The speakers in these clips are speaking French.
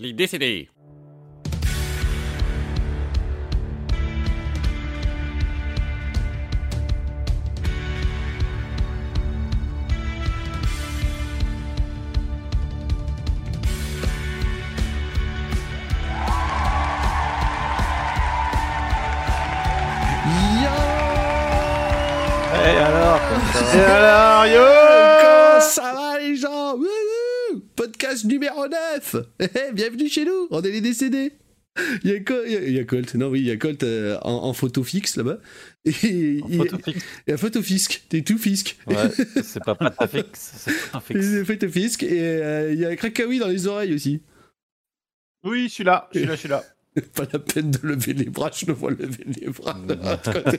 Les décédés. Et alors Et alors, yo Comment ça va les gens Podcast numéro 9 Eh, eh, Bienvenue chez nous, on est les décédés il y, a, Col- il y a- il y a Colt, non oui, il y a Colt euh, en, en photo fixe là-bas. Et il, Photo fixe. il y a photo fisque, t'es tout fisque. Ouais, c'est pas pas fixe, c'est pas Il fixe. y a photo fisque et euh, il y a Krakawi dans les oreilles aussi. Oui, je suis là, je suis là, je suis là. Pas la peine de lever les bras, je le vois lever les bras de l'autre côté.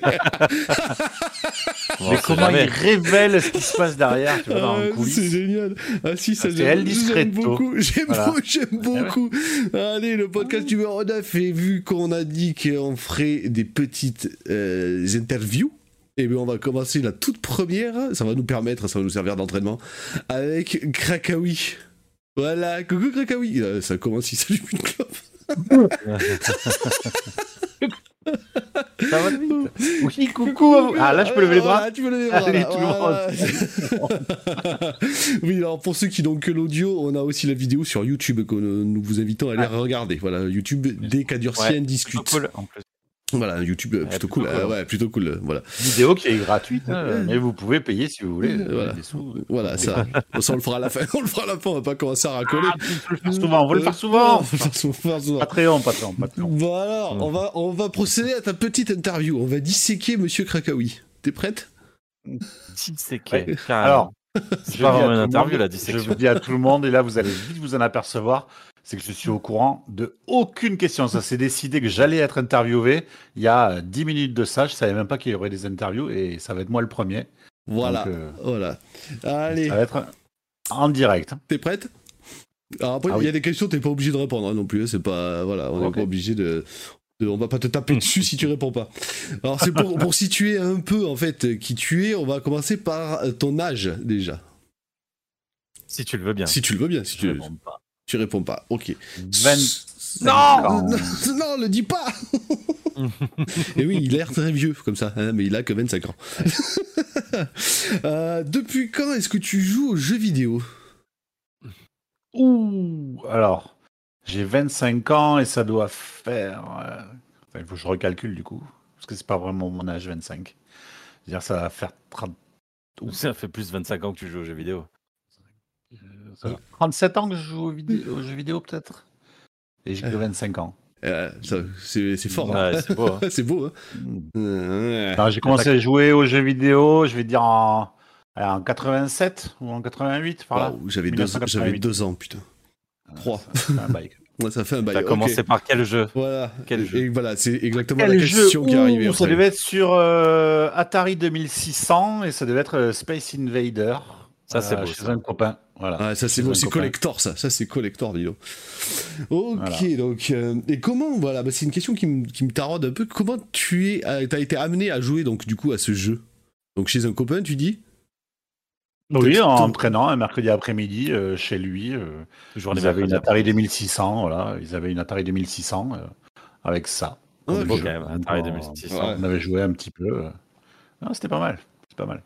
Mais comment jamais. il révèle ce qui se passe derrière, tu vois, dans Ah, c'est génial. Ah si, ça Ah, c'est j'aime beaucoup. J'aime Voilà. j'aime beaucoup. Allez, le podcast numéro 9 et vu qu'on a dit qu'on ferait des petites euh, interviews, et bien on va commencer la toute première, ça va nous permettre, ça va nous servir d'entraînement, avec Krakawi. Voilà, coucou Krakawi. Euh, Ça commence, il s'allume une clope. Ça va vite. Oui, coucou. Ah, là, je peux lever les bras Voilà, tu peux lever les bras. Allez, là, tout le monde. voilà. oui, alors pour ceux qui n'ont que l'audio, on a aussi la vidéo sur YouTube que nous vous invitons à aller regarder. Voilà, YouTube, dès qu'Adurcien Ouais, discute. Plutôt cool, en plus. Voilà, YouTube, euh, plutôt cool. cool, euh, hein. ouais, plutôt cool. euh, Voilà, Vidéo qui est gratuite, hein, mais vous pouvez payer si vous voulez. Voilà. Des sous. voilà, ça. on le fera à la fin. On le fera à la fin. On va pas commencer à racoler. Ah, faut le faire souvent, on va le faire souvent. Faut le faire souvent. Patreon, Patreon, Patreon. Bon alors, on va, on va procéder à ta petite interview. On va disséquer Monsieur Krakawi. T'es prête? Disséqué, Ouais. Alors, c'est je pas vraiment une interview, monde- la Je dissection. vous dis à tout le monde, et là, vous allez vite vous en apercevoir, c'est que je suis au courant de aucune question. Ça s'est décidé que j'allais être interviewé il y a euh, 10 minutes de ça. Je savais même pas qu'il y aurait des interviews, et ça va être moi le premier. Voilà, Donc, euh, voilà. Allez, Ça va être en direct. t'es prête? Alors après, Ah il y a des questions, t'es pas obligé de répondre hein, non plus. hein, C'est pas, voilà, on n'est pas obligé de, on va pas te taper dessus si tu réponds pas. Alors c'est pour, pour situer un peu en fait qui tu es. On va commencer par euh, ton âge déjà. Si tu le veux bien. Si tu le veux bien, si Je tu, réponds pas. Tu réponds pas. Ok. 20 Non, ans. non, non, le dis pas. Et oui, il a l'air très vieux comme ça, hein, mais il a que 25 ans. Euh, depuis quand est-ce que tu joues aux jeux vidéo? Ouh, alors, j'ai 25 ans et ça doit faire. euh, enfin, il faut que je recalcule du coup, parce que c'est pas vraiment mon âge 25. C'est-à-dire, ça va faire 30 Ça fait plus de 25 ans que tu joues aux jeux vidéo. Ça va faire 37 ans que je joue aux, jeux vidéo, peut-être? Et j'ai que 25 ans. Euh, C'est fort. hein. C'est beau. hein. c'est beau. Hein Euh, Alors, j'ai commencé à jouer aux jeux vidéo, je vais dire en, en 87 ou en 88, par là. waouh, J'avais deux, 1988. j'avais deux ans, putain. Trois. Ça fait un bail. Ouais, ça fait un bail. T'as commencé par quel jeu? Voilà. Quel jeu? Et voilà, c'est exactement Quel la jeu question qui est arrivée. Ça après. devait être sur euh, Atari 2600 et ça devait être euh, Space Invader. Ça, c'est euh, beau, Chez ça. un copain. Voilà. Ah, ça c'est c'est collector ça, ça c'est collector dis donc. Ok, Voilà. donc euh, et comment voilà, bah, c'est une question qui me qui me taraude un peu. Comment tu es, euh, t'as été amené à jouer donc du coup à ce jeu? Donc chez un copain, tu dis? Oui, en traînant un mercredi après-midi euh, chez lui. euh, Toujours ils avaient une Atari 2600, voilà. Ils avaient une Atari 2600 euh, avec ça. Ah, comme ok. jeu. quand même, Atari Donc, 2600. on- On avait joué un petit peu. euh. Non, c'était pas mal. C'est pas mal.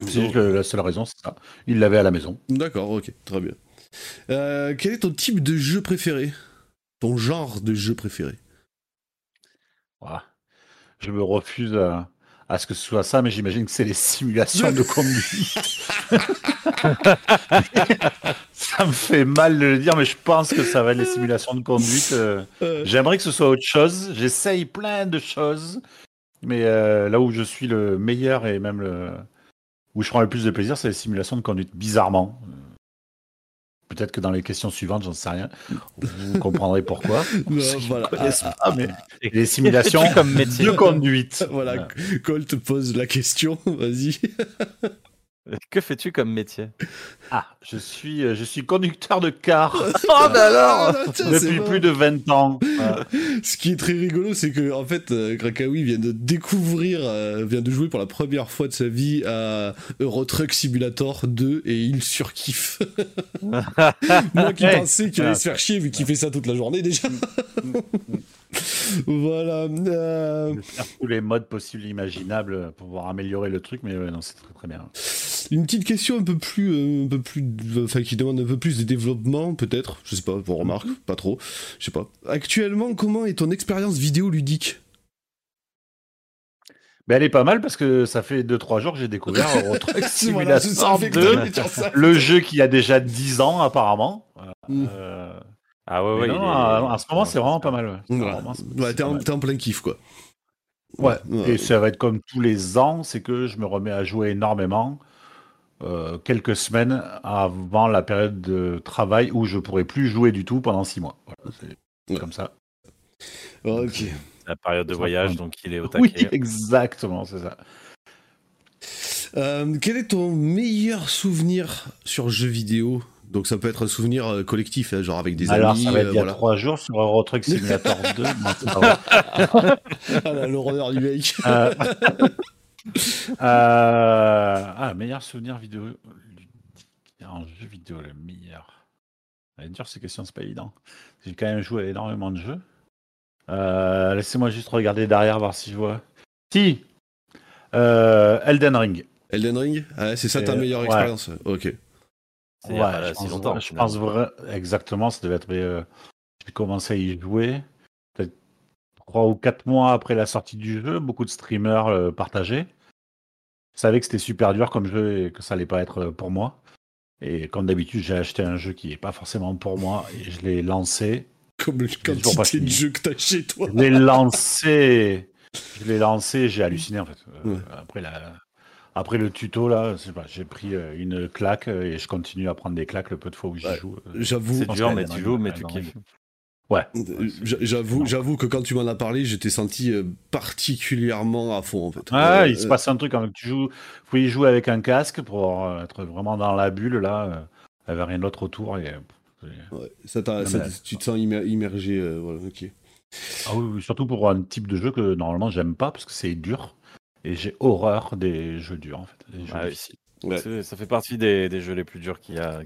Que la seule raison, c'est ça. Il l'avait à la maison. D'accord, ok, très bien. Euh, quel est ton type de jeu préféré? Ton genre de jeu préféré? Je me refuse à, à ce que ce soit ça, mais j'imagine que c'est les simulations de conduite. ça me fait mal de le dire, mais je pense que ça va être les simulations de conduite. euh. Euh, J'aimerais que ce soit autre chose. J'essaye plein de choses, mais là où je suis le meilleur et même le où je prends le plus de plaisir, c'est les simulations de conduite. Bizarrement. Euh, Peut-être que dans les questions suivantes, j'en sais rien. Vous comprendrez pourquoi. non, voilà. Ah, mais les simulations comme métier de conduite. Voilà, Colt pose la question, vas-y. Que fais-tu comme métier? Ah, je suis, euh, je suis conducteur de car Oh, bah alors Ah, tiens, depuis plus de 20 ans. Voilà. Ce qui est très rigolo, c'est que en fait, euh, Krakawi vient de découvrir, euh, vient de jouer pour la première fois de sa vie à Euro Truck Simulator 2 et il surkiffe. Moi qui pensais qu'il allait se faire chier vu qu'il fait ça toute la journée déjà. Voilà. euh, tous les modes possibles et imaginables pour pouvoir améliorer le truc, mais ouais, non, c'est très très bien. une petite question un peu plus, euh, un peu plus, enfin qui demande un peu plus de développement peut-être. Je sais pas, pour remarque, pas trop. Je sais pas. Actuellement, comment est ton expérience vidéoludique? Mais elle est pas mal parce que ça fait 2-3 jours que j'ai découvert Euro Truck Simulator fait 2, que t'allais dire ça. le jeu qui a déjà 10 ans apparemment. Mm. Euh, Ah ouais, non, en ce moment, c'est vraiment pas mal. ouais. Ouais, t'es en, plein kiff quoi. Ouais. Ouais. Et ça va être comme tous les ans, c'est que je me remets à jouer énormément euh, quelques semaines avant la période de travail où je pourrais plus jouer du tout pendant 6 mois. Voilà, c'est Ouais. comme ça. Ok. La période de voyage, donc il est au Oui, taquet. exactement, c'est ça. Euh, quel est ton meilleur souvenir sur jeu vidéo? Donc ça peut être un souvenir euh, collectif, hein, genre avec des Alors, amis. ça va être euh, il y a voilà. 3 jours sur Euro Truck Simulator 2. Non, c'est pas vrai. Ah l'horreur du mec. Euh, euh, Ah, meilleur souvenir vidéo. En jeu vidéo, le meilleur. Ça va être dur ces questions, c'est pas évident. J'ai quand même joué à énormément de jeux. Euh, Laissez-moi juste regarder derrière, voir si je vois. Si Euh, Elden Ring. Elden Ring? Ah, C'est ça ta meilleure ouais. expérience? Ok. C'est si pense, longtemps, je pense vra- exactement, ça devait être. euh, J'ai commencé à y jouer peut-être trois ou quatre mois après la sortie du jeu. Beaucoup de streamers euh, partageaient. Je savais que c'était super dur comme jeu et que ça allait pas être euh, pour moi. Et comme d'habitude, j'ai acheté un jeu qui n'est pas forcément pour moi et je l'ai lancé. Comme le quantité de jeux que t'as chez toi. Je l'ai lancé. Je l'ai lancé, j'ai halluciné en fait. Euh, Ouais. Après la. Après le tuto là, j'ai pris euh, une claque euh, et je continue à prendre des claques le peu de fois où j'y Ouais. joue. euh. J'avoue. C'est dur, mais tu joues, mais tu kiffes. Ouais. J'a- J'avoue, j'avoue que quand tu m'en as parlé, j'étais senti particulièrement à fond en fait. Ah, Euh, il se passe un truc quand même. Tu joues, faut y jouer avec un casque pour être vraiment dans la bulle là, euh, avec rien d'autre autour. Et, ouais, ça Non, tu te sens immer- immergé. euh, voilà, ok. ah oui, surtout pour un type de jeu que normalement j'aime pas parce que c'est dur et j'ai horreur des jeux durs en fait. des jeux Ah oui. difficiles. Ouais. Ça fait partie des, des jeux les plus durs qu'il y a, a- Ouais.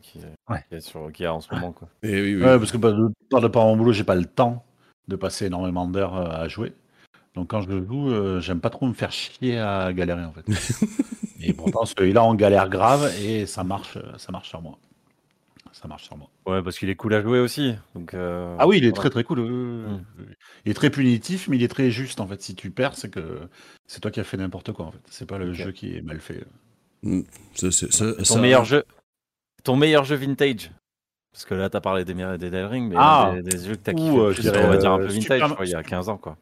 qu'il y a sur- qu'il y a en ce moment. Quoi. Et oui, oui. Ouais, parce que bah, de, par de par mon boulot, j'ai pas le temps de passer énormément d'heures euh, à jouer. Donc quand je joue, euh, j'aime pas trop me faire chier à galérer en fait. et pourtant celui-là on galère grave et ça marche, euh, ça marche sur moi. Ça marche sur moi. Ouais, parce qu'il est cool à jouer aussi. Donc, euh, Ah oui, il est très très cool. oui. Il est très punitif, mais il est très juste en fait. Si tu perds, c'est que c'est toi qui as fait n'importe quoi en fait. C'est pas le jeu qui est mal fait. Ça- Ton ça- meilleur jeu, ton meilleur jeu vintage. Parce que là, t'as parlé des, des Ring, mais Ah. des, des jeux que t'as kiffé, euh, le je plus, dirais, on va dire un peu vintage, Super- quoi, il y a 15 ans, quoi.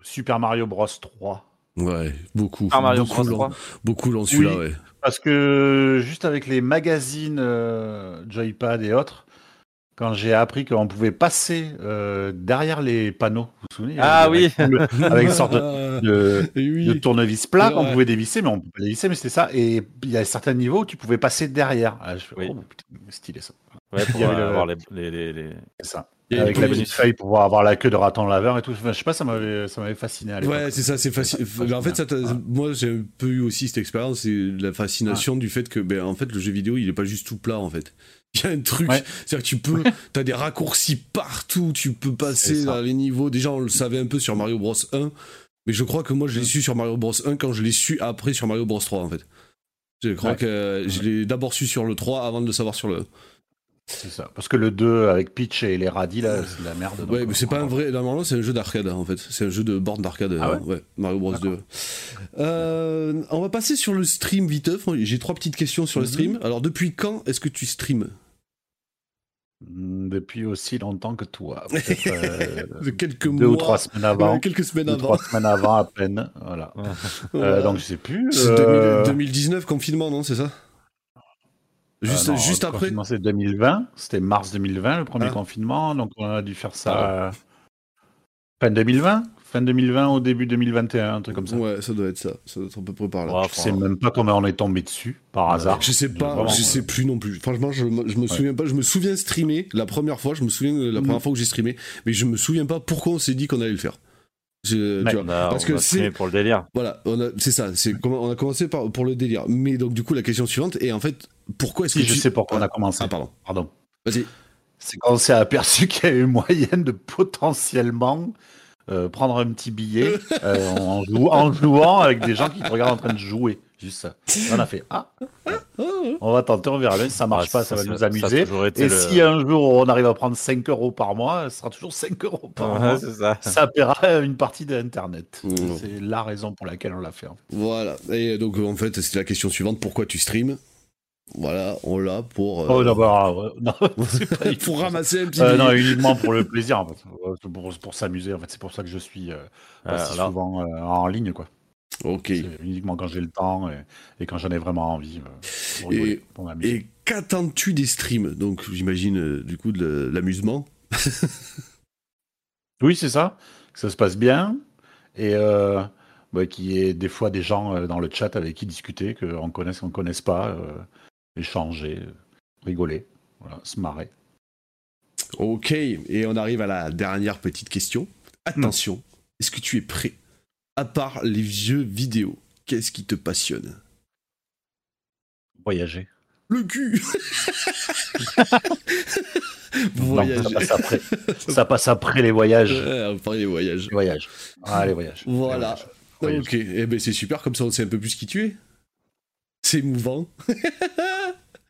Super Mario Bros 3. Ouais, beaucoup. Mario beaucoup l'ont- 3. Beaucoup l'ont celui-là, Oui. ouais. Parce que juste avec les magazines euh, Joypad et autres, quand j'ai appris qu'on pouvait passer euh, derrière les panneaux, vous vous souvenez Ah oui. Avec une sorte de, de- et oui. de tournevis plat qu'on Ouais. pouvait dévisser, mais on peut pas dévisser, mais c'était ça. Et il y a certains niveaux où tu pouvais passer derrière. Ah, je fais, Oui. oh, putain, stylé ça. Ouais, pour Il y avait le- avoir les, les, les, les- C'est ça. Et Avec la petite feuille pour pouvoir avoir la queue de raton laveur et tout. Enfin, je sais pas, ça m'avait, ça m'avait fasciné à l'époque. Ouais, c'est ça, c'est facile. Ouais, Mais en fait, ça ouais. moi, j'ai un peu eu aussi cette expérience, c'est la fascination du fait que, ben, en fait, le jeu vidéo, il est pas juste tout plat, en fait. Il y a un truc, Ouais. c'est-à-dire que tu peux, t'as des raccourcis partout, tu peux passer dans les niveaux. Déjà, on le savait un peu sur Mario Bros 1, mais je crois que moi, je l'ai su sur Mario Bros 1 quand je l'ai su après sur Mario Bros 3, en fait. Je crois Ouais. que euh, je l'ai d'abord su sur le 3 avant de le savoir sur le 1. C'est ça. Parce que le 2 avec Peach et les radis, là, c'est de la merde. Ouais, mais c'est pas un euh, vrai. Normalement, c'est un jeu d'arcade, hein, en fait. C'est un jeu de borne d'arcade. Ah euh, ouais, Mario Bros 2. Euh, on va passer sur le stream vite. J'ai trois petites questions sur le Mhm. stream. Alors, depuis quand est-ce que tu streams Mm, Depuis aussi longtemps que toi. Euh, De quelques deux mois. ou trois semaines avant. Ouais, quelques semaines deux, avant. trois semaines avant à peine. Voilà. Euh, donc je sais plus. Euh, 2000 2019, confinement, non C'est ça? Juste, euh, non, juste le après confinement, c'est 2020. C'était mars 2020, le premier Ah. confinement. Donc on a dû faire Ah ça fin 2020, fin 2020 au début 2021, un truc comme ça. Ouais, ça doit être ça. Ça doit être à peu près par là. Ouais, Je sais même pas comment on est tombé dessus, par hasard. Je sais pas, Vraiment, je sais plus non plus. Franchement, je, me- je me souviens pas. Je me souviens streamer la première fois. Je me souviens de la première fois que j'ai streamé, mais je me souviens pas pourquoi on s'est dit qu'on allait le faire. Je- Ouais, tu vois, On a, parce on que c'est pour le délire. voilà, c'est ça. C'est comment on a commencé par pour le délire. Mais donc du coup, la question suivante est en fait pourquoi est-ce Si, que je tu- sais pourquoi on a commencé. Ah pardon. Pardon. Vas-y. C'est quand on s'est aperçu qu'il y avait moyen de potentiellement euh, prendre un petit billet euh, en, jou- en jouant avec des gens qui te regardent en train de jouer. Juste ça. On a fait Ah, on va tenter, on verra bien. Si ça marche Ah, pas, ça, va nous amuser. Et le- si un jour on arrive à prendre 5 euros par mois, ce sera toujours 5 euros par mois. c'est ça. Ça paiera une partie d'Internet. Mmh. C'est la raison pour laquelle on l'a fait. en fait. Voilà. Et donc en fait, c'était la question suivante pourquoi tu streams Voilà, on l'a pour euh, Oh, non, bah, ouais, non, c'est pas pour ramasser un petit. Euh, non, uniquement pour le plaisir, en fait. Pour, pour s'amuser. En fait, c'est pour ça que je suis euh, pas Ah, si alors, souvent euh, en ligne, quoi. Ok. C'est uniquement quand j'ai le temps et, et quand j'en ai vraiment envie. euh, pour Et-. Et qu'attends-tu des streams? Donc j'imagine euh, du coup de l'amusement. Oui, c'est ça. Que ça se passe bien et euh, bah, qu'il y ait des fois des gens euh, dans le chat avec qui discuter, qu'on connaisse, qu'on ne connaisse pas, euh, échanger, rigoler, voilà, se marrer. Ok. Et on arrive à la dernière petite question. Attention. Est-ce que tu es prêt? À part les jeux vidéo, qu'est-ce qui te passionne? Voyager. Le cul Non, Voyager. ça, passe après. ça passe après les voyages. Ouais, parler des voyages. Les voyages. Ah, les voyages. Les Voilà. Voyages. Ok, eh ben c'est super, comme ça on sait un peu plus qui tu es. C'est émouvant.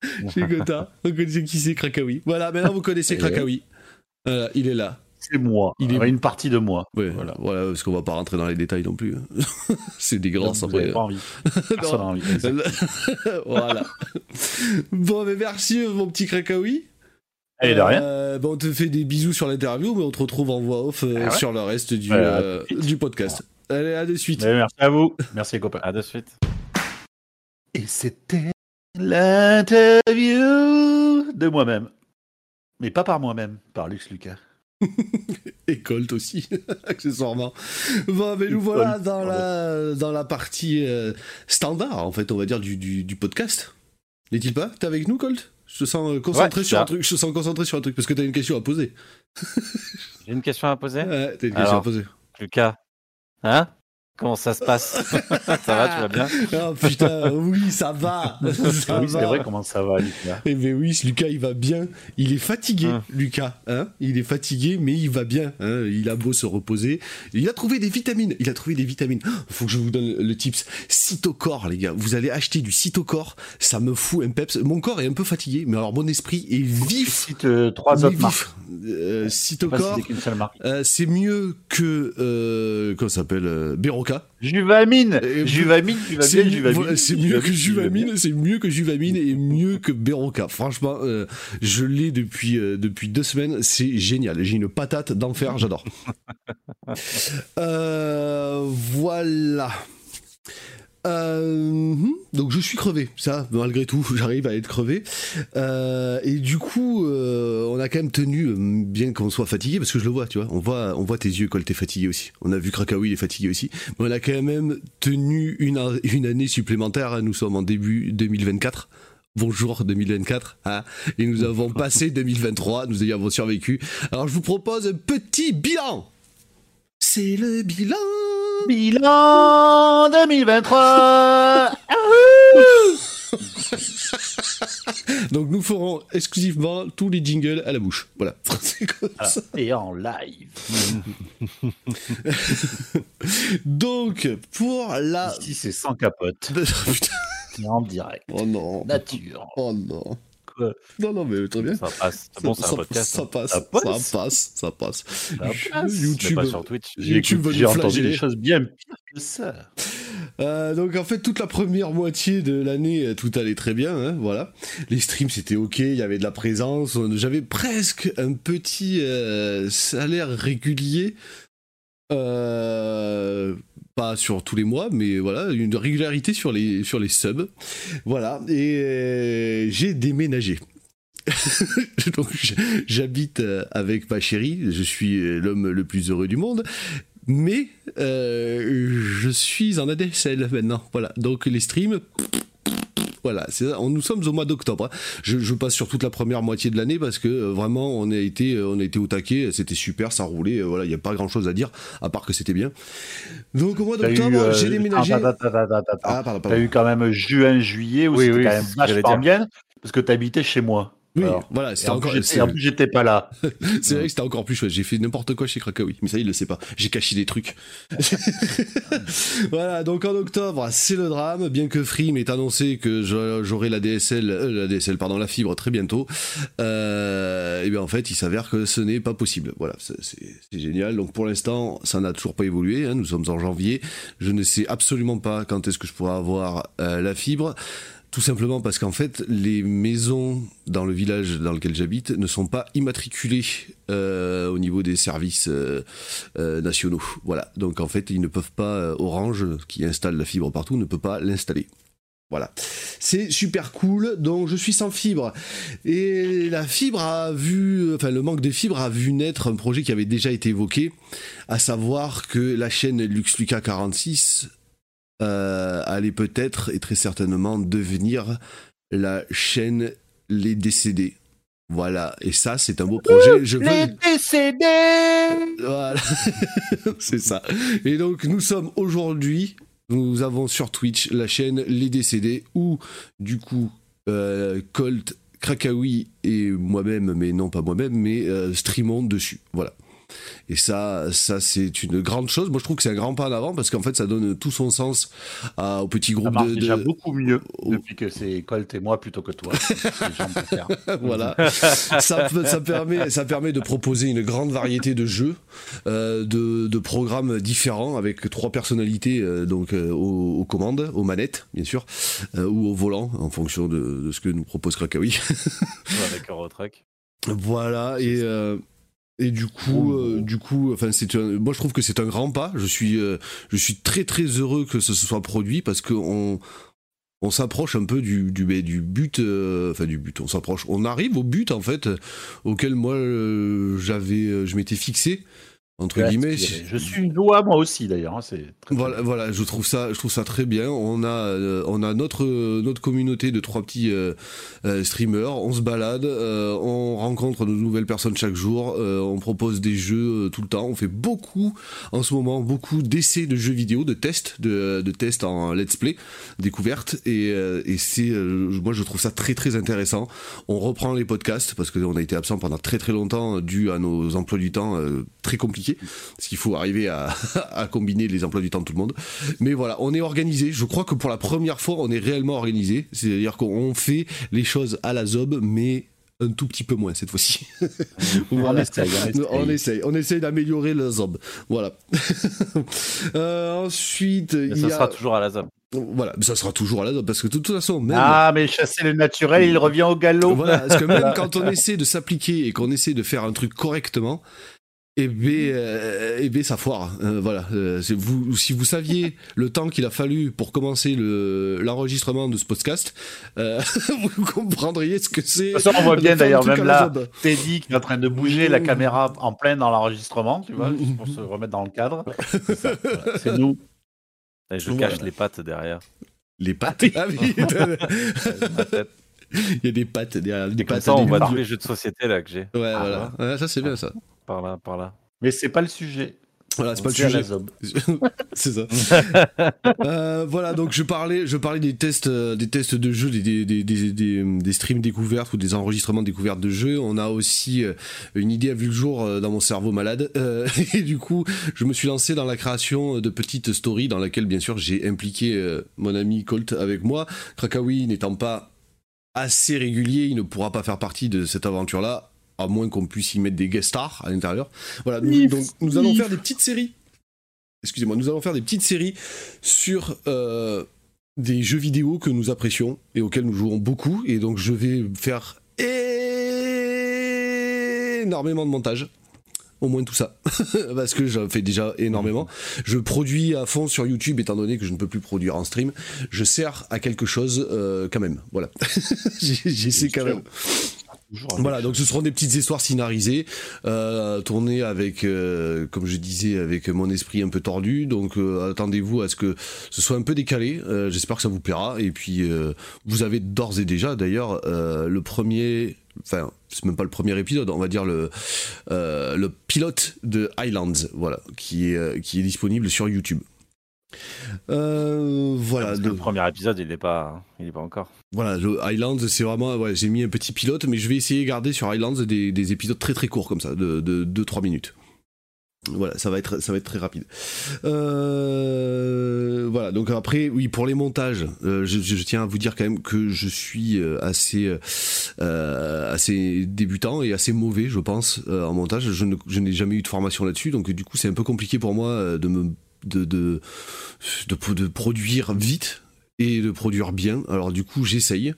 Chez Gotha, on connaît qui c'est Krakawi. Voilà, maintenant vous connaissez Et Krakawi. Voilà, il est là. C'est moi. Il est- une partie de moi. Ouais, voilà, voilà, parce qu'on va pas rentrer dans les détails non plus. hein. c'est des grands Vous après. pas envie. Personne n'a envie. voilà. bon, mais merci mon petit Krakawi. Allez, de rien. Euh, bon, on te fait des bisous sur l'interview, mais on te retrouve en voix off euh, Ah ouais sur le reste du, Ouais, euh, du podcast. Allez, à de suite. Mais merci à vous. Merci les copains. à de suite. Et c'était l'interview de moi-même. Mais pas par moi-même, par Lux Lucas. Et Colt aussi, accessoirement. Bon, mais nous voilà dans la, dans la partie euh, standard, en fait, on va dire, du, du, du podcast. N'est-il pas? T'es avec nous, Colt? Je te sens euh, concentré Ouais, sur ça. un truc. Je te sens concentré sur un truc parce que t'as une question à poser. J'ai une question à poser? Ouais, t'as une question à poser. Lucas, hein? Comment ça se passe Ça va, tu vas bien Oh putain, oui, ça va. ça oui, c'est vrai, comment ça va, Lucas Eh ben oui, Lucas, il va bien. Il est fatigué, Hum. Lucas. Hein il est fatigué, mais il va bien. hein. il a beau se reposer. Il a trouvé des vitamines. Il a trouvé des vitamines. Oh, Faut que je vous donne le tips. Cytocor, les gars. Vous allez acheter du Cytocor. Ça me fout un peps. Mon corps est un peu fatigué, mais alors mon esprit est vif. Cite euh, trois autres vif. marques. Euh, Cytocor, euh, c'est mieux que. Comment ça s'appelle euh, Juvamine Et- Juvamine, tu vas C'est bien, Juvamine. voilà, c'est mieux que. Juvamine, c'est mieux que Juvamine et mieux que Beroca. Franchement, euh, je l'ai depuis, euh, depuis deux semaines, c'est génial. J'ai une patate d'enfer, j'adore. Euh, voilà. Euh, hmm, donc je suis crevé, ça, malgré tout, j'arrive à être crevé. Euh, et du coup, euh, on a quand même tenu, bien qu'on soit fatigué, parce que je le vois, tu vois, on voit, on voit tes yeux quand t'es fatigué aussi. On a vu Krakawi, il est fatigué aussi. Mais on a quand même tenu une, année supplémentaire, nous sommes en début 2024. Bonjour 2024, hein, et nous avons passé 2023, nous y avons survécu. Alors je vous propose un petit bilan. C'est le bilan. Bilan 2023 Donc nous ferons exclusivement tous les jingles à la bouche. Voilà. Comme ça. Et en live. Donc pour la... Ici, c'est sans capote. Putain. C'est en direct. Oh non. Nature. Oh non. Non, non, mais très bien. Ça passe. C'est bon, c'est un ça, podcast. ça hein. passe, Ça passe. ça passe, Ça passe. Mais YouTube, pas sur Twitch. YouTube j'ai entendu des choses bien pires que ça. Euh, donc en fait toute la première moitié de l'année euh, tout allait très bien, hein, voilà. Les streams c'était ok, il y avait de la présence, j'avais presque un petit euh, salaire régulier, Euh, pas sur tous les mois, mais voilà une régularité sur les sur les subs, voilà. Et euh, j'ai déménagé. Donc j'habite euh, avec ma chérie, je suis l'homme le plus heureux du monde. Mais je suis en ADSL maintenant. Voilà. Donc les streams. Voilà, c'est ça. Nous sommes au mois d'octobre. hein. Je, je passe sur toute la première moitié de l'année parce que euh, vraiment on a été, euh, on a été au taquet. C'était super, ça roulait. euh, voilà, il n'y a pas grand chose à dire à part que c'était bien. Donc au mois d'octobre, j'ai déménagé. Ah, T'as eu quand même juin, juillet où Oui, c'était oui, quand même vachement bien? Parce que t'habitais chez moi. Oui, Alors, voilà, c'était encore. en plus, j'étais pas là. C'est vrai que c'était encore plus chouette. J'ai fait n'importe quoi chez Krakawi, mais ça il le sait pas. J'ai caché des trucs. voilà, donc en octobre, c'est le drame. Bien que Free m'ait annoncé que j'a- j'aurai la DSL, euh, la DSL, pardon, la fibre très bientôt. Euh, et bien en fait, il s'avère que ce n'est pas possible. Voilà, c'est génial. Donc pour l'instant, ça n'a toujours pas évolué. hein. Nous sommes en janvier. Je ne sais absolument pas quand est-ce que je pourrai avoir euh, la fibre. Tout simplement parce qu'en fait, les maisons dans le village dans lequel j'habite ne sont pas immatriculées euh, au niveau des services euh, euh, nationaux. Voilà. Donc en fait, ils ne peuvent pas, Orange, qui installe la fibre partout, ne peut pas l'installer. Voilà. C'est super cool. Donc je suis sans fibre. Et la fibre a vu, enfin le manque de fibre a vu naître un projet qui avait déjà été évoqué, à savoir que la chaîne LuxLuca 46 euh, allait peut-être et très certainement devenir la chaîne Les Décédés. Voilà, et ça c'est un beau projet. Je veux... décédés Voilà, c'est ça. Et donc nous sommes aujourd'hui, nous avons sur Twitch la chaîne Les Décédés où du coup euh, Colt, Krakawi et moi-même, mais non pas moi-même, mais euh, streamons dessus. Voilà. Et ça, ça c'est une grande chose. Moi, je trouve que c'est un grand pas en avant parce qu'en fait, ça donne tout son sens à- au petit Ça groupe marche de, déjà beaucoup mieux Oh. depuis que c'est Colt et moi plutôt que toi. Voilà. ça, ça, permet, ça permet de proposer une grande variété de jeux, euh, de, de programmes différents avec trois personnalités euh, donc euh, aux, aux commandes, aux manettes bien sûr, euh, ou au volant en fonction de, de ce que nous propose Krakawi. avec Eurotruck. voilà et et du coup, euh, du coup, enfin, c'est un- moi je trouve que c'est un grand pas. Je suis, euh, je suis très très heureux que ce se soit produit parce que on, s'approche un peu du, du, mais du but, euh, enfin du but. On s'approche, on arrive au but en fait auquel moi euh, j'avais, euh, je m'étais fixé entre Ouais, guillemets. Je suis une loi moi aussi d'ailleurs. hein, C'est Voilà, voilà, je trouve ça, je trouve ça très bien. On a, euh, on a notre euh, notre communauté de trois petits euh, euh, streamers. On se balade, on rencontre de nouvelles personnes chaque jour. on propose des jeux tout le temps. On fait beaucoup en ce moment, beaucoup d'essais de jeux vidéo, de tests, de, de tests en let's play, découvertes. Et, et c'est, moi, je trouve ça très très intéressant. On reprend les podcasts parce qu'on a été absent pendant très très longtemps dû à nos emplois du temps très compliqués parce qu'il faut arriver à, à combiner les emplois du temps de tout le monde. Mais voilà, on est organisé. Je crois que pour la première fois, on est réellement organisé. C'est-à-dire qu'on fait les choses à la zob, mais un tout petit peu moins cette fois-ci. On essaye, on essaye. On essaye, on essaye d'améliorer le zob. Voilà. Euh, ensuite, Mais il ça y a... sera toujours à la ZAB. Voilà, ça sera toujours à la zob parce que de toute façon, même. Ah, mais chasser le naturel, il revient au galop. Voilà, parce que même quand on essaie de s'appliquer et qu'on essaie de faire un truc correctement, eh ben, euh, eh ça foire. Euh, voilà. Euh, vous, si vous saviez le temps qu'il a fallu pour commencer le, l'enregistrement de ce podcast, euh, vous comprendriez ce que c'est. On voit bien d'ailleurs, même là. Teddy qui est en train de bouger la caméra en plein dans l'enregistrement, tu vois, juste pour se remettre dans le cadre. C'est voilà. Nous. Et je Voilà. cache les pattes derrière. Les pattes. Ah oui, Ma tête. il y a des pattes derrière. Des pattes ça, on lunes. tous les jeux de société là que j'ai. Ouais, Ah, voilà. Ouais, ça, c'est bien ça. Par là, par là. Mais c'est pas le sujet. Voilà, c'est pas le à sujet. c'est ça. Euh, voilà, donc je parlais, je parlais des tests, euh, des tests de jeux, des, des, des, des, des- des streams découvertes ou des enregistrements découvertes de jeux. On a aussi euh, une idée a vu le jour euh, dans mon cerveau malade. Euh, et du coup, je me suis lancé dans la création de petites stories dans laquelle, bien sûr, j'ai impliqué euh, mon ami Colt avec moi. Krakawi n'étant pas assez régulier, il ne pourra pas faire partie de cette aventure-là. À moins qu'on puisse y mettre des guest stars à l'intérieur. Voilà, nous, donc nous allons faire des petites séries excusez-moi, nous allons faire des petites séries sur euh, des jeux vidéo que nous apprécions et auxquels nous jouons beaucoup. Et donc je vais faire énormément de montage. Au moins tout ça. Parce que j'en fais déjà énormément. Je produis à fond sur YouTube, étant donné que je ne peux plus produire en stream. Je sers à quelque chose euh, quand même. Voilà. J'essaie quand même. Voilà, donc ce seront des petites histoires scénarisées, euh, tournées avec, euh, comme je disais, avec mon esprit un peu tordu. Donc euh, attendez-vous à ce que ce soit un peu décalé. J'espère que ça vous plaira. Et puis vous avez d'ores et déjà, d'ailleurs, le premier, enfin c'est même pas le premier épisode, on va dire le pilote de Highlands, voilà, qui est disponible sur YouTube. Euh, voilà, Parce que de- le premier épisode, il est pas, il est pas encore. voilà, le Highlands, c'est vraiment. Ouais, j'ai mis un petit pilote, mais je vais essayer de garder sur Highlands des, des épisodes très très courts comme ça, de 2-3 minutes. Voilà, ça va être, ça va être très rapide. Euh, voilà, donc après, oui, pour les montages, euh, je, je tiens à vous dire quand même que je suis assez, euh, assez débutant et assez mauvais, je pense, en montage. Je, n'ai jamais eu de formation là-dessus, donc du coup, c'est un peu compliqué pour moi de me de, de, de, de produire vite et de produire bien. Alors du coup, j'essaye.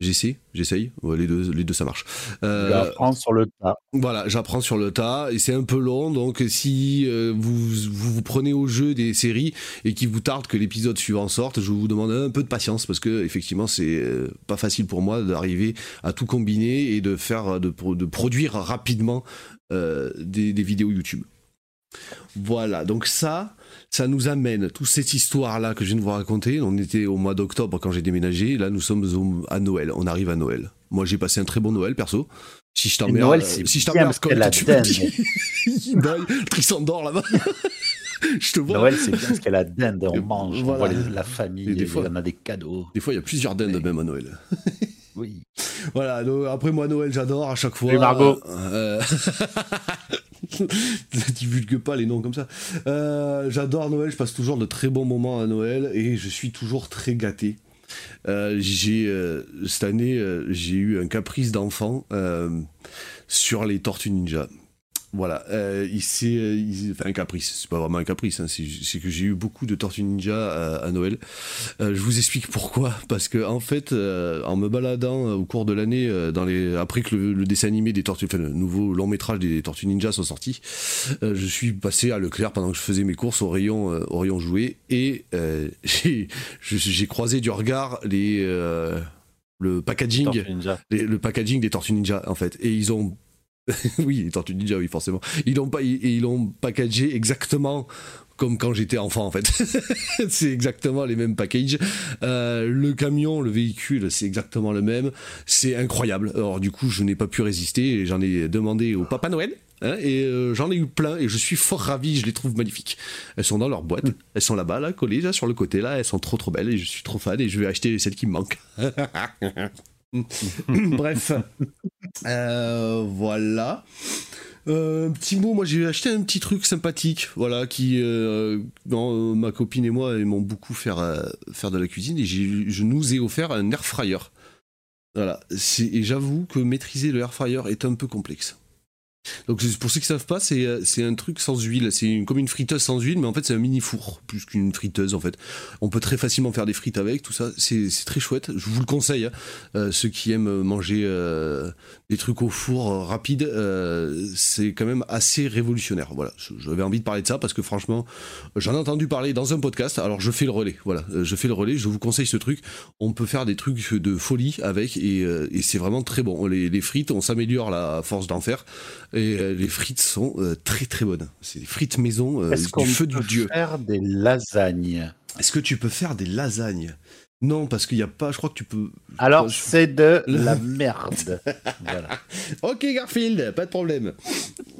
J'essaie, j'essaye. Ouais, les, deux, les deux, ça marche. Euh, Tu apprends sur le tas. voilà, j'apprends sur le tas et c'est un peu long. Donc si euh, vous, vous vous prenez au jeu des séries et qu'il vous tarde que l'épisode suivant sorte, je vous demande un peu de patience parce que effectivement c'est euh, pas facile pour moi d'arriver à tout combiner et de faire de, de produire rapidement des, des vidéos YouTube. Voilà, donc ça, ça nous amène toute cette histoire-là que je viens de vous raconter. On était au mois d'octobre quand j'ai déménagé. Là, nous sommes à Noël. On arrive à Noël. Moi, j'ai passé un très bon Noël, perso. Si je t'emmerde, Noël, euh, si je t'emmerde, parce comme qu'elle a tu me dis, Tristan dort là-bas. je te vois. Noël, c'est bien parce qu'elle a dinde, on mange, Voilà. on voit les- la famille, Et des et fois- on a des cadeaux. Des fois, il y a plusieurs dindes Mais- même à Noël. Oui. Voilà, donc, après moi Noël j'adore à chaque fois. Et Margot. Euh, divulgue pas les noms comme ça. Euh, j'adore Noël, je passe toujours de très bons moments à Noël et je suis toujours très gâté. Euh, j'ai euh, cette année j'ai eu un caprice d'enfant sur les Tortues Ninja. Voilà, euh, euh, il- enfin un caprice, c'est pas vraiment un caprice, hein, c'est, que j'ai eu beaucoup de Tortues Ninja à, à Noël. Euh, je vous explique pourquoi. Parce que en fait, euh, en me baladant euh, au cours de l'année, euh, dans les après que le, le dessin animé des Tortues, enfin le nouveau long métrage des Tortues Ninja sont sortis, euh, je suis passé à Leclerc pendant que je faisais mes courses au rayon, euh, au rayon jouet et euh, j'ai, croisé du regard les euh, le packaging, les- le packaging des Tortues Ninja en fait, et ils ont oui, les Tortues Ninja, oui, forcément. Ils l'ont pas, ils, ils l'ont packagé exactement comme quand j'étais enfant, en fait. c'est exactement les mêmes packages. Euh, le camion, le véhicule, c'est exactement le même. C'est incroyable. Alors, du coup, je n'ai pas pu résister et j'en ai demandé au Papa Noël. hein, et euh, j'en ai eu plein et je suis fort ravi, je les trouve magnifiques. Elles sont dans leur boîte, elles sont là-bas, là, collées, là, sur le côté, là, elles sont trop trop belles et je suis trop fan et je vais acheter celles qui me manquent. Bref, Euh, voilà. Euh, petit mot, moi j'ai acheté un petit truc sympathique, voilà, qui, euh, euh, ma copine et moi aimons beaucoup faire, faire de la cuisine et je nous ai offert un air fryer. Voilà, et j'avoue que maîtriser le air fryer est un peu complexe. Donc pour ceux qui savent pas, c'est euh, c'est un truc sans huile, c'est une- comme une friteuse sans huile, mais en fait c'est un mini four plus qu'une friteuse en fait. On peut très facilement faire des frites avec, tout ça, c'est c'est très chouette. Je vous le conseille, hein. Euh, ceux qui aiment manger euh, des trucs au four euh, rapides, euh, c'est quand même assez révolutionnaire. Voilà, j'avais envie de parler de ça parce que franchement, j'en ai entendu parler dans un podcast. Alors je fais le relais. Voilà, Euh, je fais le relais. Je vous conseille ce truc. On peut faire des trucs de folie avec et, et c'est vraiment très bon. Les, les frites, on s'améliore là, à force d'en faire et les frites sont très très bonnes. C'est des frites maison Est-ce du feu du dieu. faire des lasagnes? Est-ce que tu peux faire des lasagnes? Non, parce qu'il n'y a pas. Je crois que tu peux. Alors, je- c'est de la merde. voilà. Ok Garfield, pas de problème.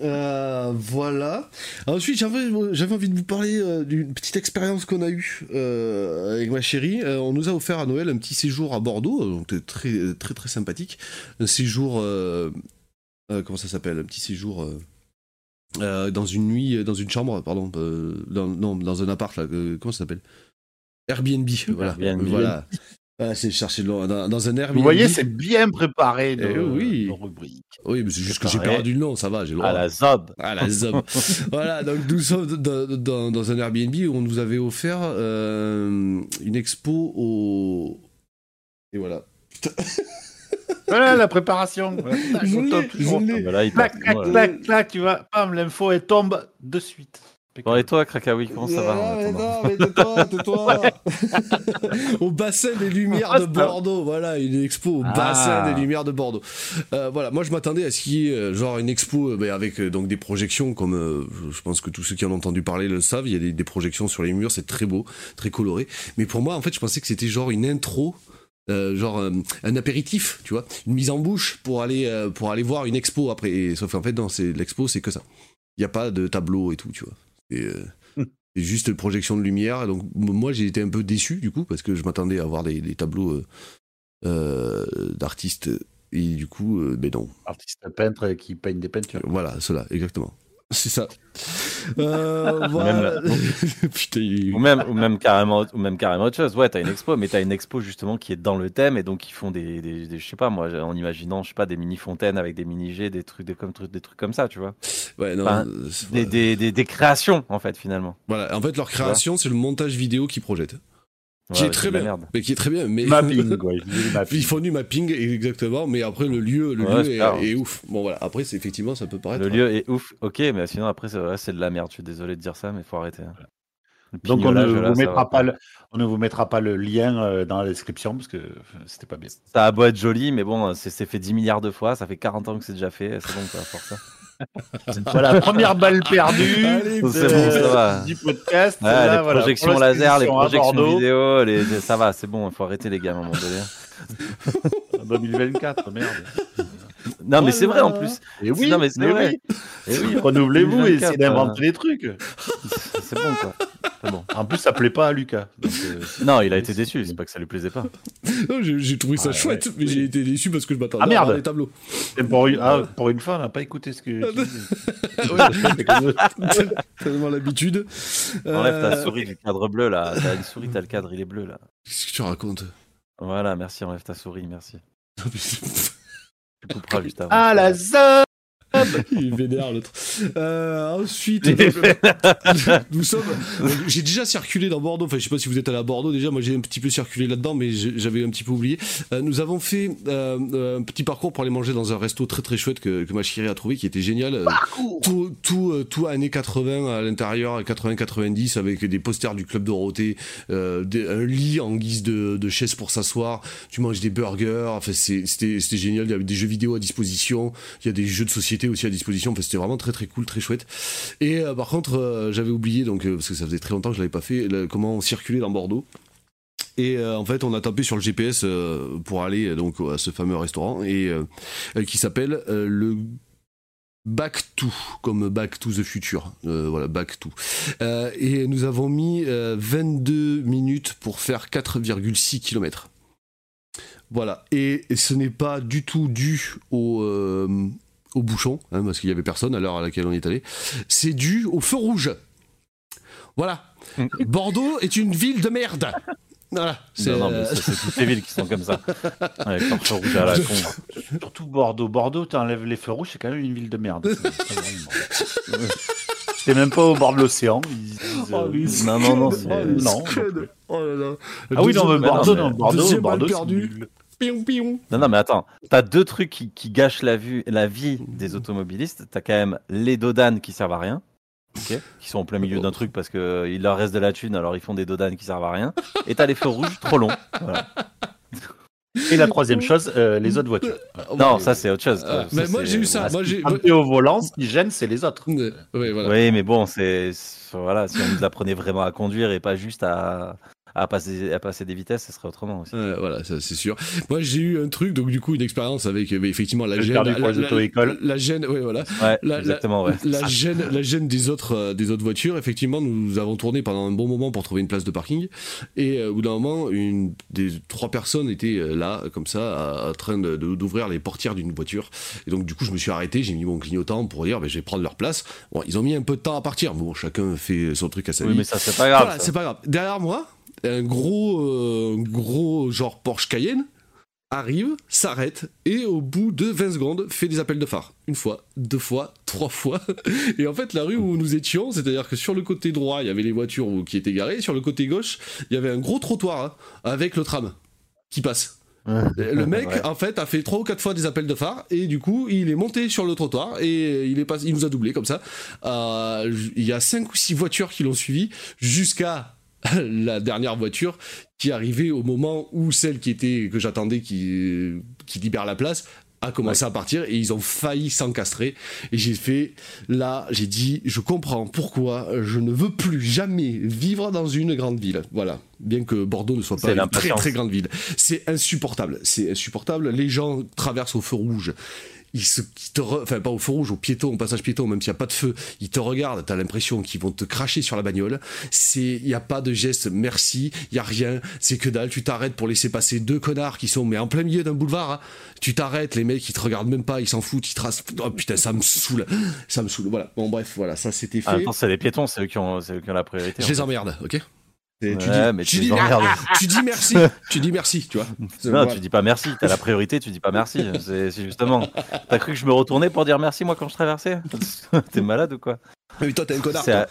Euh, voilà. Ensuite, j'avais envie de vous parler euh, d'une petite expérience qu'on a eue euh, avec ma chérie. On nous a offert à Noël un petit séjour à Bordeaux, donc très très très sympathique. Un séjour, comment ça s'appelle? Un petit séjour. dans une nuit, dans une chambre, pardon, dans, non, dans un appart, là, comment ça s'appelle? Airbnb, voilà. Airbnb. Voilà. Ah, c'est chercher. Dans, dans un Airbnb. Vous voyez, c'est bien préparé Eh nos, oui. nos rubriques. Oui, mais c'est juste que j'ai perdu le nom, ça va, j'ai le droit. À la Zob. Ah, la zob. voilà, donc nous sommes dans, dans- dans un Airbnb où on nous avait offert euh, une expo au. Et voilà. Voilà la préparation. Voilà. Je top, je là, il Clac, clac, clac, clac, tu vois, l'info elle tombe de suite. Bon, et toi, Krakawi, comment ça va Ah, mais non, mais tais-toi, tais-toi. Au bassin des lumières de Bordeaux, voilà, une expo au Ah. bassin des lumières de Bordeaux. Euh, voilà, moi je m'attendais à ce qu'il y ait euh, genre une expo euh, ben, avec euh, donc des projections comme euh, je pense que tous ceux qui en ont entendu parler le savent, il y a des, des projections sur les murs, c'est très beau, très coloré. Mais pour moi, en fait, je pensais que c'était genre une intro. euh, genre euh, un apéritif, tu vois, une mise en bouche pour aller euh, pour aller voir une expo après. Et, sauf qu'en fait, non, c'est l'expo, c'est que ça. Il n'y a pas de tableau et tout, tu vois. Et, euh, c'est juste une projection de lumière. Donc moi j'ai été un peu déçu du coup parce que je m'attendais à voir des, des tableaux euh, euh, d'artistes et du coup euh, ben non. Artiste peintre qui peigne des peintures. Voilà, cela exactement. C'est ça. Euh, voilà. Putain, il- ou même, ou même carrément, ou même carrément autre chose. Ouais, t'as une expo, mais t'as une expo justement qui est dans le thème et donc ils font des, des, des- je sais pas moi, en imaginant, je sais pas, des mini fontaines avec des mini jets, des trucs, des comme des trucs comme ça, tu vois. ouais, non, Enfin, euh, c'est- Des, des, des, des créations en fait finalement. voilà. En fait, leur création, c'est le montage vidéo qu'ils projettent, Ouais, qui est très bien, merde. mais qui est très bien. Mais Mapping. Ils font du mapping exactement, mais après le lieu, le Ouais, lieu est, ouf. Bon voilà, après c'est effectivement ça peut paraître. Le lieu est ouf, ok, mais sinon après c'est de la merde. Je suis désolé de dire ça, mais faut arrêter. hein. Donc on ne, là, vous mettra va pas le, on ne vous mettra pas le lien euh, dans la description parce que euh, c'était pas bien. Ça a beau être joli, mais bon, c'est c'est fait 10 milliards de fois, ça fait 40 ans que c'est déjà fait, c'est bon quoi, pour ça. Voilà, première balle perdue Allez, c'est bon, ça va. du podcast. Ouais, Là, les voilà, projections laser, les projections vidéo, les... ça va, c'est bon, il faut arrêter les gars à un moment donné. en 2024, merde. Non, mais c'est vrai en plus. Et oui, non, mais c'est mais vrai. oui. Et oui, Renouvelez-vous et 2024, essayez d'inventer des trucs. c'est bon quoi. Bon. En plus, ça plaît pas à Lucas. Donc, euh, Non, il a été déçu, c'est pas que ça lui plaisait pas. J'ai j'ai trouvé ça Ouais, chouette, ouais. mais j'ai été déçu parce que je m'attendais Ah, merde. à les tableaux. et pour, une, ah, pour une fois, on n'a pas écouté ce que. Tellement l'habitude. Enlève ta Euh, souris du cadre bleu là. T'as une souris, t'as le cadre, il est bleu là. Qu'est-ce que tu racontes? Voilà, merci, enlève ta souris, merci. Tu couperas juste avant. ah, la zone Il vénère l'autre. Euh, ensuite, nous sommes. J'ai déjà circulé dans Bordeaux. Enfin, je sais pas si vous êtes allé à Bordeaux déjà. Moi, j'ai un petit peu circulé là-dedans, mais j'avais un petit peu oublié. Euh, nous avons fait euh, euh, un petit parcours pour aller manger dans un resto très très chouette que, que ma chérie a trouvé, qui était génial. Euh, tout, tout, euh, tout années 80 à l'intérieur, 80-90, avec des posters du club Dorothée, euh, des- un lit en guise de, de chaise pour s'asseoir. Tu manges des burgers. Enfin, c'était génial. Il y avait des jeux vidéo à disposition. Il y a des jeux de société aussi à disposition. Enfin, c'était vraiment très très cool, très chouette. Et euh, par contre, euh, j'avais oublié, donc, euh, parce que ça faisait très longtemps que je l'avais pas fait, le- comment circuler dans Bordeaux. Et en fait, on a tapé sur le GPS pour aller donc à ce fameux restaurant et qui s'appelle le Back to, comme Back to the Future. Voilà, Back to. Et nous avons mis euh, 22 minutes pour faire 4,6 km. Voilà. Et ce n'est pas du tout dû au, au bouchon, hein, parce qu'il y avait personne à l'heure à laquelle on est allé. C'est dû au feu rouge. Voilà. Bordeaux est une ville de merde. Voilà. C'est, Non, non, mais euh, ça, c'est toutes les villes qui sont comme ça. Avec leur feu rouge à la con. Surtout Bordeaux. Bordeaux, t'enlèves les feux rouges, c'est quand même une ville de merde. T'es même pas au bord de l'océan. ils Oh, euh, les Non, non, non, c'est- oh, non, non. Oh là là. Ah oui, non, mais mais Bordeaux, non, Bordeaux, Bordeaux, c'est Non, non, mais attends, t'as deux trucs qui, qui gâchent la, vue, la vie des automobilistes. T'as quand même les dodanes qui servent à rien, ok, qui sont en plein milieu d'un truc parce qu'il leur reste de la thune, alors ils font des dodanes qui servent à rien. Et t'as les feux rouges trop longs. Voilà. Et la troisième chose, euh, les autres voitures. Non, ça c'est autre chose. Ah, Ça, mais moi j'ai eu ça. voilà. Moi j'ai. Au volant, ce qui gêne, c'est les autres. Voilà. Oui, mais bon, c'est c'est- voilà, si on nous apprenait vraiment à conduire et pas juste à, à passer à passer des vitesses, ce serait autrement aussi. Voilà, ça c'est sûr. Moi j'ai eu un truc, donc du coup une expérience avec euh, effectivement la gêne, la, gêne, ouais voilà, Ouais, La- la- exactement, ouais. la gêne, la gêne des autres, euh, des autres voitures. Effectivement, nous avons tourné pendant un bon moment pour trouver une place de parking, et euh, au bout d'un moment, une des trois personnes étaient euh, là, comme ça, en train de- de- d'ouvrir les portières d'une voiture. Et donc du coup, je me suis arrêté, j'ai mis mon clignotant pour dire, ben, je vais prendre leur place. Bon, ils ont mis un peu de temps à partir, mais bon, chacun fait son truc à sa Oui, vie. mais ça c'est pas grave. Voilà, c'est pas grave. Derrière moi, un gros, euh, gros genre Porsche Cayenne arrive, s'arrête et au bout de 20 secondes fait des appels de phare. Une fois, deux fois, trois fois. Et en fait, la rue où nous étions, c'est-à-dire que sur le côté droit, il y avait les voitures qui étaient garées, sur le côté gauche, il y avait un gros trottoir hein, avec le tram qui passe. Le mec, Ouais. en fait, a fait trois ou quatre fois des appels de phare et du coup, il est monté sur le trottoir et il est passé, il nous a doublé comme ça. Euh, il y a cinq ou six voitures qui l'ont suivi jusqu'à la dernière voiture qui arrivait au moment où celle qui était que j'attendais qui qui libère la place a commencé à partir et ils ont failli s'encastrer. Et j'ai fait là j'ai dit je comprends pourquoi je ne veux plus jamais vivre dans une grande ville. Voilà. Bien que Bordeaux ne soit pas une très très grande ville. C'est insupportable. C'est insupportable. Les gens traversent au feu rouge ils se, ils te re- enfin pas au feu rouge, au piéton, au passage piéton, même s'il n'y a pas de feu, ils te regardent, t'as l'impression qu'ils vont te cracher sur la bagnole. C'est, il n'y a pas de geste merci, il y a rien, c'est que dalle. Tu t'arrêtes pour laisser passer deux connards qui sont mais en plein milieu d'un boulevard. hein. Tu t'arrêtes, les mecs ils te regardent même pas, ils s'en foutent, ils tracent. Oh putain, ça me saoule, ça me saoule. Voilà. Bon bref, voilà, ça c'était fait. En même temps, c'est les piétons, c'est eux qui ont, c'est eux qui ont la priorité. Je les fait. emmerde, ok? Tu dis, mais tu, dis, tu merci, tu dis merci, tu vois. Non, voilà. tu dis pas merci. T'as la priorité, tu dis pas merci. C'est justement. T'as cru que je me retournais pour dire merci moi quand je traversais? T'es malade ou quoi? Mais toi t'es un connard. À-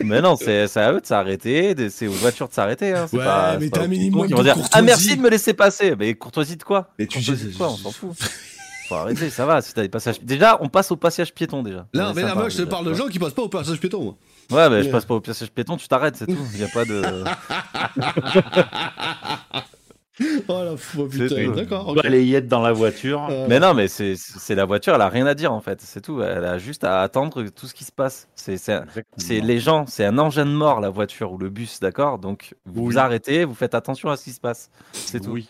Mais non, c'est à eux de s'arrêter, c'est aux voitures de s'arrêter. Hein. Ouais, pas- mais t'as un minimum de vont dire Ah merci de me laisser passer. Mais courtoisie de quoi? Mais tu Courtoisie de quoi? On s'en fout. Faut arrêter, ça va. Si t'as des passages. Déjà, on passe au passage piéton déjà. Non, C'est mais là, moi, je te parle de gens qui passent pas au passage piéton. moi. Ouais, mais je passe pas au passage piéton, tu t'arrêtes, c'est tout. Y a pas de. Oh la fou, putain. D'accord, ok. Balayette dans la voiture. Euh, Mais non, mais c'est c'est la voiture, elle a rien à dire en fait, c'est tout. Elle a juste à attendre tout ce qui se passe. C'est les gens, c'est un engin de mort la voiture ou le bus, d'accord? Donc vous Oui. vous arrêtez, vous faites attention à ce qui se passe. C'est tout. Oui.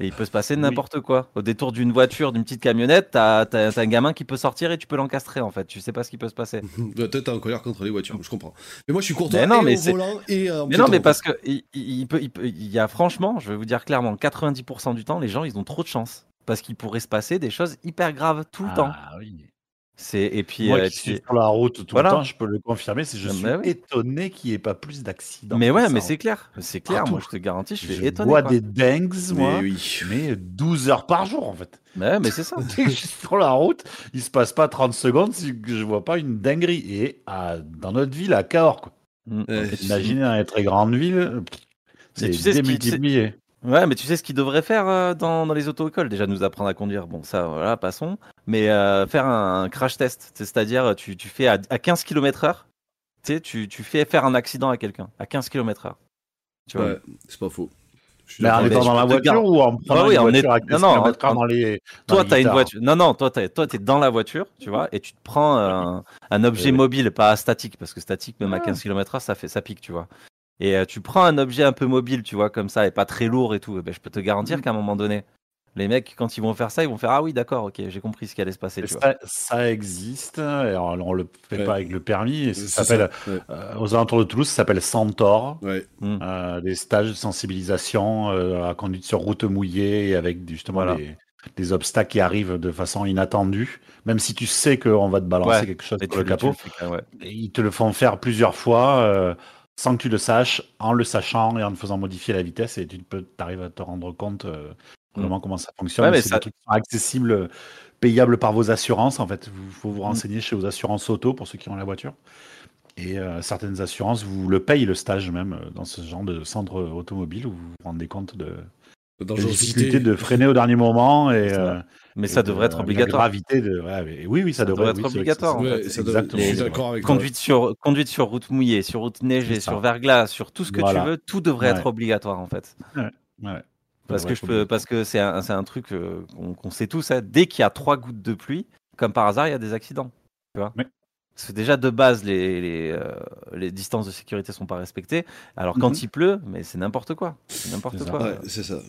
Et il peut se passer Oui. n'importe quoi. Au détour d'une voiture, d'une petite camionnette, t'as un gamin qui peut sortir et tu peux l'encastrer en fait. Tu sais pas ce qui peut se passer. Toi, t'es en colère contre les voitures, je comprends. Mais moi, je suis courtois Mais non, et mais au c'est- volant et euh, Mais non, mais parce que il, il- il peut, il, peut- il y a franchement, je vais vous dire clairement, 90% du temps, les gens ils ont trop de chance. Parce qu'il pourrait se passer des choses hyper graves tout le temps. Ah oui. C'est et puis, Moi euh, qui suis puis- sur la route tout Voilà. le temps, je peux le confirmer, c'est je Ah, suis bah oui. étonné qu'il n'y ait pas plus d'accidents. Mais ouais, mais en c'est clair, c'est clair. Partout. Moi, je te garantis, je suis Je étonné. vois quoi. des dingues, moi, Mais oui. mais 12 heures par jour en fait. Mais ouais, mais c'est ça. Dès que je suis sur la route, il se passe pas 30 secondes si je vois pas une dinguerie. Et à- dans notre ville, à Cahors, quoi. Euh, imaginez dans les très grandes villes, pff, c'est tu sais ce qui-. Ouais, mais tu sais ce qu'ils devraient faire euh, dans, dans les auto-écoles? Déjà, nous apprendre à conduire. Bon, ça, voilà, passons. Mais euh, faire un, crash test. C'est-à-dire, tu, tu fais à, à 15 km/h, tu fais faire un accident à quelqu'un à 15 km/h. Tu vois? Ouais, c'est pas faux. Mais en étant dans la voiture ou en prenant oui, une voiture est- à 15 non, non, en- dans les. dans Toi, t'as une voiture. Non, non, toi, t'es, toi, t'es dans la voiture, tu vois, et tu te prends un, un objet mobile, pas statique, parce que statique, même à 15 km/h, ça fait, ça pique, tu vois. Et euh, tu prends un objet un peu mobile, tu vois, comme ça, et pas très lourd et tout. eh ben, je peux te garantir qu'à un moment donné, les mecs, quand ils vont faire ça, ils vont faire ah oui, d'accord, ok, j'ai compris ce qui allait se passer, tu vois. Ça, existe, et on, on le fait Ouais. pas avec le permis, et ça C'est s'appelle, ça, ouais. euh, aux alentours de Toulouse, ça s'appelle Centaure, Ouais. euh, des stages de sensibilisation euh, à conduite sur route mouillée, et avec justement Voilà. des, des obstacles qui arrivent de façon inattendue, même si tu sais qu'on va te balancer Ouais. quelque chose Et sur le capot, fais quand- ouais. et ils te le font faire plusieurs fois, euh, sans que tu le saches, en le sachant et en te faisant modifier la vitesse, et tu peux, arrives à te rendre compte euh, vraiment comment ça fonctionne. Ouais, mais c'est ça- des trucs accessibles, euh, payables par vos assurances. En fait, il faut Mm. vous renseigner chez vos assurances auto pour ceux qui ont la voiture. Et euh, certaines assurances vous le payent le stage même dans ce genre de centre automobile où vous vous rendez compte de la difficulté de freiner au dernier moment et, euh, Mais ça de devrait être la obligatoire. gravité de. ouais, oui, oui, ça, Ça devrait, devrait être oui, obligatoire, Ouais, ça doit- exactement. je suis c'est vrai. d'accord avec toi. Conduite sur, conduite sur route mouillée, sur route neigée, sur verglas, sur tout ce que Voilà. tu veux, tout devrait Ouais. être obligatoire en fait. Ouais. Parce que je peux, parce que c'est un, c'est un truc euh, qu'on sait tous. hein. Dès qu'il y a trois gouttes de pluie, comme par hasard, il y a des accidents. Tu vois Ouais. Parce que déjà de base, les, les, euh, les distances de sécurité sont pas respectées. Alors quand Mhm. il pleut, mais c'est n'importe quoi. C'est n'importe quoi. Ouais, c'est ça.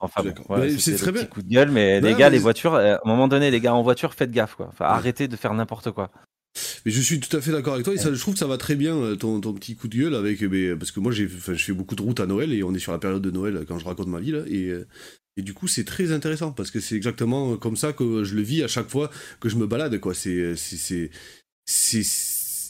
Enfin, bon, voilà, c'est très petit bien. coup de gueule, mais les gars, mais les voitures, euh, à un moment donné, les gars en voiture, faites gaffe, quoi. Enfin, arrêtez de faire n'importe quoi. Mais je suis tout à fait d'accord avec toi et ça, je trouve que ça va très bien euh, ton, ton petit coup de gueule avec mais, parce que moi j'ai je fais beaucoup de routes à Noël et on est sur la période de Noël quand je raconte ma vie là et euh, et du coup c'est très intéressant parce que c'est exactement comme ça que je le vis à chaque fois que je me balade quoi c'est c'est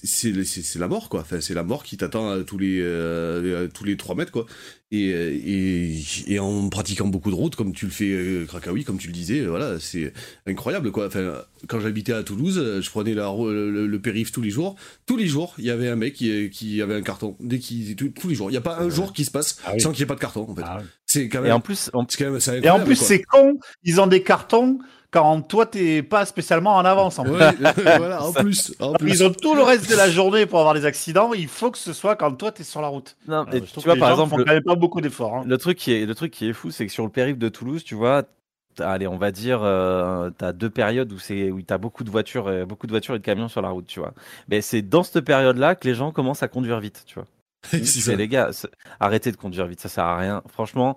c'est la mort quoi. Enfin c'est la mort qui t'attend à tous les euh, à tous les 3 mètres quoi. Et, euh, et, et en pratiquant beaucoup de routes comme tu le fais euh, comme tu le disais euh, voilà c'est incroyable quoi. Enfin quand j'habitais à Toulouse euh, je prenais la, le, le périph tous les jours. Tous les jours il y avait un mec qui, qui avait un carton. Dès qu'il tous les jours. Il y a pas un jour qui se passe Ah oui. sans qu'il n'y ait pas de carton en fait. Ah. C'est quand Et en plus, en- c'est quand même- Et en plus, c'est con, ils ont des cartons quand toi, t'es pas spécialement en avance. En plus. Ouais, voilà, en plus. En plus. Ils ont tout le reste de la journée pour avoir des accidents. Il faut que ce soit quand toi, t'es sur la route. non, Euh, et tu vois par gens exemple, font quand même pas beaucoup d'efforts. hein. Le truc qui est le truc qui est fou, c'est que sur le périph' de Toulouse, tu vois, allez, on va dire, euh, t'as deux périodes où c'est où t'as beaucoup de voitures, euh, beaucoup de voitures et de camions sur la route, tu vois. Mais c'est dans cette période-là que les gens commencent à conduire vite, tu vois. c'est les gars, arrêtez de conduire vite, ça sert à rien. Franchement,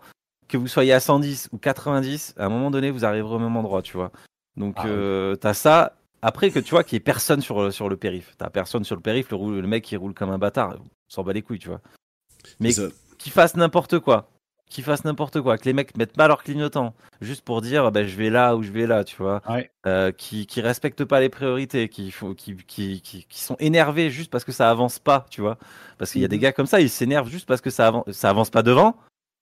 que vous soyez à 110 ou 90, à un moment donné, vous arriverez au même endroit, tu vois. Donc Ah oui. euh, t'as ça. Après que tu vois qu'il y ait personne sur sur le périph', t'as personne sur le périph', le, roule- le mec qui roule comme un bâtard, on s'en bat les couilles, tu vois. Mais ça. qu'ils fassent n'importe quoi. Qu'ils fassent n'importe quoi. Que les mecs mettent pas leur clignotant. Juste pour dire, bah, je vais là ou je vais là, tu vois. Ouais. Euh, qui, qui respectent pas les priorités. Qui, faut, qui, qui, qui, qui sont énervés juste parce que ça avance pas, tu vois. Parce qu'il y a des Mhm. gars comme ça, ils s'énervent juste parce que ça, avance ça avance pas devant.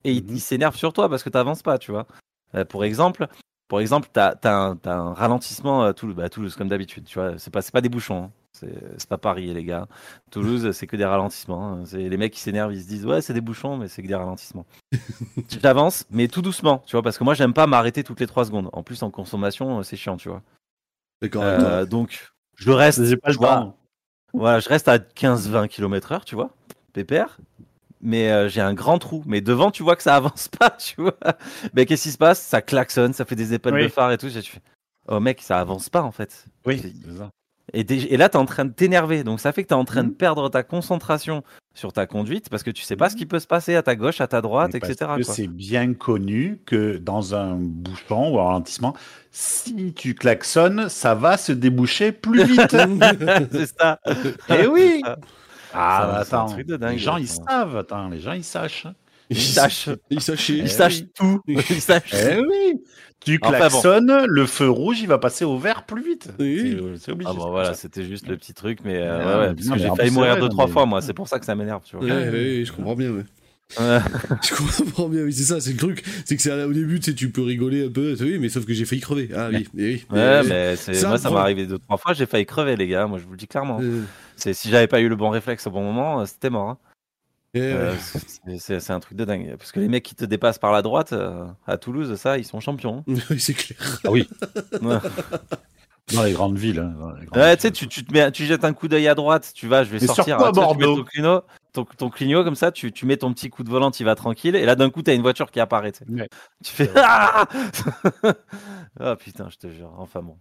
Et ils- Mhm. ils s'énervent sur toi parce que t'avances pas, tu vois. Euh, pour exemple, pour exemple, t'as as un, ralentissement à Toulouse, bah, à Toulouse comme d'habitude, tu vois. C'est pas, pas des bouchons. hein. C'est pas Paris, les gars. Toulouse, c'est que des ralentissements. hein. C'est les mecs qui s'énervent, ils se disent ouais, c'est des bouchons, mais c'est que des ralentissements. J'avance, mais tout doucement, tu vois, parce que moi, j'aime pas m'arrêter toutes les 3 secondes. En plus, en consommation, euh, c'est chiant, tu vois. D'accord. Euh, donc, je reste, J'ai pas le tu vois, temps. voilà, je reste à 15-20 km/h, tu vois, pépère. Mais euh, j'ai un grand trou. Mais devant, tu vois que ça avance pas, tu vois. Mais qu'est-ce qui se passe? Ça klaxonne, ça fait des épaules Oui. de phare et tout. J'ai- Oh mec, ça avance pas en fait. Oui. Et, et là, tu es en train de t'énerver. Donc, ça fait que tu es en train de Mhm. perdre ta concentration sur ta conduite parce que tu sais pas ce qui peut se passer à ta gauche, à ta droite, Mais etc. c'est bien connu que dans un bouchon ou un ralentissement, si tu klaxonnes, ça va se déboucher plus vite. c'est ça. Eh oui Ah, Ah, bah, c'est un attends, truc de dingue, les gens ils attends. savent, attends, les gens ils sachent. Ils sachent. Ils Eh sachent oui. tout. Ils sachent. Eh oui Tu Enfin, bon. klaxonnes, le feu rouge il va passer au vert plus vite. Oui. C'est- obligé. Ah bon voilà, c'était juste le petit truc, mais euh, ouais, ouais, parce non, que mais j'ai failli mourir deux trois mais- fois, moi. C'est pour ça que ça m'énerve, tu vois. Ouais, ouais, ouais, je comprends bien. Je comprends bien, oui, c'est ça, c'est le truc. C'est que c'est à- au début, tu sais, tu peux rigoler un peu, oui, mais sauf que j'ai failli crever. Ah oui, eh oui. Ouais, Mais- mais ça, moi ça m'est arrivé deux trois fois, j'ai failli crever les gars. Moi je vous le dis clairement. Euh, si j'avais pas eu le bon réflexe au bon moment, euh, c'était mort. hein. eh. Euh, c'est- un truc de dingue. Parce que les mecs qui te dépassent par la droite euh, à Toulouse, ça, ils sont champions. Oui, c'est clair. Ah oui, Ouais, dans les grandes villes. hein, dans les grandes Ouais, tu sais, villes. tu, tu te mets, tu jettes un coup d'œil à droite, tu vas, je vais Mais sortir. à ah, tu mets ton clignot, ton, ton clignot comme ça, tu, tu mets ton petit coup de volant, tu vas tranquille, et là d'un coup t'as une voiture qui apparaît. tu. Ouais. Tu fais ah Ah putain, je te jure. Enfin bon.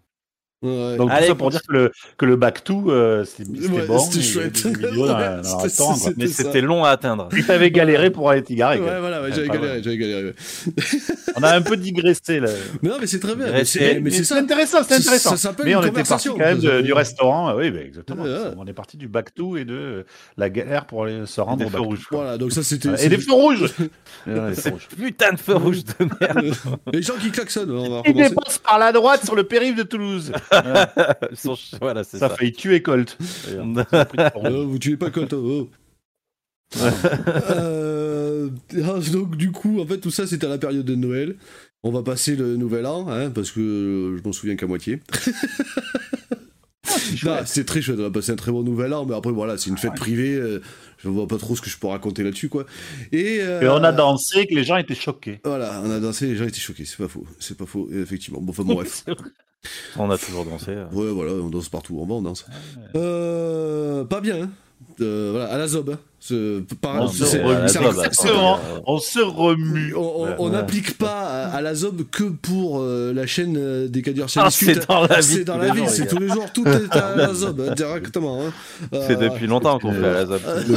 Ouais. Donc, tout Allez, ça pour dire que le, que le back to, euh, c'était Ouais, bon. c'était chouette. dans, dans c'était- Mais ça. c'était long à atteindre. Puis t'avais galéré pour aller t'y garer. Ouais, voilà, ouais, j'avais pas galéré, j'avais galéré. ouais. On a un peu digressé là. Mais non, mais c'est très bien. Mais Mais c'est- c'est mais Mais c'est c'est ça. intéressant, c'est Ça- intéressant. ça s'appelle Mais une on était parti quand même de- Ça- du restaurant. Oui, bah, exactement. Ouais, ouais. On est parti du back to et de la galère pour aller se rendre au feux back rouges. quoi. Voilà, donc ça c'était. Et des feux rouges. Putain de feu rouge de merde. Les gens qui klaxonnent, on va Il recommencer. dépasse par la droite sur le périph' de Toulouse. Sont Voilà, c'est Ça failli tuer Colt. Euh, vous tuez pas Colt. oh. Euh, ah, donc du coup, en fait, tout ça c'était à la période de Noël. On va passer le nouvel an, hein, parce que euh, je m'en souviens qu'à moitié. Non, C'était très chouette, on a passé un très bon nouvel an, mais après voilà, c'est une fête privée, euh, je vois pas trop ce que je peux raconter là-dessus, quoi. Et, euh, Et on a dansé que les gens étaient choqués. Voilà, on a dansé, les gens étaient choqués, c'est pas faux, c'est pas faux, effectivement. Bon, enfin bon, bref. On a toujours dansé. euh. Ouais, voilà, on danse partout, on va, on danse. Euh, pas bien, hein. Euh, voilà, à la zob. hein. Ce- pareil, On c'est- se remue. zob. On se remue. on- on- on Ouais. n'applique pas à, à la zob que pour euh, la chaîne euh, des cadres Ah, c'est dans la vie. C'est dans tous la les vie, jours, c'est tous les jours, tout est à la zob, hein, directement. hein. C'est Euh, depuis longtemps qu'on fait à la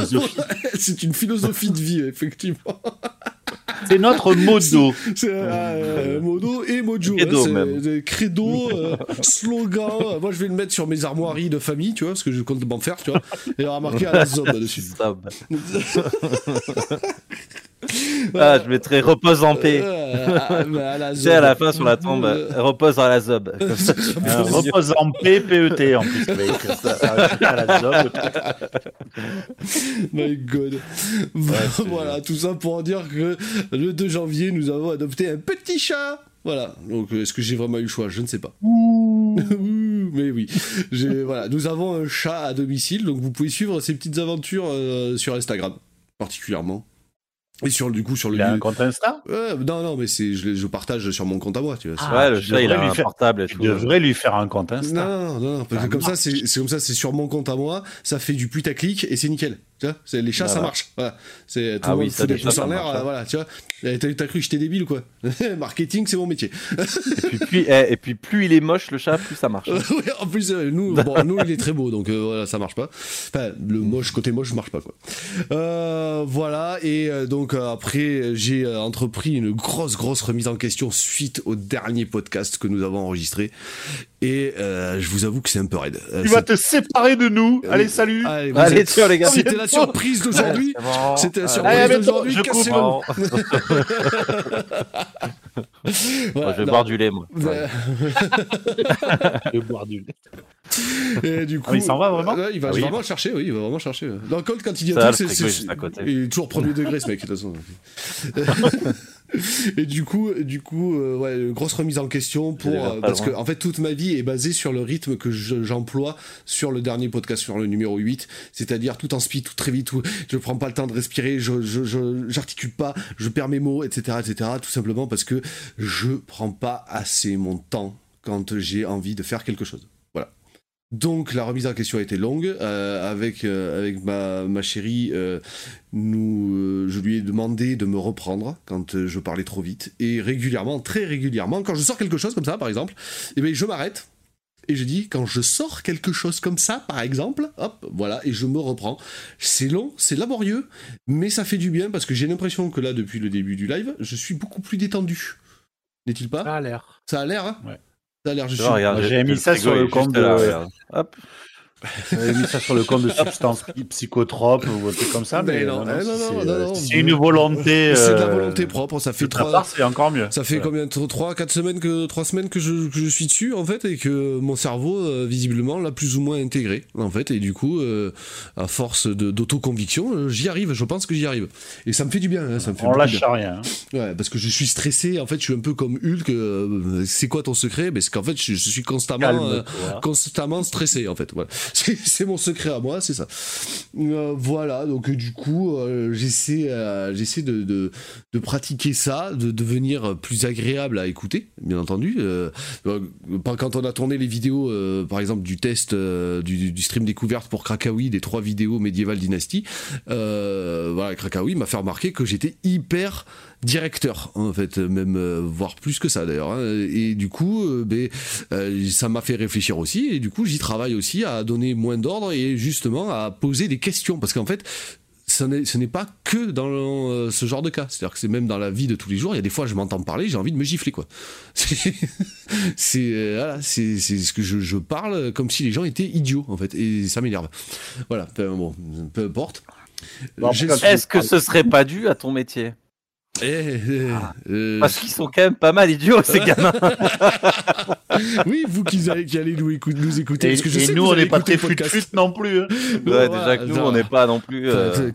ZOP. c'est une philosophie de vie, effectivement. C'est notre modo. C'est euh, modo et mojo. Credo, hein, même. credo, euh, slogan. Moi, je vais le mettre sur mes armoiries de famille, tu vois, parce que je compte m'en faire, tu vois. Et il y aura marqué à la zob dessus. Ah, je mettrais repose en paix. Euh, à, à la Tu sais, à zob. la fin sur la tombe, Euh, repose dans la zob. Repose en paix, PET en plus. À la zob. My god. voilà, tout ça pour dire que le 2 janvier, nous avons adopté un petit chat. Voilà. Donc, euh, est-ce que j'ai vraiment eu le choix? Je ne sais pas. Ouh, Mais oui. Voilà. Nous avons un chat à domicile, donc vous pouvez suivre ses petites aventures euh, sur Instagram, particulièrement. Et sur du coup sur le Il a un compte Insta? Ouais, non non mais c'est je, je partage sur mon compte à moi tu vois. Ah, ouais, le tu chat, il a un lui faire- portable et Tu tout. devrais lui faire un compte Non, Insta. non, non, non, parce que comme ça, c'est comme ça, c'est sur mon compte à moi, ça fait du putaclic et c'est nickel. Tu vois, c'est- les chats, ça marche. Voilà. C'est tout Ah le oui, monde fout des pouces en l'air, hein. voilà, tu vois. T'as cru que j'étais débile ou quoi? Marketing, c'est mon métier. Et puis, puis- eh, et puis plus il est moche, le chat, plus ça marche. Ouais, en plus, euh, nous, bon, nous, il est très beau, donc euh, voilà, ça marche pas. Enfin, le moche, côté moche, marche pas, quoi. Euh, voilà, et euh, donc après, j'ai entrepris une grosse, grosse remise en question suite au dernier podcast que nous avons enregistré. Et euh, je vous avoue que c'est un peu raide. Euh, Tu vas te séparer de nous. Euh, Allez, salut. Allez, vous Allez, êtes- tiens, les gars. C'était la surprise d'aujourd'hui. Bon. C'était la surprise d'aujourd'hui. je coupe. Cassez-le. Bon. Voilà, Moi, je vais non. boire du lait, moi. Ouais. Je vais boire du lait. Et du coup, Ah, il s'en va vraiment Ouais, Il va Ah oui. vraiment le chercher, oui, il va vraiment chercher. Dans le code, quand il dit un truc, c'est- toujours premier degré, ce mec, de toute façon. Et du coup, du coup, euh, ouais, grosse remise en question pour euh, parce loin. que en fait toute ma vie est basée sur le rythme que je- j'emploie sur le dernier podcast, sur le numéro 8, c'est-à-dire tout en speed, tout très vite, tout, je prends pas le temps de respirer, je je- je- j'articule pas, je perds mes mots, etc., etc. Tout simplement parce que je prends pas assez mon temps quand j'ai envie de faire quelque chose. Donc la remise en question a été longue. euh, avec euh, avec ma, ma chérie, euh, nous, je lui ai demandé de me reprendre quand je parlais trop vite. Et régulièrement, très régulièrement, quand je sors quelque chose comme ça, par exemple, eh ben, je m'arrête. Et je dis, quand je sors quelque chose comme ça, par exemple, hop, voilà, et je me reprends. C'est long, c'est laborieux, mais ça fait du bien parce que j'ai l'impression que là, depuis le début du live, je suis beaucoup plus détendu. N'est-il pas? Ça a l'air. Ça a l'air, hein? Ouais. Ça a l'air, j'ai mis ça sur le compte de- Hop. J'avais mis ça sur le compte de substances psy- psychotropes ou un truc comme ça, Mais mais, non, non, non, non, c'est- mais- une volonté. C'est de la euh, volonté propre, ça fait trois. c'est encore mieux. Ça fait combien 3 4 semaines que 3 semaines que je, que je suis dessus en fait et que mon cerveau euh, visiblement l'a plus ou moins intégré en fait et du coup euh, à force d'autoconviction euh, j'y arrive, je pense que j'y arrive. Et ça me fait du bien, hein, ça me fait On lâche rien. hein. Ouais, parce que je suis stressé, en fait, je suis un peu comme Hulk, euh, c'est quoi ton secret? Mais c'est qu'en fait je, je suis constamment euh, constamment stressé en fait voilà c'est mon secret à moi c'est ça. Euh, voilà donc euh, du coup euh, j'essaie de, pratiquer ça de devenir plus agréable à écouter bien entendu. Quand on a tourné les vidéos par exemple du test du, stream découverte pour Krakawi des trois vidéos médiévales dynastie voilà Krakawi m'a fait remarquer que j'étais hyper directeur en fait même euh, voire plus que ça d'ailleurs hein. et du coup euh, ben, euh, ça m'a fait réfléchir aussi et du coup j'y travaille aussi à donner moins d'ordre et justement à poser des questions. Parce qu'en fait ce n'est pas que dans ce genre de cas. C'est-à-dire que c'est même dans la vie de tous les jours il y a des fois je m'entends parler j'ai envie de me gifler quoi. C'est euh, voilà ce que je, je parle comme si les gens étaient idiots en fait et ça m'énerve. Voilà bon peu importe. Bon, Est-ce que ce serait pas dû à ton métier? Eh, eh, euh, Parce qu'ils sont quand même pas mal idiots, ces gamins. oui, vous qui allez, qui allez nous, écouter, nous écouter. Et, parce que je et sais nous, on n'est pas très fut-fut non plus. hein. Ouais, déjà que nous, non. on n'est pas non plus. euh,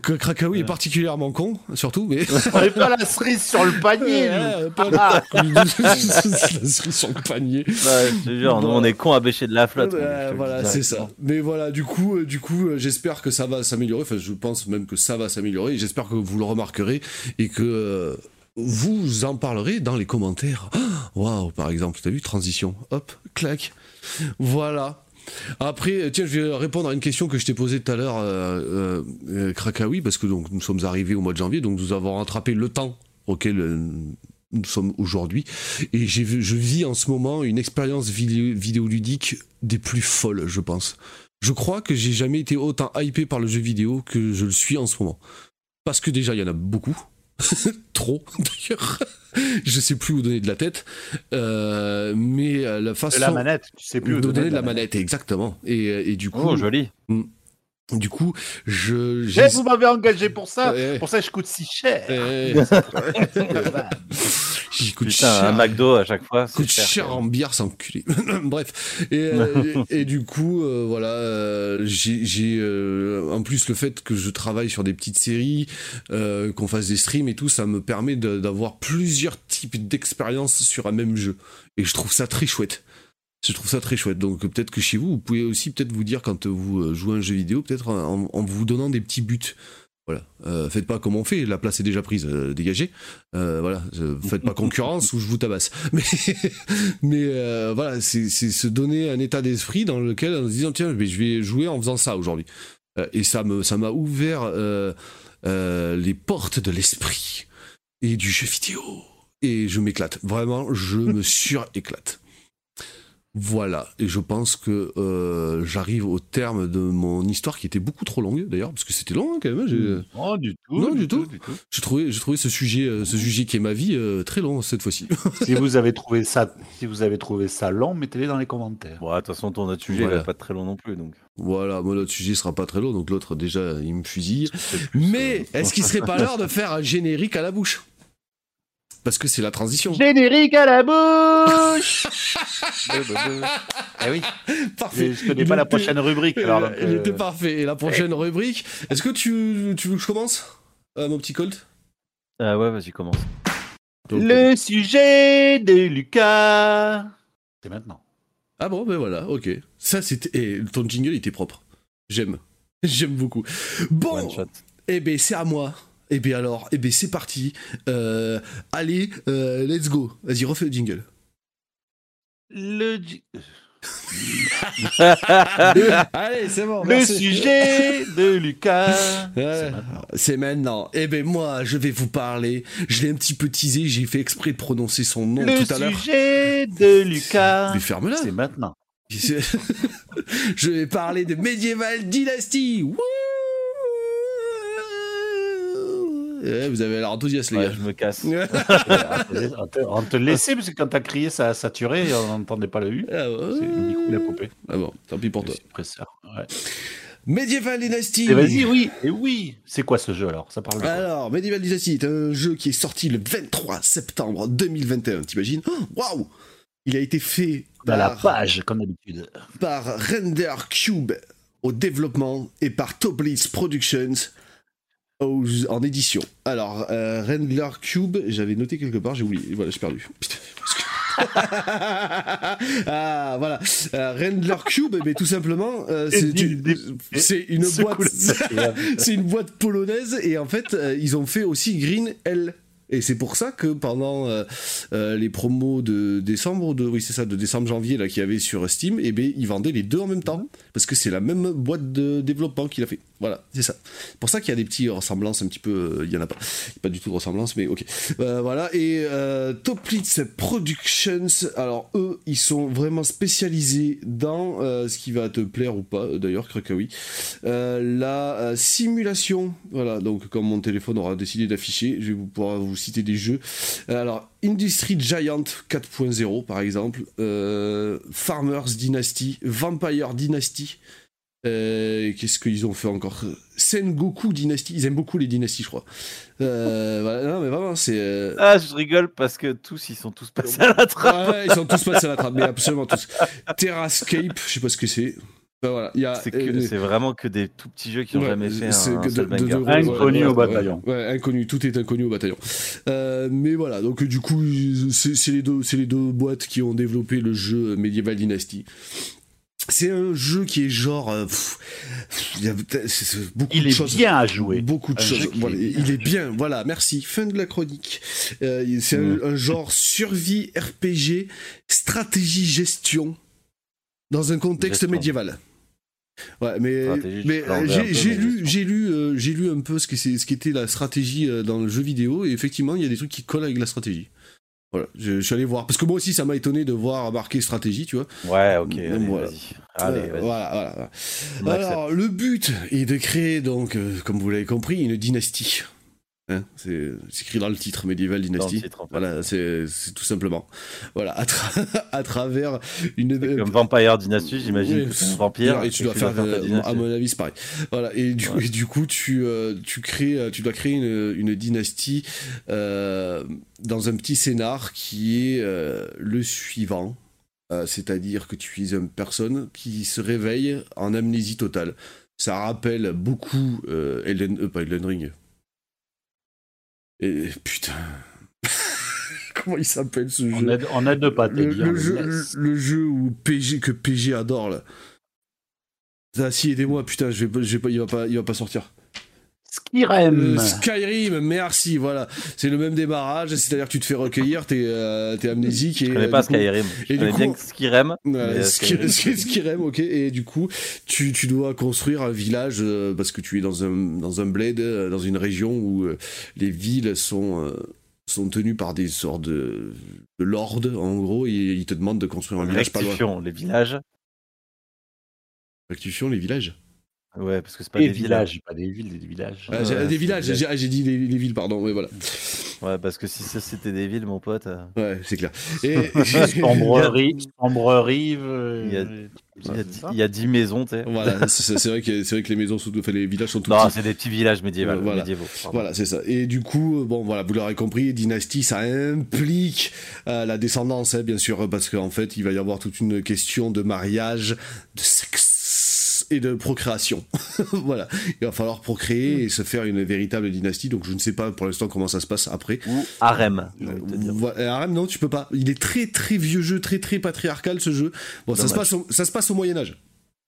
est particulièrement con, surtout, mais. On n'est pas la cerise sur le panier. Ouais, pas la cerise sur le panier. ouais, je te jure, nous, on est cons à bêcher de la flotte. Voilà, c'est ça. Mais voilà, du coup, euh, du coup, euh, j'espère que ça va s'améliorer. Enfin, je pense même que ça va s'améliorer. J'espère que vous le remarquerez et que euh, vous en parlerez dans les commentaires. Ah, Waouh, par exemple, t'as vu transition Hop, clac. Voilà. Après, tiens, je vais répondre à une question que je t'ai posée tout à l'heure, euh, euh, euh, Krakawi, parce que donc nous sommes arrivés au mois de janvier, donc nous avons rattrapé le temps auquel nous sommes aujourd'hui. Et vu- je vis en ce moment une expérience vidéo- vidéoludique des plus folles, je pense. Je crois que j'ai jamais été autant hypé par le jeu vidéo que je le suis en ce moment. Parce que déjà, il y en a beaucoup. Trop, d'ailleurs. je sais plus où donner de la tête. Euh, mais euh, la façon. De la manette, tu sais plus où de donner de la manette, exactement. Et, euh, et du coup, Oh, joli. du coup, je. Eh, j'ai- vous m'avez engagé pour ça. Ouais. Pour ça, je coûte si cher. Eh, J'y coûte Putain, cher. un McDo à chaque fois. coûte cher, en bière sans enculé. Bref. Et, euh, et, et du coup, euh, voilà, euh, j'ai euh, en plus le fait que je travaille sur des petites séries, qu'on fasse des streams et tout, ça me permet d'avoir plusieurs types d'expériences sur un même jeu. Et je trouve ça très chouette. Je trouve ça très chouette. Donc peut-être que chez vous, vous pouvez aussi peut-être vous dire quand vous jouez à un jeu vidéo, peut-être en, en vous donnant des petits buts. Voilà. Euh, faites pas comme on fait, la place est déjà prise, euh, dégagez. Euh, voilà, euh, faites pas concurrence ou je vous tabasse. Mais, mais voilà, c'est se donner un état d'esprit dans lequel en se disant tiens, mais je vais jouer en faisant ça aujourd'hui. Et ça me ça m'a ouvert les portes de l'esprit et du jeu vidéo. Et je m'éclate. Vraiment, je me suréclate. Voilà, et je pense que euh, j'arrive au terme de mon histoire qui était beaucoup trop longue d'ailleurs, parce que c'était long hein, quand même. hein, j'ai- Oh, du tout. Non, du tout. J'ai trouvé, j'ai trouvé ce sujet, euh, ce sujet qui est ma vie euh, très long cette fois-ci. si vous avez trouvé ça, si vous avez trouvé ça long, mettez-les dans les commentaires. Bon, de toute façon, ton autre sujet, Voilà. va pas très long non plus. Donc. voilà, moi l'autre sujet sera pas très long, donc l'autre déjà il me fusille. Mais euh, est-ce qu'il serait pas l'heure de faire un générique à la bouche? Parce que c'est la transition. Générique à la bouche Eh oui, Parfait. je connais pas la prochaine rubrique. Alors, donc, il euh, était parfait. Et la prochaine rubrique, est-ce que tu, tu veux que je commence, euh, mon petit Colt? Ah ouais, vas-y, commence. Donc, Le sujet de Lucas. C'est maintenant. Ah bon, ben voilà, ok. Ça, c'était. Et ton jingle était propre. J'aime. J'aime beaucoup. Bon, eh ben c'est à moi. Eh ben alors, eh ben c'est parti. Euh, allez, euh, let's go. Vas-y, refais le jingle. Le, allez, c'est bon. le merci. sujet de Lucas. Ouais, C'est maintenant. Eh ben moi, je vais vous parler. Je l'ai un petit peu teasé. J'ai fait exprès de prononcer son nom Le tout à l'heure. sujet de Lucas. Mais ferme-la. C'est maintenant. je vais parler de Medieval Dynasty. Wouh Eh, vous avez l'air enthousiaste, les Ouais, gars. je me casse. on, te, on te laissait parce que quand t'as crié, ça a saturé et on n'entendait pas le U. Ah, ouais. C'est le micro, il a coupé. Ah bon, tant pis pour Le toi. suppresseur. Ouais. Medieval Dynasty. Et vas-y, oui. Et oui. C'est quoi ce jeu alors? Ça parle de Alors, Medieval Dynasty est un jeu qui est sorti le 23 septembre 2021. T'imagines? Oh, Waouh Il a été fait Dans la par, page, comme d'habitude. par Render Cube au développement et par Top Blitz Productions aux- en édition. Alors, euh, Render Cube, j'avais noté quelque part, j'ai oublié. Voilà, j'ai perdu. Putain, ah voilà, Euh, Render Cube, ben, tout simplement, euh, c'est une, boîte. c'est une boîte polonaise et en fait ils ont fait aussi Green L. Et c'est pour ça que pendant euh, euh, les promos de décembre, de, oui c'est ça, de décembre-janvier là qu'il y avait sur Steam, et ben ils vendaient les deux en même temps parce que c'est la même boîte de développement qu'il a fait. Voilà, c'est ça. Pour ça qu'il y a des petites ressemblances un petit peu, euh, il y en a pas, pas du tout de ressemblance, mais ok. Voilà et Toplitz Productions, alors eux ils sont vraiment spécialisés dans euh, ce qui va te plaire ou pas. D'ailleurs, oui. Euh, la euh, simulation, voilà, donc comme mon téléphone aura décidé d'afficher, je vais pouvoir vous citer des jeux. Euh, alors, Industry Giant 4.0 par exemple, euh, Farmers Dynasty, Vampire Dynasty. Euh, Qu'est-ce qu'ils ont fait encore? Sengoku Dynasty, ils aiment beaucoup les dynasties, je crois. Euh, voilà, non, mais vraiment, c'est. euh, Ah, je rigole parce que tous, ils sont tous passés à la trappe. Ouais, ils sont tous passés à la trappe, mais absolument tous. Terrascape, je sais pas ce que c'est. Ben voilà, il y a. C'est euh, c'est vraiment que des tout petits jeux qui ont Ouais, jamais fait c'est un, de- de- de- Inconnu ouais, au bataillon. Ouais, inconnu, tout est inconnu au bataillon. Euh, mais voilà, donc du coup, c'est c'est les, deux- c'est les deux boîtes qui ont développé le jeu Medieval Dynasty. C'est un jeu qui est genre. euh, pff, il y a- c'est- c'est beaucoup Il de est choses. bien à jouer. Beaucoup de Un choses. Voilà, est il est bien. Voilà, merci. Fin de la chronique. Euh, c'est un- Mm. un, genre survie RPG, stratégie gestion dans un contexte Gestion. médiéval. Ouais, mais, mais euh, j'ai peu, j'ai mais lu, j'ai lu, euh, j'ai lu un peu ce que c'est, ce qu'était la stratégie euh, dans le jeu vidéo et effectivement il y a des trucs qui collent avec la stratégie. Voilà, je, je suis allé voir parce que moi aussi ça m'a étonné de voir marqué stratégie, tu vois. Ouais, ok, allez, voilà. vas-y. Allez, Euh, voilà, voilà. Alors, le but est de créer, donc, euh, comme vous l'avez compris, une dynastie. Hein, c'est écrit dans le titre, Medieval Dynasty. le titre, en fait. Voilà, c'est tout simplement. Voilà, à, tra- à travers une. C'est Comme Vampire Dynasty, j'imagine Oui, vampire. et tu dois faire, euh, à mon avis, c'est pareil. Voilà, et du, Ouais. et du coup, tu, euh, tu, crées, euh, tu dois créer une, une dynastie euh, dans un petit scénar qui est euh, le suivant. Euh, C'est-à-dire que tu es une personne qui se réveille en amnésie totale. Ça rappelle beaucoup euh, Elden, euh, pas Elden Ring. Et putain. Comment il s'appelle ce jeu On aide, on aide pas, t'es le, bien. le jeu, laisse. le jeu où PG, que PG adore là. Ah, si, aidez-moi, putain, je vais, je vais pas, il, va pas, il va pas sortir. Skyrim. Euh, Skyrim, merci, voilà. C'est le même démarrage, c'est-à-dire que tu te fais recueillir, t'es euh, t'es amnésique. Et, Je connais euh, pas coup- Skyrim. Je et du connais coup- bien Ouais, euh, Sky- Skyrim, Sky- Skyrim, ok. Et du coup, tu, tu dois construire un village euh, parce que tu es dans un, dans un bled, euh, dans une région où euh, les villes sont, euh, sont tenues par des sortes de, de lords, en gros, et ils te demandent de construire un village pas loin. Les villages. Rectifions les villages. Ouais, parce que c'est pas Des des villages. villages, pas des villes, des villages. Ah, Ouais, des villages, des j'ai j'ai dit les, les villes, pardon, ouais, voilà. Ouais, parce que si ça c'était des villes, mon pote. euh, Ouais, c'est clair. Et, Sombre rive, sombre rive. euh, Il y a- Il y, a c'est dix- ça il y a 10 maisons, tu sais. voilà, c'est vrai que c'est vrai que les maisons sont, enfin, les villages sont tout Non, c'est des petits villages médiévaux. Euh, voilà. médiévaux pardon. Voilà, c'est ça. Et du coup, euh, bon, voilà, vous l'aurez compris, dynastie, ça implique euh, la descendance, hein, bien sûr, parce qu'en fait, il va y avoir toute une question de mariage, de sexe et de procréation. voilà, il va falloir procréer et se faire une véritable dynastie. Donc, je ne sais pas pour l'instant comment ça se passe après. Ou harem. Harem, non, tu peux pas. Il est très très vieux jeu, très très patriarcal ce jeu. Bon, ça se, passe au, ça se passe au Moyen Âge.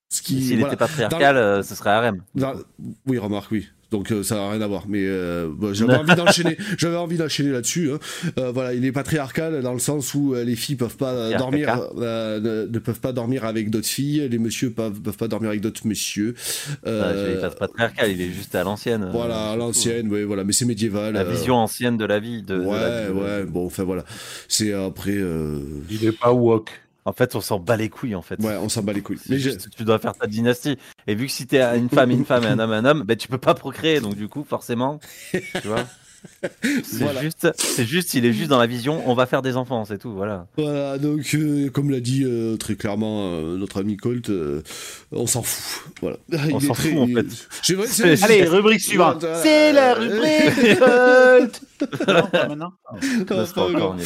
Ce qui, S'il voilà. était patriarcal, euh, ce serait harem. Dans- Oui, remarque, oui. Donc euh, ça n'a rien à voir. Mais euh, bon, j'avais envie d'enchaîner. J'avais envie d'enchaîner là-dessus. hein. Euh, voilà, il est patriarcal dans le sens où euh, les filles peuvent pas euh, dormir, euh, ne, ne peuvent pas dormir avec d'autres filles. Les messieurs peuvent, peuvent pas dormir avec d'autres messieurs. Euh, il est pas patriarcal, il est juste à l'ancienne. voilà, à tout. l'ancienne. Oui, voilà. Mais c'est médiéval. La euh, vision ancienne de la vie. De, de Ouais, la vie, ouais. Bon, enfin voilà. C'est après. euh, Il est pas woke. En fait, on s'en bat les couilles, en fait. Ouais, on s'en bat les couilles. Mais que tu dois faire ta dynastie. Et vu que si t'es une femme, une femme et un homme, un homme, ben tu peux pas procréer. Donc du coup, forcément, tu vois. C'est Voilà. juste, c'est juste, il est juste dans la vision. On va faire des enfants, c'est tout. Voilà. Voilà, donc euh, comme l'a dit euh, très clairement euh, notre ami Colt, euh, on s'en fout. Voilà. On s'en fout, en fait. J'ai vrai, C'est- c'est- Allez, rubrique suivante. C'est la rubrique Colt. Non, pas maintenant. Pas encore,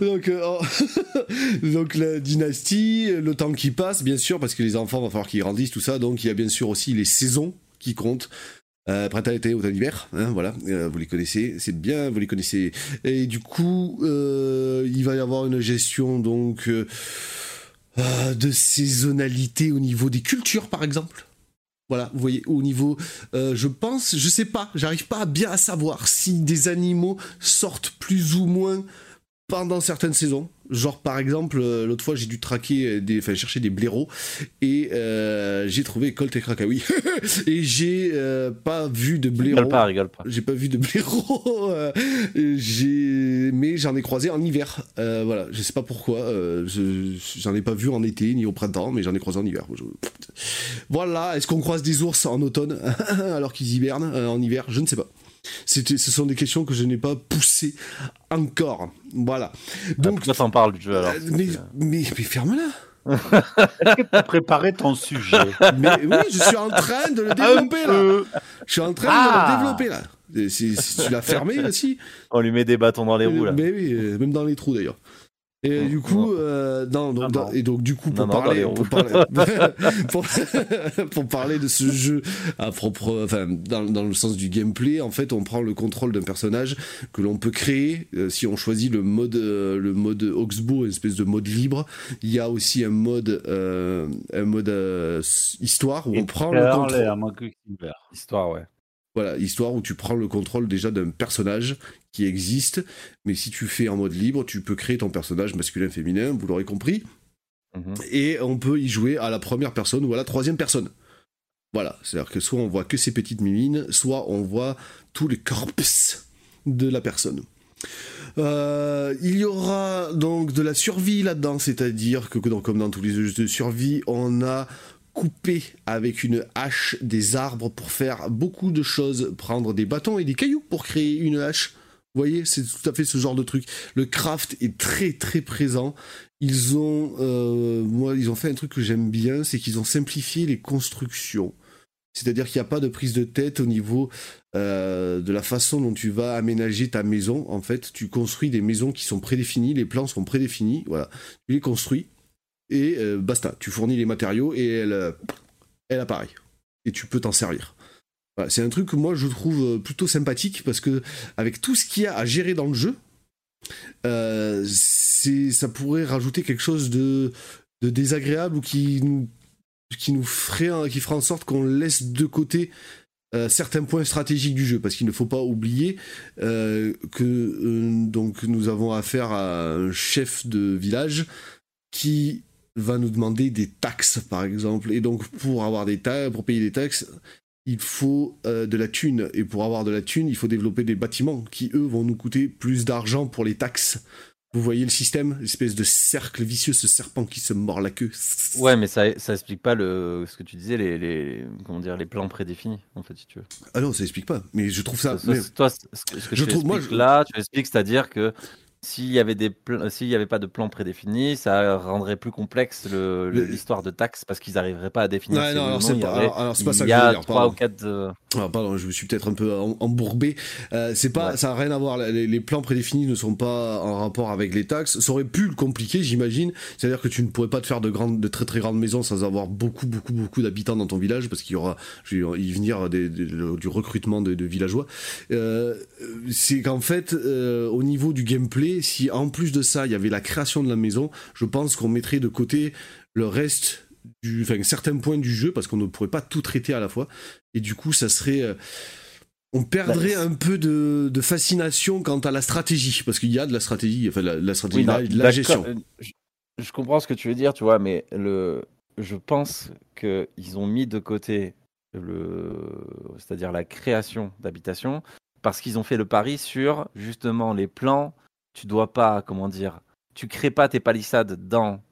donc, donc la dynastie, le temps qui passe, bien sûr, parce que les enfants, va falloir qu'ils grandissent, tout ça. Donc il y a bien sûr aussi les saisons qui comptent. Euh, printemps, été, automne, hiver, hein, voilà, euh, vous les connaissez, c'est bien, vous les connaissez. Et du coup, euh, il va y avoir une gestion donc euh, de saisonnalité au niveau des cultures, par exemple. Voilà, vous voyez, au niveau, je pense, je sais pas, j'arrive pas bien à savoir si des animaux sortent plus ou moins pendant certaines saisons. Genre par exemple, euh, l'autre fois j'ai dû traquer, des, enfin chercher des blaireaux et euh, j'ai trouvé Colt et Krakawi et j'ai euh, pas vu de Rigole blaireaux. pas, rigole pas. J'ai pas vu de blaireaux, j'ai, mais j'en ai croisé en hiver. Euh, voilà, je sais pas pourquoi. je- j'en ai pas vu en été ni au printemps, mais j'en ai croisé en hiver. Voilà, est-ce qu'on croise des ours en automne alors qu'ils hibernent en hiver? Je ne sais pas. Ce sont des questions que je n'ai pas poussées encore. Voilà. Donc, Donc, pourquoi t'en parles du jeu alors euh, mais, mais, mais ferme-la. T'as préparé ton sujet. Mais oui, je suis en train de le développer là. Euh, Je suis en train Ah. de le développer là. Si, si tu l'as fermé aussi. On lui met des bâtons dans les roues là. Mais oui, euh, même dans les trous d'ailleurs. Et Non, du coup, non. euh, non, donc, Non, et donc du coup pour parler, pour parler, pour, pour parler de ce jeu à propre, enfin dans, dans le sens du gameplay, en fait, on prend le contrôle d'un personnage que l'on peut créer euh, si on choisit le mode, euh, le mode Oxbow, une espèce de mode libre. Il y a aussi un mode, euh, un mode euh, histoire où on prend le contrôle. et. Histoire, ouais. Voilà, histoire où tu prends le contrôle déjà d'un personnage qui existe, mais si tu fais en mode libre, tu peux créer ton personnage masculin, féminin, vous l'aurez compris, Mhm. et on peut y jouer à la première personne ou à la troisième personne. Voilà, c'est-à-dire que soit on voit que ses petites mimines, soit on voit tout le corpus de la personne. Euh, il y aura donc de la survie là-dedans, c'est-à-dire que donc, comme dans tous les jeux de survie, on a coupé avec une hache des arbres pour faire beaucoup de choses, prendre des bâtons et des cailloux pour créer une hache. Vous voyez, c'est tout à fait ce genre de truc. Le craft est très très présent. Ils ont, euh, moi, ils ont fait un truc que j'aime bien, c'est qu'ils ont simplifié les constructions. C'est-à-dire qu'il n'y a pas de prise de tête au niveau euh, de la façon dont tu vas aménager ta maison. En fait, tu construis des maisons qui sont prédéfinies, les plans sont prédéfinis, voilà. Tu les construis et euh, basta. Tu fournis les matériaux et elle, elle apparaît. Et tu peux t'en servir. Voilà, c'est un truc que moi je trouve euh, plutôt sympathique parce que avec tout ce qu'il y a à gérer dans le jeu, euh, ça pourrait rajouter quelque chose de, désagréable ou qui nous, qui nous ferait, qui ferait en sorte qu'on laisse de côté euh, certains points stratégiques du jeu, parce qu'il ne faut pas oublier que nous avons affaire à un chef de village qui va nous demander des taxes, par exemple. Et donc, pour avoir des taxes, pour payer des taxes, il faut euh, de la thune. Et pour avoir de la thune, il faut développer des bâtiments qui, eux, vont nous coûter plus d'argent pour les taxes. Vous voyez le système L'espèce de cercle vicieux, ce serpent qui se mord la queue. Ouais, mais ça, ça explique pas le, ce que tu disais, les, les, comment dire, les plans prédéfinis, en fait, si tu veux. Ah non, ça explique pas. Mais je trouve ça. Ça- mais- Toi, ce que, Je tu trouve- moi, je- là, tu expliques, c'est-à-dire que s'il y avait des pl- s'il y avait pas de plan prédéfini, ça rendrait plus complexe le- le- Le- l'histoire de taxes parce qu'ils n'arriveraient pas à définir. Ouais, non, alors c'est il y pas- aurait- alors- alors c'est pas ça il que y je veux a trois ou quatre. Euh, Ah, pardon, je me suis peut-être un peu em- embourbé. Euh, c'est pas, Ouais. ça n'a rien à voir. Les, les plans prédéfinis ne sont pas en rapport avec les taxes. Ça aurait pu le compliquer, j'imagine. C'est-à-dire que tu ne pourrais pas te faire de grandes, de très très grandes maisons sans avoir beaucoup beaucoup beaucoup d'habitants dans ton village, parce qu'il y aura, je vais y venir des- des- le- du recrutement de, de villageois. Euh, c'est qu'en fait, euh, au niveau du gameplay, si en plus de ça, il y avait la création de la maison, je pense qu'on mettrait de côté le reste du, enfin certains points du jeu, parce qu'on ne pourrait pas tout traiter à la fois. Et du coup, ça serait. euh, on perdrait Bah, un peu de, de fascination quant à la stratégie, parce qu'il y a de la stratégie, enfin la, la stratégie, Oui, la, la gestion. euh, Je, je comprends ce que tu veux dire, tu vois, mais le, je pense qu'ils ont mis de côté le, c'est-à-dire la création d'habitation, parce qu'ils ont fait le pari sur justement les plans. Tu dois pas, comment dire, tu crées pas tes palissades dans,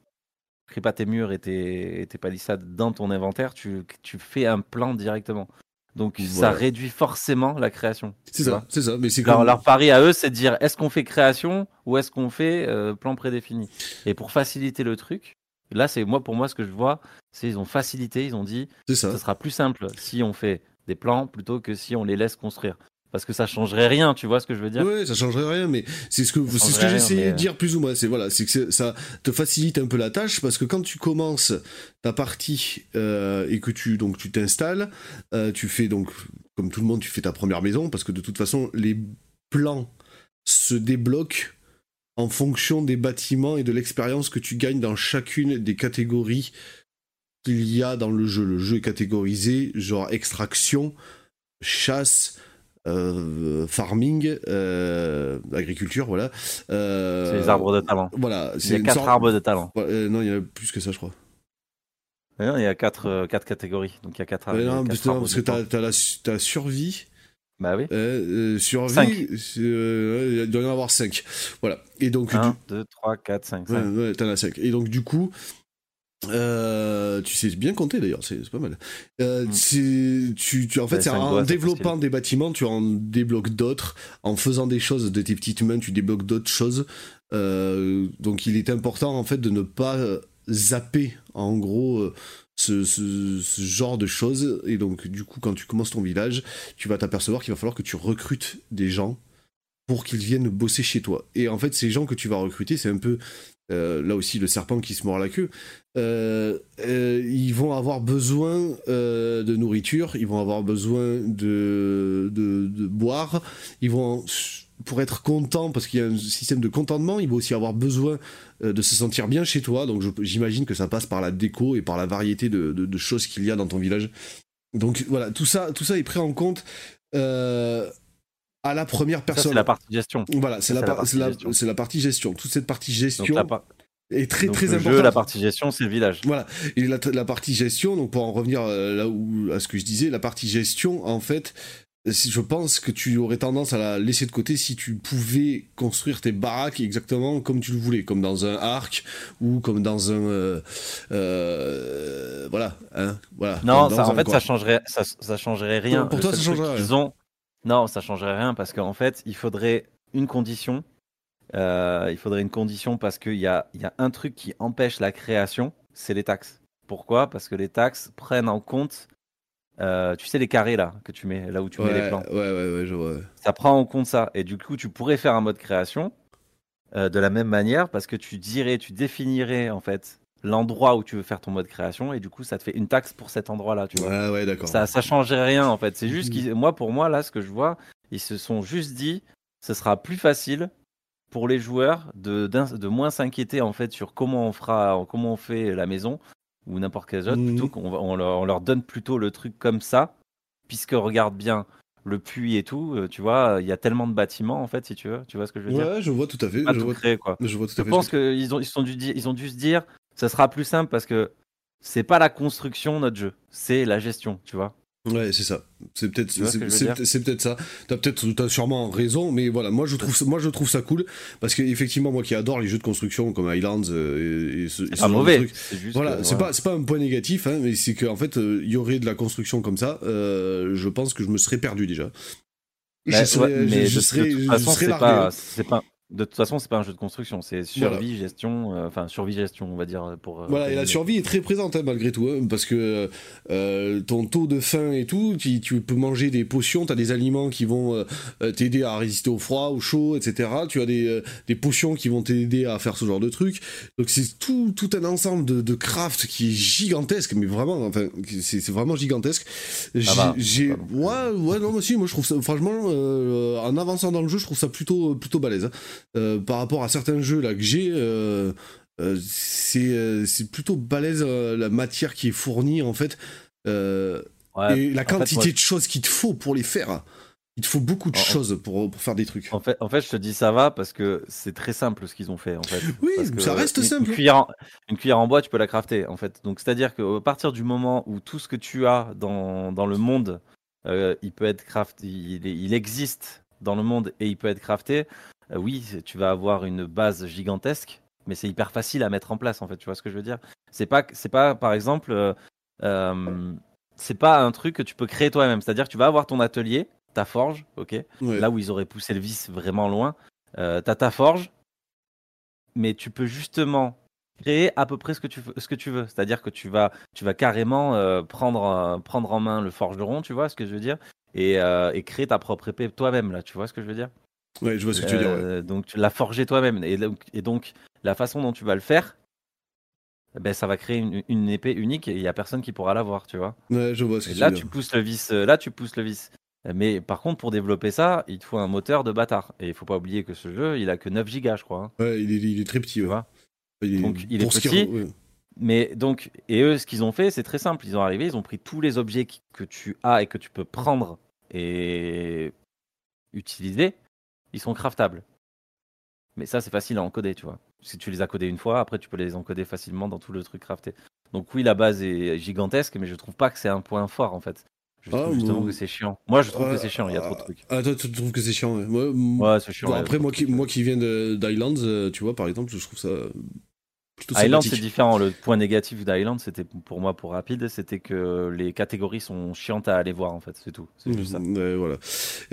tu crées pas tes murs et tes, et tes palissades dans ton inventaire. Tu, tu fais un plan directement. Donc ça réduit forcément la création. C'est ça, c'est ça. Mais c'est Leur, leur pari à eux, c'est de dire est-ce qu'on fait création ou est-ce qu'on fait euh, plan prédéfini? Et pour faciliter le truc, là, c'est moi pour moi ce que je vois, c'est ils ont facilité, ils ont dit ce ça. sera plus simple si on fait des plans plutôt que si on les laisse construire. Parce que ça changerait rien, tu vois ce que je veux dire? Ouais, ça changerait rien, mais c'est ce que c'est ce que j'essayais mais- de dire plus ou moins. C'est voilà, c'est que ça te facilite un peu la tâche parce que quand tu commences ta partie euh, et que tu donc tu t'installes, euh, tu fais donc comme tout le monde, tu fais ta première maison parce que de toute façon les plans se débloquent en fonction des bâtiments et de l'expérience que tu gagnes dans chacune des catégories qu'il y a dans le jeu. Le jeu est catégorisé genre extraction, chasse, euh, farming, euh, agriculture, voilà. Euh, C'est les arbres de talent. Voilà, Il y c'est a quatre sorte- arbres de talent. Euh, non, il y en a plus que ça, je crois. Ouais, Il y a quatre, euh, quatre catégories. Donc il y a quatre, a non, quatre parce, non, arbres parce que t'as, t'as la, t'as survie, Bah oui. euh, euh, survie, euh, il doit y en avoir 5. Voilà. Et donc, 1, 2, 3, 4, 5, du... ouais, ouais, t'en as 5. Et donc, du coup, euh, tu sais bien compter d'ailleurs, c'est, pas mal. Euh, Mm. c'est- tu, tu, en fait, c'est en développant des bâtiments, tu en débloques d'autres. En faisant des choses de tes petites mains, tu débloques d'autres choses. Euh, donc, il est important en fait de ne pas zapper, en gros. ce, ce- ce genre de choses et donc du coup quand tu commences ton village tu vas t'apercevoir qu'il va falloir que tu recrutes des gens pour qu'ils viennent bosser chez toi et en fait ces gens que tu vas recruter c'est un peu euh, là aussi le serpent qui se mord la queue euh, euh, ils vont avoir besoin de nourriture ils vont avoir besoin de, boire ils vont pour être contents parce qu'il y a un système de contentement ils vont aussi avoir besoin de se sentir bien chez toi. Donc j'imagine que ça passe par la déco et par la variété de, choses qu'il y a dans ton village. Donc voilà, tout ça, tout ça est pris en compte à la première personne. c'est la partie gestion. Voilà, c'est la, par- partie la- gestion. c'est la partie gestion. Toute cette partie Donc, gestion par- est très donc, très le importante. jeu, la partie gestion, c'est le village. Voilà, et la, la partie gestion, donc pour en revenir euh, là où à ce que je disais, la partie gestion, en fait, je pense que tu aurais tendance à la laisser de côté si tu pouvais construire tes baraques exactement comme tu le voulais, comme dans un arc ou comme dans un euh, euh, voilà, hein, voilà. Non, ça, en fait, ça changerait, ça, ça changerait rien. Pour Le toi, ça changerait qu'ils ont- Non, ça changerait rien parce qu'en fait, il faudrait une condition. Euh, il faudrait une condition parce qu'il y a, il y a un truc qui empêche la création, c'est les taxes. Pourquoi? Parce que les taxes prennent en compte, euh, tu sais, les carrés là que tu mets, là où tu mets les plans. ouais, ouais, ouais, je vois. Ça prend en compte ça. Et du coup, tu pourrais faire un mode création euh, de la même manière parce que tu dirais, tu définirais en fait l'endroit où tu veux faire ton mode création et du coup, ça te fait une taxe pour cet endroit-là. Tu vois. Ouais, ouais, d'accord. Ça, ça changerait rien en fait. C'est juste Mhm. qu'ils, moi, pour moi, là, ce que je vois, ils se sont juste dit, ce sera plus facile pour les joueurs de, de moins s'inquiéter en fait sur comment on fera, comment on fait la maison ou n'importe quel autre, Mhm. plutôt qu'on va- on leur, on leur donne plutôt le truc comme ça puisque regarde bien le puits et tout, euh, tu vois, il y a tellement de bâtiments en fait, si tu veux, tu vois ce que je veux dire? Ouais, je vois tout à fait. Pas Je tout vois, créer, quoi. je vois tout Je à fait. pense qu'ils ont, ils sont dû, ils ont dû se dire, ça sera plus simple parce que c'est pas la construction notre jeu, c'est la gestion, tu vois. Ouais, c'est ça. C'est peut-être c'est- peut-être ça. T'as peut-être t'as sûrement raison, mais voilà, moi je trouve ça- moi je trouve ça cool parce que effectivement moi qui adore les jeux de construction comme Highlands euh, et, ce, et C'est ce pas mauvais, trucs, c'est juste. Voilà, que, c'est voilà. pas c'est pas un point négatif, hein, mais c'est qu'en fait euh, il y aurait de la construction comme ça. euh, je pense que je me serais perdu déjà. Bah, je serais, ouais, mais je serais, de toute je façon, serais c'est largué, pas, hein. c'est pas, de toute façon, c'est pas un jeu de construction, c'est survie, gestion, euh, enfin survie, gestion, on va dire pour. euh, Voilà, et la survie est très présente hein, malgré tout, hein, parce que euh, ton taux de faim et tout, tu, tu peux manger des potions, tu as des aliments qui vont euh, t'aider à résister au froid, au chaud, etc. Tu as des, euh, des potions qui vont t'aider à faire ce genre de trucs. Donc c'est tout, tout un ensemble de, de craft qui est gigantesque, mais vraiment, enfin, c'est vraiment gigantesque. J'ai, va, j'ai- ça va. ouais, ouais, non, mais si, moi je trouve ça, franchement, euh, en avançant dans le jeu, je trouve ça plutôt, plutôt balèze. hein. Euh, par rapport à certains jeux là que j'ai. euh, euh, c'est plutôt balèze la matière qui est fournie en fait Ouais, et la fait, quantité de choses qu'il te faut pour les faire il te faut beaucoup de En- choses pour, pour faire des trucs En fait, en fait, je te dis ça va parce que c'est très simple ce qu'ils ont fait en fait. oui Parce que ça reste une, simple Une cuillère, en, une cuillère en bois, tu peux la crafter en fait. Donc c'est-à-dire qu'à partir du moment où tout ce que tu as dans, dans le monde, euh, il peut être crafté, il, il existe dans le monde et il peut être crafté. Euh, oui, tu vas avoir une base gigantesque, mais c'est hyper facile à mettre en place en fait. Tu vois ce que je veux dire C'est pas, c'est pas par exemple, euh, euh, c'est pas un truc que tu peux créer toi-même. C'est-à-dire tu vas avoir ton atelier, ta forge, ok là où ils auraient poussé le vice vraiment loin. Euh, T'as ta forge, mais tu peux justement créer à peu près ce que tu, veux- ce que tu veux. C'est-à-dire que tu vas, tu vas carrément euh, prendre, euh, prendre en main le forgeron, tu vois ce que je veux dire, et, euh, et créer ta propre épée toi-même, là, tu vois ce que je veux dire? Ouais, je vois ce que tu veux dire ouais. Euh, Donc tu l'as forgé toi-même. Et donc, et donc, la façon dont tu vas le faire, ben, ça va créer une, une épée unique et il n'y a personne qui pourra l'avoir, tu vois. Ouais, je vois ce que tu là, veux tu dire pousses le vis. euh, Là, tu pousses le vis. Mais par contre, pour développer ça, il te faut un moteur de bâtard. Et il faut pas oublier que ce jeu, il a que 9 gigas, je crois. hein. ouais il est, il est très petit Tu ouais. vois il est, Donc, il est qui- petit. ouais. Mais donc, et eux, ce qu'ils ont fait, c'est très simple. Ils ont arrivé, ils ont pris tous les objets que tu as et que tu peux prendre et utiliser. Ils sont craftables. Mais ça, c'est facile à encoder, tu vois. Si tu les as codés une fois, après, tu peux les encoder facilement dans tout le truc crafté. Donc oui, la base est gigantesque, mais je trouve pas que c'est un point fort, en fait. Je Ah, trouve justement que c'est chiant. Moi, je trouve que c'est chiant, il y a trop de ah, trucs. ah toi tu trouves que c'est chiant ouais. C'est chiant. après moi qui, moi qui viens de- d'Highlands euh, tu vois par exemple je trouve ça Island, c'est différent. Le point négatif d'Island, c'était pour moi, pour rapide, c'était que les catégories sont chiantes à aller voir, en fait. C'est tout. C'est juste ça. Ouais, voilà.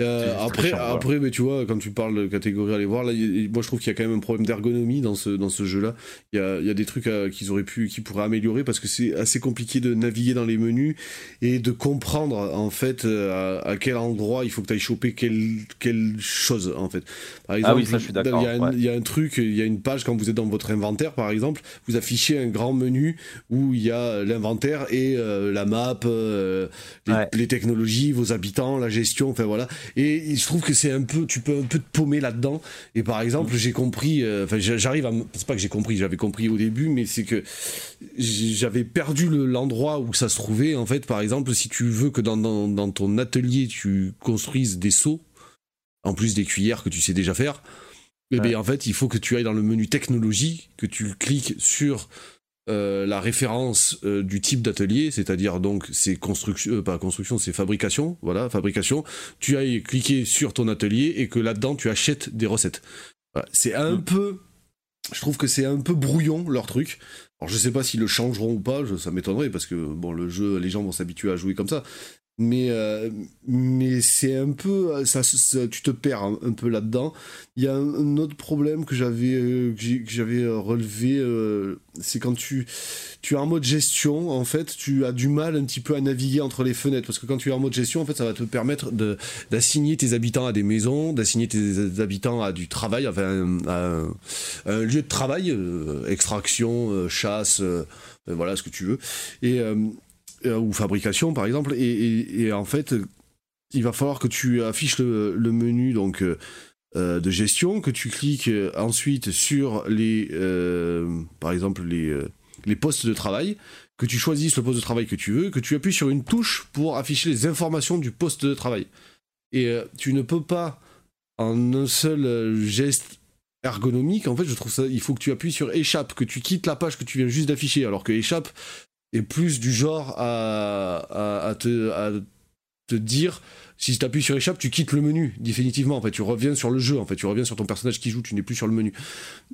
Euh, après, voilà. après, mais tu vois, quand tu parles de catégorie à aller voir, là, y- moi je trouve qu'il y a quand même un problème d'ergonomie dans ce, dans ce jeu-là. Il y a, y a des trucs euh, qu'ils auraient pu, qu'ils pourraient améliorer parce que c'est assez compliqué de naviguer dans les menus et de comprendre en fait euh, à, à quel endroit il faut que tu ailles choper quelle, quelle chose en fait. Par exemple, Ah oui, ça, je suis d'accord, ouais. il y a un truc, il y a une page quand vous êtes dans votre inventaire par exemple, vous affichez un grand menu où il y a l'inventaire et euh, la map, euh, les, Ouais. les technologies, vos habitants, la gestion, enfin voilà. Et je trouve que c'est un peu, tu peux un peu te paumer là-dedans. Et par exemple, j'ai compris, euh, enfin j'a- j'arrive à, c'est pas que j'ai compris, j'avais compris au début, mais c'est que j'avais perdu le- l'endroit où ça se trouvait. En fait, par exemple, si tu veux que dans, dans, dans ton atelier tu construises des seaux, en plus des cuillères que tu sais déjà faire, eh Ouais. bien en fait, il faut que tu ailles dans le menu technologie, que tu cliques sur euh, la référence euh, du type d'atelier, c'est-à-dire donc c'est construction, euh, pas construction, c'est fabrication, voilà, fabrication. Tu ailles cliquer sur ton atelier et que là-dedans tu achètes des recettes. Voilà. C'est un Mm. peu, je trouve que c'est un peu brouillon leur truc. Alors je sais pas s'ils le changeront ou pas, je- ça m'étonnerait parce que bon le jeu, les gens vont s'habituer à jouer comme ça. Mais euh, mais c'est un peu, ça, tu te perds un, peu là-dedans. Il y a un, autre problème que j'avais euh, que j'avais euh, relevé, c'est quand tu tu es en mode gestion, en fait, tu as du mal un petit peu à naviguer entre les fenêtres parce que quand tu es en mode gestion, en fait, ça va te permettre de d'assigner tes habitants à des maisons, d'assigner tes habitants à du travail, enfin à un, à un lieu de travail, extraction, chasse, voilà ce que tu veux, et euh, ou fabrication par exemple, et, en fait, il va falloir que tu affiches le, menu donc euh, euh, de gestion, que tu cliques ensuite sur les, par exemple les les postes de travail, que tu choisisses le poste de travail que tu veux, que tu appuies sur une touche pour afficher les informations du poste de travail. Et tu ne peux pas, en un seul geste ergonomique, en fait, je trouve ça, il faut que tu appuies sur échappe, que tu quittes la page que tu viens juste d'afficher, alors que échappe est plus du genre à, te, dire si tu appuies sur échappe, tu quittes le menu définitivement. En fait, tu reviens sur le jeu. En fait, tu reviens sur ton personnage qui joue. Tu n'es plus sur le menu.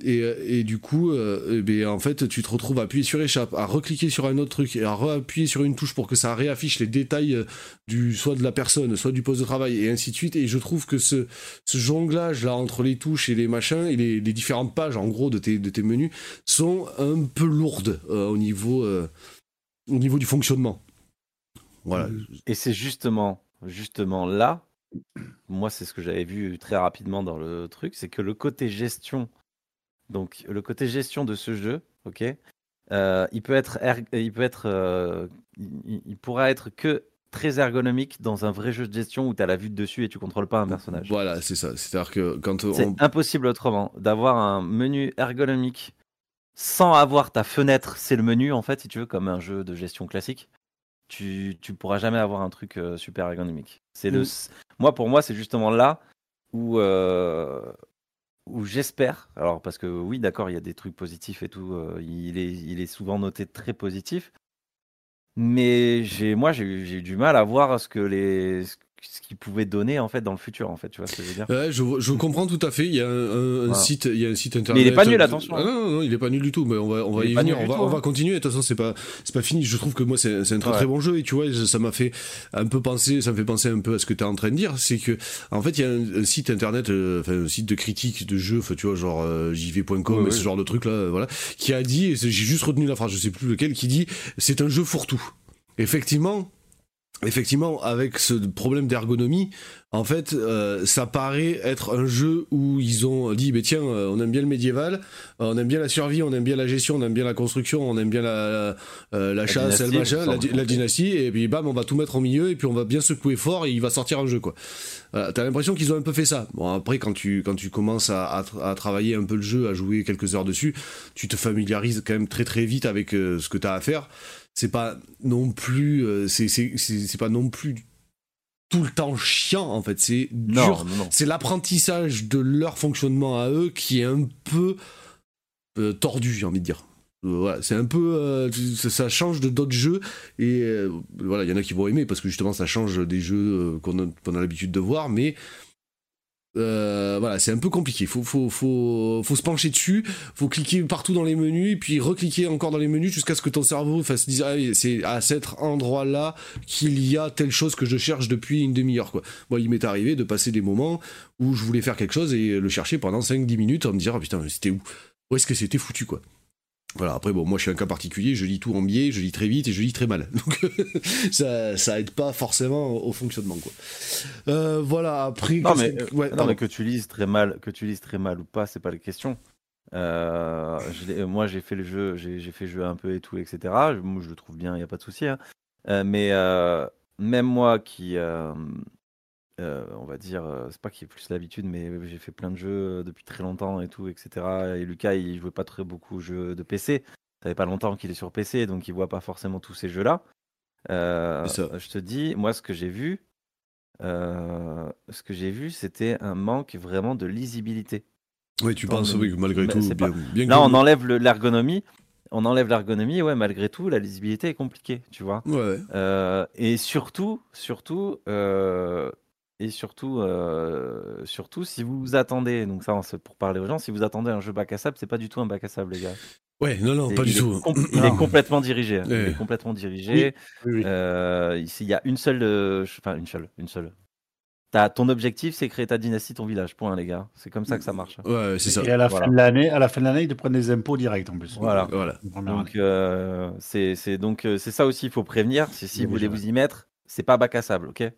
Et, et du coup, euh, eh ben, en fait, tu te retrouves à appuyer sur échappe, à recliquer sur un autre truc et à réappuyer sur une touche pour que ça réaffiche les détails euh, du soit de la personne, soit du poste de travail et ainsi de suite. Et je trouve que ce, jonglage là entre les touches et les machins et les, différentes pages en gros de tes, de tes menus sont un peu lourdes euh, au niveau au niveau du fonctionnement. Voilà. Et c'est justement, justement là, moi c'est ce que j'avais vu très rapidement dans le truc, c'est que le côté gestion, donc le côté gestion de ce jeu, ok, euh, il peut être, erg- il peut être, euh, il, il pourra être que très ergonomique dans un vrai jeu de gestion où tu as la vue de dessus et tu contrôles pas un personnage. Voilà, c'est ça. C'est-à-dire que quand C'est on, impossible autrement d'avoir un menu ergonomique sans avoir ta fenêtre, c'est le menu en fait, si tu veux, comme un jeu de gestion classique. Tu, tu pourras jamais avoir un truc euh, super ergonomique. C'est le, moi pour moi c'est justement là où euh, où j'espère. Alors parce que oui d'accord il y a des trucs positifs et tout. euh, il est il est souvent noté très positif. Mais j'ai moi j'ai eu j'ai eu du mal à voir ce que les ce ce qu'ils pouvaient donner en fait dans le futur en fait. Tu vois ce que je veux dire? Ouais, je, je comprends tout à fait. Il y a un, un- un Voilà. site, il y a un site internet. Mais il est pas nul, attention. Ah non, non, non, il est pas nul du tout. Mais on va, on va Il y venir. On va, tout, on hein. va continuer. De toute façon, c'est pas, c'est pas fini. Je trouve que moi, c'est c'est un très Ouais. très bon jeu. Et tu vois, ça m'a fait un peu penser, ça me fait penser un peu à ce que tu es en train de dire. C'est que, en fait, il y a un, un site internet, euh, enfin, un site de critique de jeux, tu vois, genre euh, jv.com Ouais, et ce genre de truc là, euh, voilà, qui a dit, et j'ai juste retenu la phrase, je sais plus lequel, qui dit, c'est un jeu fourre-tout. Effectivement. Effectivement, avec ce problème d'ergonomie, en fait, euh, ça paraît être un jeu où ils ont dit, bah, tiens, euh, on aime bien le médiéval, euh, on aime bien la survie, on aime bien la gestion, on aime bien la construction, on aime bien la, la, euh, la chasse, dynastie, le machin, la, dynastie, et puis bam, on va tout mettre au milieu, et puis on va bien secouer fort, et il va sortir un jeu, quoi. Voilà, T'as l'impression qu'ils ont un peu fait ça. Bon, après, quand tu, quand tu commences à, à à travailler un peu le jeu, à jouer quelques heures dessus, tu te familiarises quand même très très vite avec euh, ce que t'as à faire. C'est pas non plus, euh, c'est c'est- c'est- c'est pas non plus tout le temps chiant, en fait. C'est dur c'est l'apprentissage de leur fonctionnement à eux qui est un peu euh, tordu, j'ai envie de dire. Euh, voilà, c'est un peu, euh, ça, ça change de d'autres jeux et voilà, il y en a qui vont aimer parce que justement ça change des jeux qu'on a, qu'on a l'habitude de voir, mais euh, voilà, c'est un peu compliqué. Faut, faut, se pencher dessus, faut cliquer partout dans les menus et puis recliquer encore dans les menus jusqu'à ce que ton cerveau fasse dire ah, c'est à cet endroit-là qu'il y a telle chose que je cherche depuis une demi-heure. Moi, il m'est arrivé de passer des moments où je voulais faire quelque chose et le chercher pendant 5-10 minutes en me disant, ah putain, c'était où? Où est-ce que c'était foutu, quoi? Voilà, après, bon, moi je suis un cas particulier, je lis tout en biais, je lis très vite et je lis très mal. Donc ça, ça aide pas forcément au fonctionnement, quoi. Euh, voilà, après. Non, mais, que- euh, ouais, non, pardon. mais que tu lises très mal, que tu lises très mal ou pas, c'est pas la question. Euh, je moi, j'ai fait le jeu, j'ai fait jouer un peu et tout, etc. Je- Moi, je le trouve bien, il y a pas de souci. hein. Euh, mais euh, même moi, qui, euh, euh, on va dire, euh, c'est pas qu'il y ait plus l'habitude, mais j'ai fait plein de jeux depuis très longtemps et tout, etc. Et Lucas, il jouait pas très beaucoup aux jeux de PC. Ça fait pas longtemps qu'il est sur PC, donc il voit pas forcément tous ces jeux-là. Euh, je te dis, moi, ce que j'ai vu, euh, ce que j'ai vu, c'était un manque vraiment de lisibilité. Ouais, tu penses, le- oui, que malgré tout, bien, Là, on enlève le- l'ergonomie. On enlève l'ergonomie, ouais, malgré tout, la lisibilité est compliquée, tu vois. Ouais, ouais. Euh, et surtout, surtout, euh, et surtout, euh, surtout, si vous vous attendez, donc ça, c'est pour parler aux gens, si vous attendez un jeu bac à sable, c'est pas du tout un bac à sable, les gars. Ouais, non, non, pas du tout. il est complètement dirigé. hein. Il est complètement dirigé. Oui. Euh, ici, il y a une seule, euh, enfin une seule, une seule. T'as ton objectif, c'est créer ta dynastie, ton village. Point, les gars. C'est comme ça que ça marche. Ouais, c'est ça. Et à la Voilà. fin de l'année, à la fin de l'année, ils te prennent des impôts directs en plus. Voilà. Voilà. Donc euh, c'est c'est donc c'est ça aussi, il faut prévenir. Si vous voulez vous y mettre, c'est pas bac à sable, ok Ouais,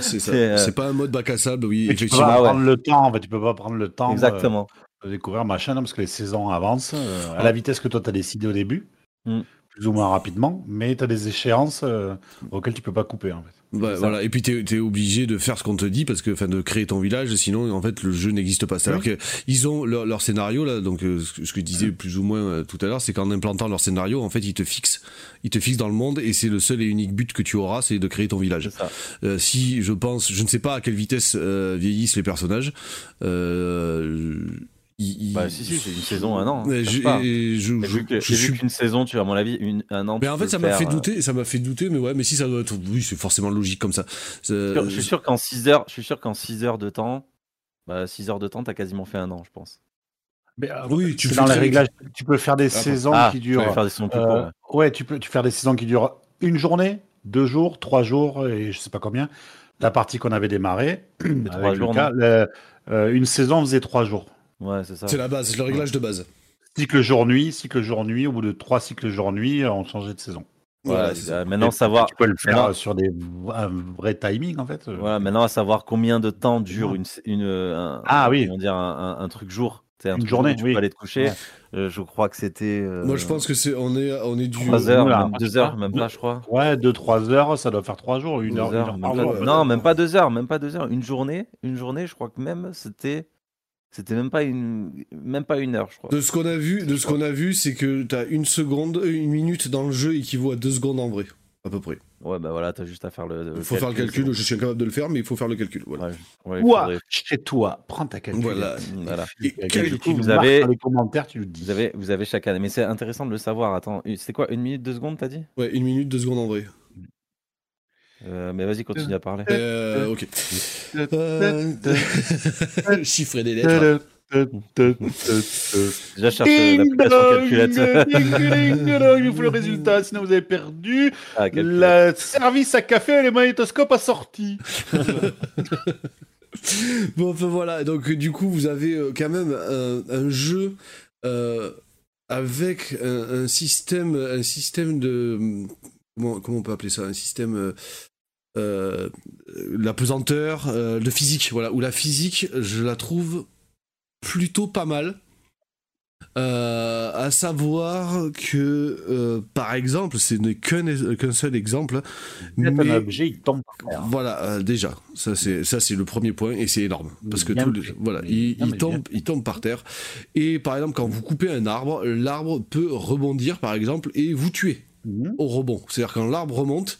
c'est ça. C'est, euh, C'est pas un mode bac à sable, oui, Mais tu peux pas ouais. prendre le temps, en fait, tu peux pas prendre le temps euh, Exactement. de découvrir machin, non, parce que les saisons avancent euh, à la vitesse que toi tu as décidé au début. Mm. Plus ou moins rapidement, mais tu as des échéances euh, auxquelles tu peux pas couper en fait. Bah, voilà. Et puis t'es es obligé de faire ce qu'on te dit parce que, enfin, de créer ton village, sinon en fait le jeu n'existe pas. C'est-à-dire que ils ont leur, leur scénario là, donc euh, ce que- je disais plus ou moins euh, tout à l'heure, c'est qu'en implantant leur scénario, en fait, ils te fixent, ils te fixent dans le monde et c'est le seul et unique but que tu auras, c'est de créer ton village. C'est ça. Euh, si je pense, je ne sais pas à quelle vitesse euh, vieillissent les personnages. Euh, Bah, si, si, c'est une saison, un an. hein, Mais je et je- Mais je- vu que- je et vu suis qu'une saison, tu as, à mon avis, une, un an. mais tu en fait, ça m'a fait euh, douter, ça m'a fait douter, mais ouais, mais si ça doit être, oui, c'est forcément logique comme ça. Je suis sûr qu'en 6 heures, je suis sûr qu'en 6 heures de temps, bah, 6 heures de temps, t'as quasiment fait un an, je pense. Mais, euh, Oui, tu dans les réglages, tu peux faire des Ah, saisons Ah, qui tu durent. faire des saisons plus euh, ouais. tu peux tu faire des saisons qui durent une journée, deux jours, trois jours et je sais pas combien. La partie qu'on avait démarrée, avec trois jours, Lucas, le- euh, une saison faisait trois jours. Ouais, c'est ça. C'est la base, c'est le réglage de base. Cycle jour-nuit, cycle jour-nuit. Au bout de trois cycles jour-nuit, on changeait de saison. Voilà, Voilà, euh, maintenant, savoir, Tu peux le faire Maintenant- sur des un vrai timing en fait. voilà, maintenant, à savoir combien de temps dure Ouais. une, une, euh, un, Ah oui. comment dire, un, un- un truc jour. C'est un Une truc journée, où tu oui. peux aller te coucher. Ouais. Euh, je crois que c'était. euh, Moi, je pense que c'est, on est, on est du. 3 heures, Oula, même pas 2 ça. heures, même pas, je crois. Ouais, deux trois heures, ça doit faire trois jours, une Deux heure, une heures, heure même par pas- ouais. Non, même pas 2 heures, même pas 2 heures. Une journée, une journée, je crois que même c'était. C'était même pas une, même pas une heure, je crois. De ce qu'on a vu, de ce qu'on a vu, c'est que t'as une seconde, euh, une minute dans le jeu équivaut à deux secondes en vrai, à peu près. Ouais, bah voilà, t'as juste à faire le. Il faut faire le calcul. Je suis incapable de le faire, mais il faut faire le calcul. Voilà. Ouais, ouais, faudrait- chez toi, prends ta calculette. Voilà. Voilà. Et du coup, vous avez dans les commentaires, tu le dis. Vous avez, vous avez année. Mais c'est intéressant de le savoir. Attends, c'est quoi Une minute, deux secondes, t'as dit? Ouais, une minute, deux secondes en vrai. Euh, Mais vas-y, continue à parler. Euh, ok. Euh, Chiffrer des lettres. Déjà, cherche l'application calculatrice. Il faut le résultat, sinon vous avez perdu. Ah. Le service à café et le magnétoscope a sorti. Bon, enfin voilà, donc du coup, vous avez euh, quand même un, un jeu euh, avec un, un système, un système de comment, comment on peut appeler ça, un système euh, euh, la pesanteur, euh, de physique, voilà, où la physique, je la trouve plutôt pas mal. Euh, à savoir que, euh, par exemple, ce n'est qu'un seul exemple, Mais... Un objet, il tombe par terre. voilà, euh, déjà, ça c'est ça c'est le premier point et c'est énorme parce que tout le- voilà, tombe il tombe par terre. Et par exemple quand vous coupez un arbre, l'arbre peut rebondir par exemple et vous tuer Mhm. au rebond. C'est-à-dire quand l'arbre remonte,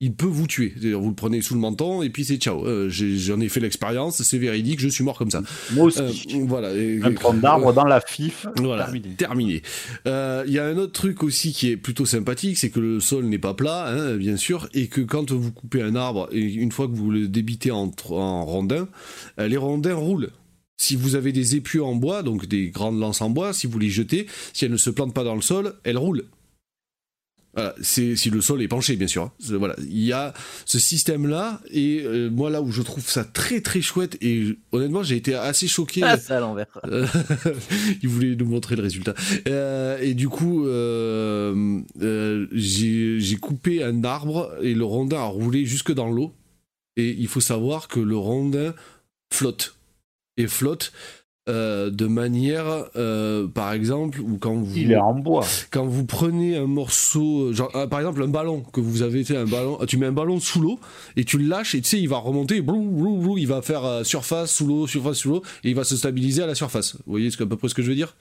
il peut vous tuer. C'est-à-dire vous le prenez sous le menton et puis c'est ciao. Euh, j'ai- J'en ai, fait l'expérience, c'est véridique, je suis mort comme ça. Moi aussi. Euh, voilà. Un tronc d'arbre dans la FIF. voilà, Terminé. terminé. Euh, Il y a un autre truc aussi qui est plutôt sympathique, c'est que le sol n'est pas plat, hein, bien sûr, et que quand vous coupez un arbre, et une fois que vous le débitez en, en rondins, euh, les rondins roulent. Si vous avez des épieux en bois, donc des grandes lances en bois, si vous les jetez, si elles ne se plantent pas dans le sol, elles roulent. Voilà, c'est si le sol est penché, bien sûr. hein. Voilà, il y a ce système-là, et euh, moi là où je trouve ça très très chouette, et honnêtement j'ai été assez choqué. Ah, c'est à l'envers. Euh, il voulait nous montrer le résultat. Euh, et du coup, euh, j'ai j'ai coupé un arbre et le rondin a roulé jusque dans l'eau. Et il faut savoir que le rondin flotte. Et flotte euh, de manière, euh, par exemple, ou quand vous Il est en bois. quand vous prenez un morceau, genre euh, par exemple un ballon que vous avez fait un ballon, tu mets un ballon sous l'eau et tu le lâches et tu sais il va remonter, blou, blou, blou, il va faire surface sous l'eau, surface sous l'eau et il va se stabiliser à la surface. Vous voyez à peu près ce que je veux dire?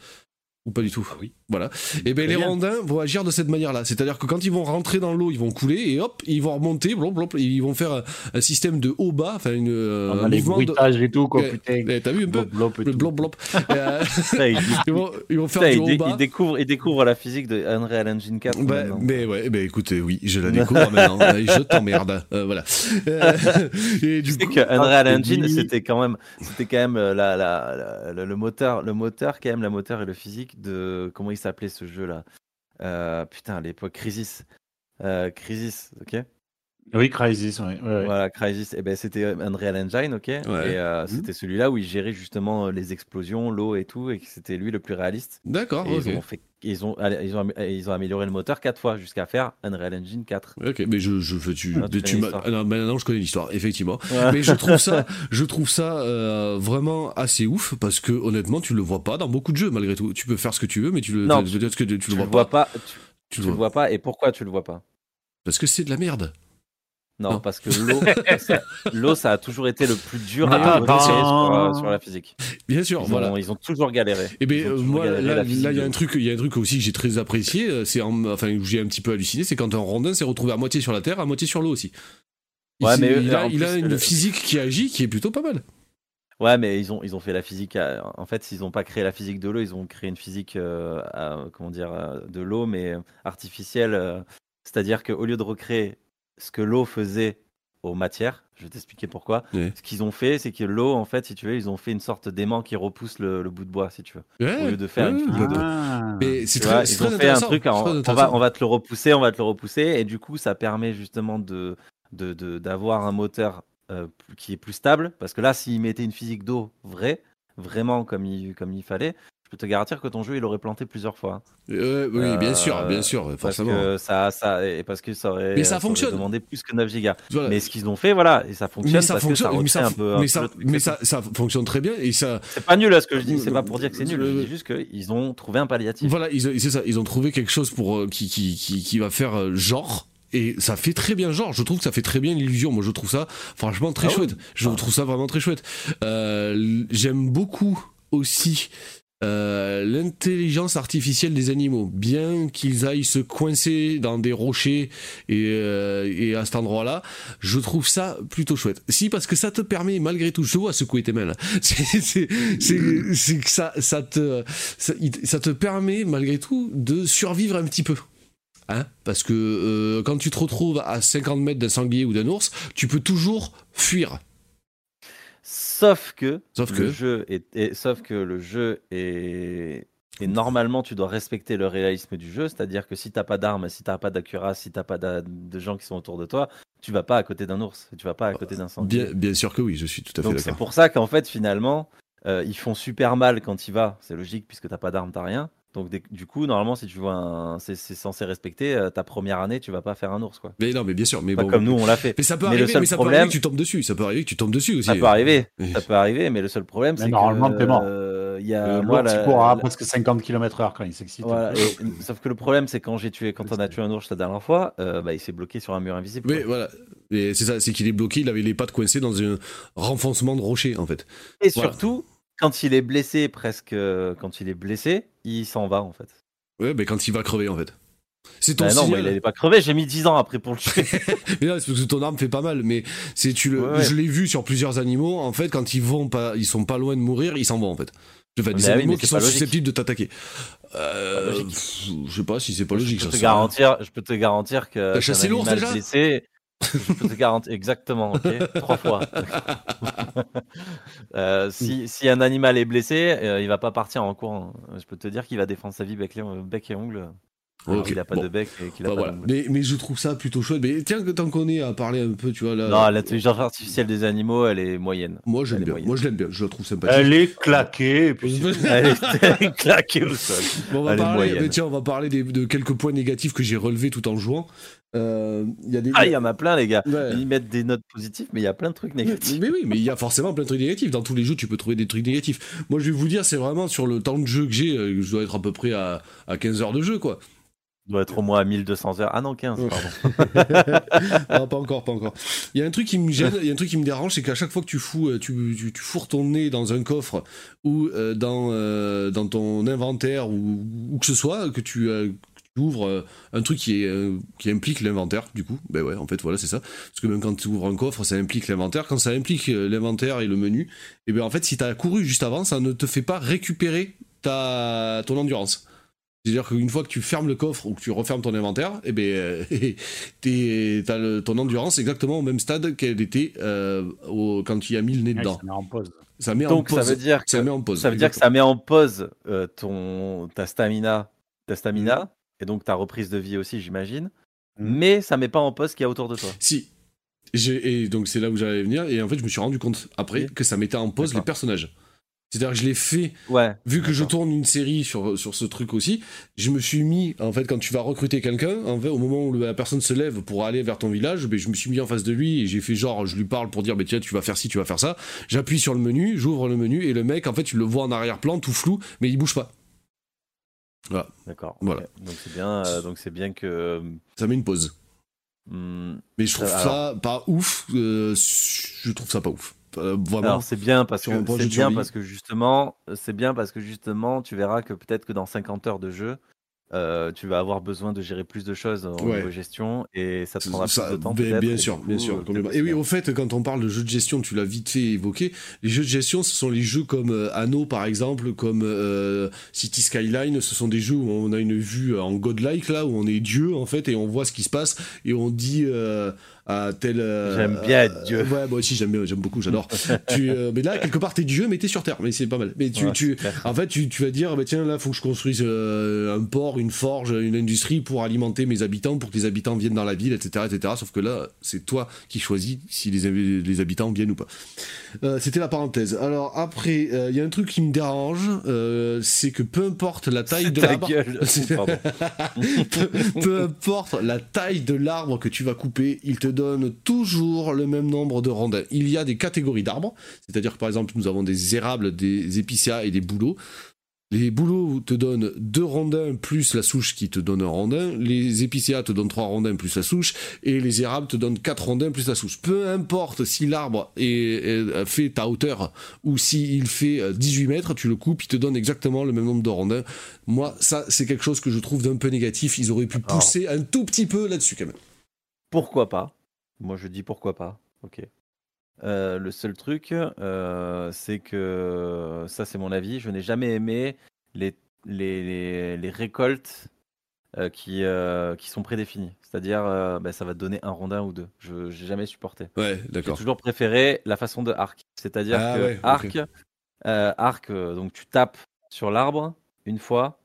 Ou pas du tout oui. Voilà. Et ben Très les bien. rondins vont agir de cette manière-là, c'est-à-dire que quand ils vont rentrer dans l'eau, ils vont couler et hop, ils vont remonter, blop, blop, et ils vont faire un, un système de haut bas, enfin une euh, On un a les mouvement de bruitages et tout, quoi, Eh, putain. eh, T'as vu un peu Blop, blop et blop blop. Euh, Ça, ils vont ils vont faire ça, du il dé- haut bas. il découvre, il découvre la physique de Unreal Engine 4. Bah, mais ouais, bah écoute, euh, oui, je la découvre maintenant. Euh, je t'emmerde, euh, voilà. Euh, et du Tu sais coup, que Unreal c'est Engine, c'était quand même, c'était quand même euh, la, la, la- le moteur, le moteur quand même, la moteur et le physique de comment il s'appelait ce jeu-là? Euh, putain, à l'époque, Crisis. Euh, Crisis, ok? Oui, Crisis, ouais. Voilà, Crisis. Et ben c'était Unreal Engine, ok. Et euh, Mhm. c'était celui-là où il gérait justement les explosions, l'eau et tout, et que c'était lui le plus réaliste. d'accord, ok. ils ont fait, ils ont, allez, ils ont, am- ils ont amélioré le moteur quatre fois jusqu'à faire Unreal Engine 4. Ok, mais je, je, tu, Ah, tu tu ah non, maintenant je connais l'histoire, effectivement. Ouais. Mais je trouve ça, je trouve ça euh, vraiment assez ouf parce que honnêtement, tu le vois pas dans beaucoup de jeux malgré tout. Tu peux faire ce que tu veux, mais tu le, Non, tu, tu- tu- tu tu le le vois pas. pas. tu- Tu Tu le le vois. vois pas. Et pourquoi tu le vois pas? Parce que c'est de la merde. Non, Non. parce que l'eau, ça- l'eau, ça a toujours été le plus dur Ah, à recréer sur, euh, sur la physique. Bien Ils sûr, ont, ils ont toujours galéré. Et ben euh, toujours moi galéré là, il y a un truc il y a un truc aussi que j'ai très apprécié euh, c'est en- enfin où j'ai un petit peu halluciné c'est quand un rondin s'est retrouvé à moitié sur la terre à moitié sur l'eau aussi il, Ouais, mais, il a, une le- physique qui agit qui est plutôt pas mal Ouais, mais ils ont, ils ont fait la physique. à- En fait, ils n'ont pas créé la physique de l'eau, ils ont créé une physique, euh, à- comment dire, de l'eau, mais artificielle. euh, C'est-à-dire qu'au lieu de recréer ce que l'eau faisait aux matières, je vais t'expliquer pourquoi. Ouais. Ce qu'ils ont fait, c'est que l'eau, en fait, si tu veux, ils ont fait une sorte d'aimant qui repousse le, le bout de bois, si tu veux. Ouais, Au lieu de faire une ouais. Ah. mais c'est vois, ils très ont fait un truc, on, va, on va te le repousser, on va te le repousser, et du coup, ça permet justement de de- de- d'avoir un moteur euh, qui est plus stable, parce que là, s'ils mettaient une physique d'eau vraie, vraiment comme il, comme il fallait, je peux te garantir que ton jeu, il aurait planté plusieurs fois. hein. Ouais, oui bien Euh, sûr bien sûr Parce forcément que ça, ça, et parce que ça aurait, Mais ça aurait fonctionne. demandé plus que 9 gigas. Voilà. Mais ce qu'ils ont fait, voilà, et ça fonctionne mais ça parce fonctionne que ça mais ça, un peu. mais ça, mais ça, ça fonctionne très bien et ça C'est pas nul là ce que je dis, c'est pas pour dire que c'est nul, je Le- dis juste qu'ils ont trouvé un palliatif. Voilà, ils, ont- c'est ça, ils ont trouvé quelque chose pour euh, qui, qui, qui, qui va faire euh, genre. Et ça fait très bien genre, je trouve que ça fait très bien l'illusion. Moi je trouve ça franchement très Ah oui. chouette. Je trouve ça vraiment très chouette. Euh, J'aime beaucoup aussi euh, l'intelligence artificielle des animaux. Bien qu'ils aillent se coincer dans des rochers et, euh, et à cet endroit-là, je trouve ça plutôt chouette. Si, parce que ça te permet malgré tout, je te vois secouer tes mains. C'est- que ça, te ça te permet malgré tout de survivre un petit peu. Hein Parce que euh, quand tu te retrouves à 50 mètres d'un sanglier ou d'un ours, tu peux toujours fuir. Sauf que, Sauf le que- jeu est, est- sauf que le jeu est et normalement tu dois respecter le réalisme du jeu, c'est-à-dire que si t'as pas d'armes, si t'as pas d'accurat, si t'as pas de gens qui sont autour de toi, tu vas pas à côté d'un ours, tu vas pas à côté d'un sanglier. Bien, bien sûr que oui, je suis tout à fait Donc c'est d'accord. pour ça qu'en fait finalement euh, ils font super mal quand il va, c'est logique puisque t'as pas d'armes, t'as rien. Donc du coup normalement si tu vois un, c'est censé respecter euh, ta première année, tu vas pas faire un ours quoi. Mais non, mais bien sûr, mais Pas bon. comme nous on l'a fait. Mais ça peut Mais le arriver, seul mais ça peut problème- arriver que tu tombes dessus. Ça peut arriver que tu tombes dessus aussi. Ça peut arriver, Oui. ça peut arriver, mais le seul problème Mais c'est normalement, que t'es mort. euh, il y a Euh, moi la- à la- presque 50 km/h quand il s'excite. Voilà, et- sauf que le problème, c'est quand j'ai tué, quand on a tué un ours la dernière fois, euh, bah, il s'est bloqué sur un mur invisible. Mais quoi. voilà. C'est ça, c'est qu'il est bloqué, il avait les pattes coincées dans un renfoncement de rocher en fait. Et voilà. surtout, quand il est blessé, presque, euh, quand il est blessé, il s'en va en fait. Ouais, mais quand il va crever en fait. C'est ton Bah non, signal. il n'allait pas crever. J'ai mis 10 ans après pour le tuer. Mais non, c'est parce que ton arme fait pas mal. Mais c'est tu le, Ouais, ouais. je l'ai vu sur plusieurs animaux. En fait, quand ils vont pas, ils sont pas loin de mourir, ils s'en vont en fait. Enfin, des Mais ah oui, animaux mais qui sont susceptibles de t'attaquer. Euh, je sais pas si c'est pas logique. je, ça, peux te garantir, je peux te garantir que. Chassé l'ours, déjà? blessé, Je peux te garantir exactement, ok Trois fois. Euh, si, si un animal est blessé, euh, il va pas partir en courant. Je peux te dire qu'il va défendre sa vie bec, les- bec et ongles. alors Ok, qu'il a pas bon. de bec et qu'il a Bah, pas voilà. mais, mais je trouve ça plutôt chouette. Mais tiens, que tant qu'on est à parler un peu, tu vois là. Non, l'intelligence artificielle des animaux, elle est moyenne. Moi j'aime bien. moyenne. Moi je l'aime bien. Je la trouve sympathique. Elle est claquée. Et puis. Elle est, claquée au sol. Bon, on va Elle est parler, moyenne. mais tiens, on va parler des- de quelques points négatifs que j'ai relevés tout en jouant. Euh, Il y a des. Ah, il y en a plein, les gars. Ouais. Ils mettent des notes positives, mais il y a plein de trucs négatifs. mais oui, mais il y a forcément plein de trucs négatifs. Dans tous les jeux, tu peux trouver des trucs négatifs. Moi, je vais vous dire, c'est vraiment sur le temps de jeu que j'ai, euh, je dois être à peu près à, à 15 heures de jeu, quoi. Il doit être au moins à 1200 heures. Ah non, 15, pardon. non, pas encore, pas encore. Il y a un truc qui me gêne, il y a un truc qui me dérange, c'est qu'à chaque fois que tu fous, euh, tu, tu, tu fourres ton nez dans un coffre ou euh, dans, dans ton inventaire ou où que ce soit, que tu ouvres euh, un truc qui, est, euh, qui implique l'inventaire, du coup, ben ouais, en fait, voilà, c'est ça. Parce que même quand tu ouvres un coffre, ça implique l'inventaire. Quand ça implique euh, l'inventaire et le menu, et ben en fait, si tu as couru juste avant, ça ne te fait pas récupérer ta, ton endurance. C'est-à-dire qu'une fois que tu fermes le coffre ou que tu refermes ton inventaire, eh ben, euh, t'es- t'as le- ton endurance exactement au même stade qu'elle était euh, au- quand tu y as mis le nez Ouais, dedans. ça met en pause. Ça met en Donc, pause. ça veut dire que ça met en pause. Ça veut dire que ça met en pause euh, ton, ta stamina, ta stamina, et donc ta reprise de vie aussi, j'imagine. Mhm. Mais ça met pas en pause ce qu'il y a autour de toi. Si. Et donc c'est là où j'allais venir. Et en fait, je me suis rendu compte après Oui. que ça mettait en pause les personnages. C'est-à-dire que je l'ai fait, Ouais. vu que je tourne une série sur, sur ce truc aussi, je me suis mis, en fait, quand tu vas recruter quelqu'un, en fait, au moment où la personne se lève pour aller vers ton village, ben, je me suis mis en face de lui et j'ai fait genre, je lui parle pour dire, ben, tiens, tu vas faire ci, tu vas faire ça. J'appuie sur le menu, j'ouvre le menu et le mec, en fait, tu le vois en arrière-plan, tout flou, mais il bouge pas. Voilà. D'accord. Voilà. Donc c'est bien, euh, donc c'est bien que. Ça met une pause. hmm, Mais je trouve ça pas ouf. euh, je trouve ça pas ouf. Euh, vraiment. Alors c'est bien parce que c'est bien parce que justement c'est bien parce que justement tu verras que peut-être que dans 50 heures de jeu euh, tu vas avoir besoin de gérer plus de choses en Ouais. niveau gestion et ça te prendra Ça- plus de temps. bien, peut-être, bien sûr, coup, bien euh, sûr. Et oui, au fait, quand on parle de jeux de gestion, tu l'as vite fait évoquer. Les jeux de gestion, ce sont les jeux comme euh, Anno, par exemple, comme euh, City Skyline. Ce sont des jeux où on a une vue en godlike, là, où on est Dieu, en fait, et on voit ce qui se passe, et on dit euh, tel. euh, J'aime bien être euh, Dieu. Ouais, moi aussi, j'aime bien, j'aime beaucoup, j'adore. tu, euh, mais là, quelque part, t'es Dieu, mais t'es sur Terre. Mais c'est pas mal. Mais tu, Ouais, tu, en fait, tu, tu vas dire, bah, tiens, là, faut que je construise un port, une forge, une industrie pour alimenter mes habitants, pour que les habitants viennent dans la ville, etc. etc. Sauf que là, c'est toi qui choisis si les, les habitants viennent ou pas. C'était la parenthèse. Alors, après, il y a un truc qui me dérange, c'est que peu importe la taille de l'arbre, peu, peu importe la taille de l'arbre que tu vas couper, il te donne toujours le même nombre de rondins. Il y a des catégories d'arbres, c'est-à-dire que par exemple nous avons des érables, des épicéas et des bouleaux. Les bouleaux te donnent deux rondins plus la souche qui te donne un rondin. Les épicéas te donnent trois rondins plus la souche. Et les érables te donnent quatre rondins plus la souche. Peu importe si l'arbre est, est- fait ta hauteur ou s'il fait euh, 18 mètres, tu le coupes, il te donne exactement le même nombre de rondins. Moi, ça, c'est quelque chose que je trouve d'un peu négatif. Ils auraient pu pousser un tout petit peu là-dessus quand même. Pourquoi pas? Moi, je dis pourquoi pas. Ok. Euh, le seul truc, euh, c'est que ça, c'est mon avis. Je n'ai jamais aimé les, les, les, les récoltes euh, qui, qui sont prédéfinies. C'est-à-dire, bah, ça va te donner un rondin ou deux. Je n'ai jamais supporté. Ouais, J'ai d'accord. toujours préféré la façon de arc. C'est-à-dire Ah que ouais, arc, arc, donc tu tapes sur l'arbre une fois,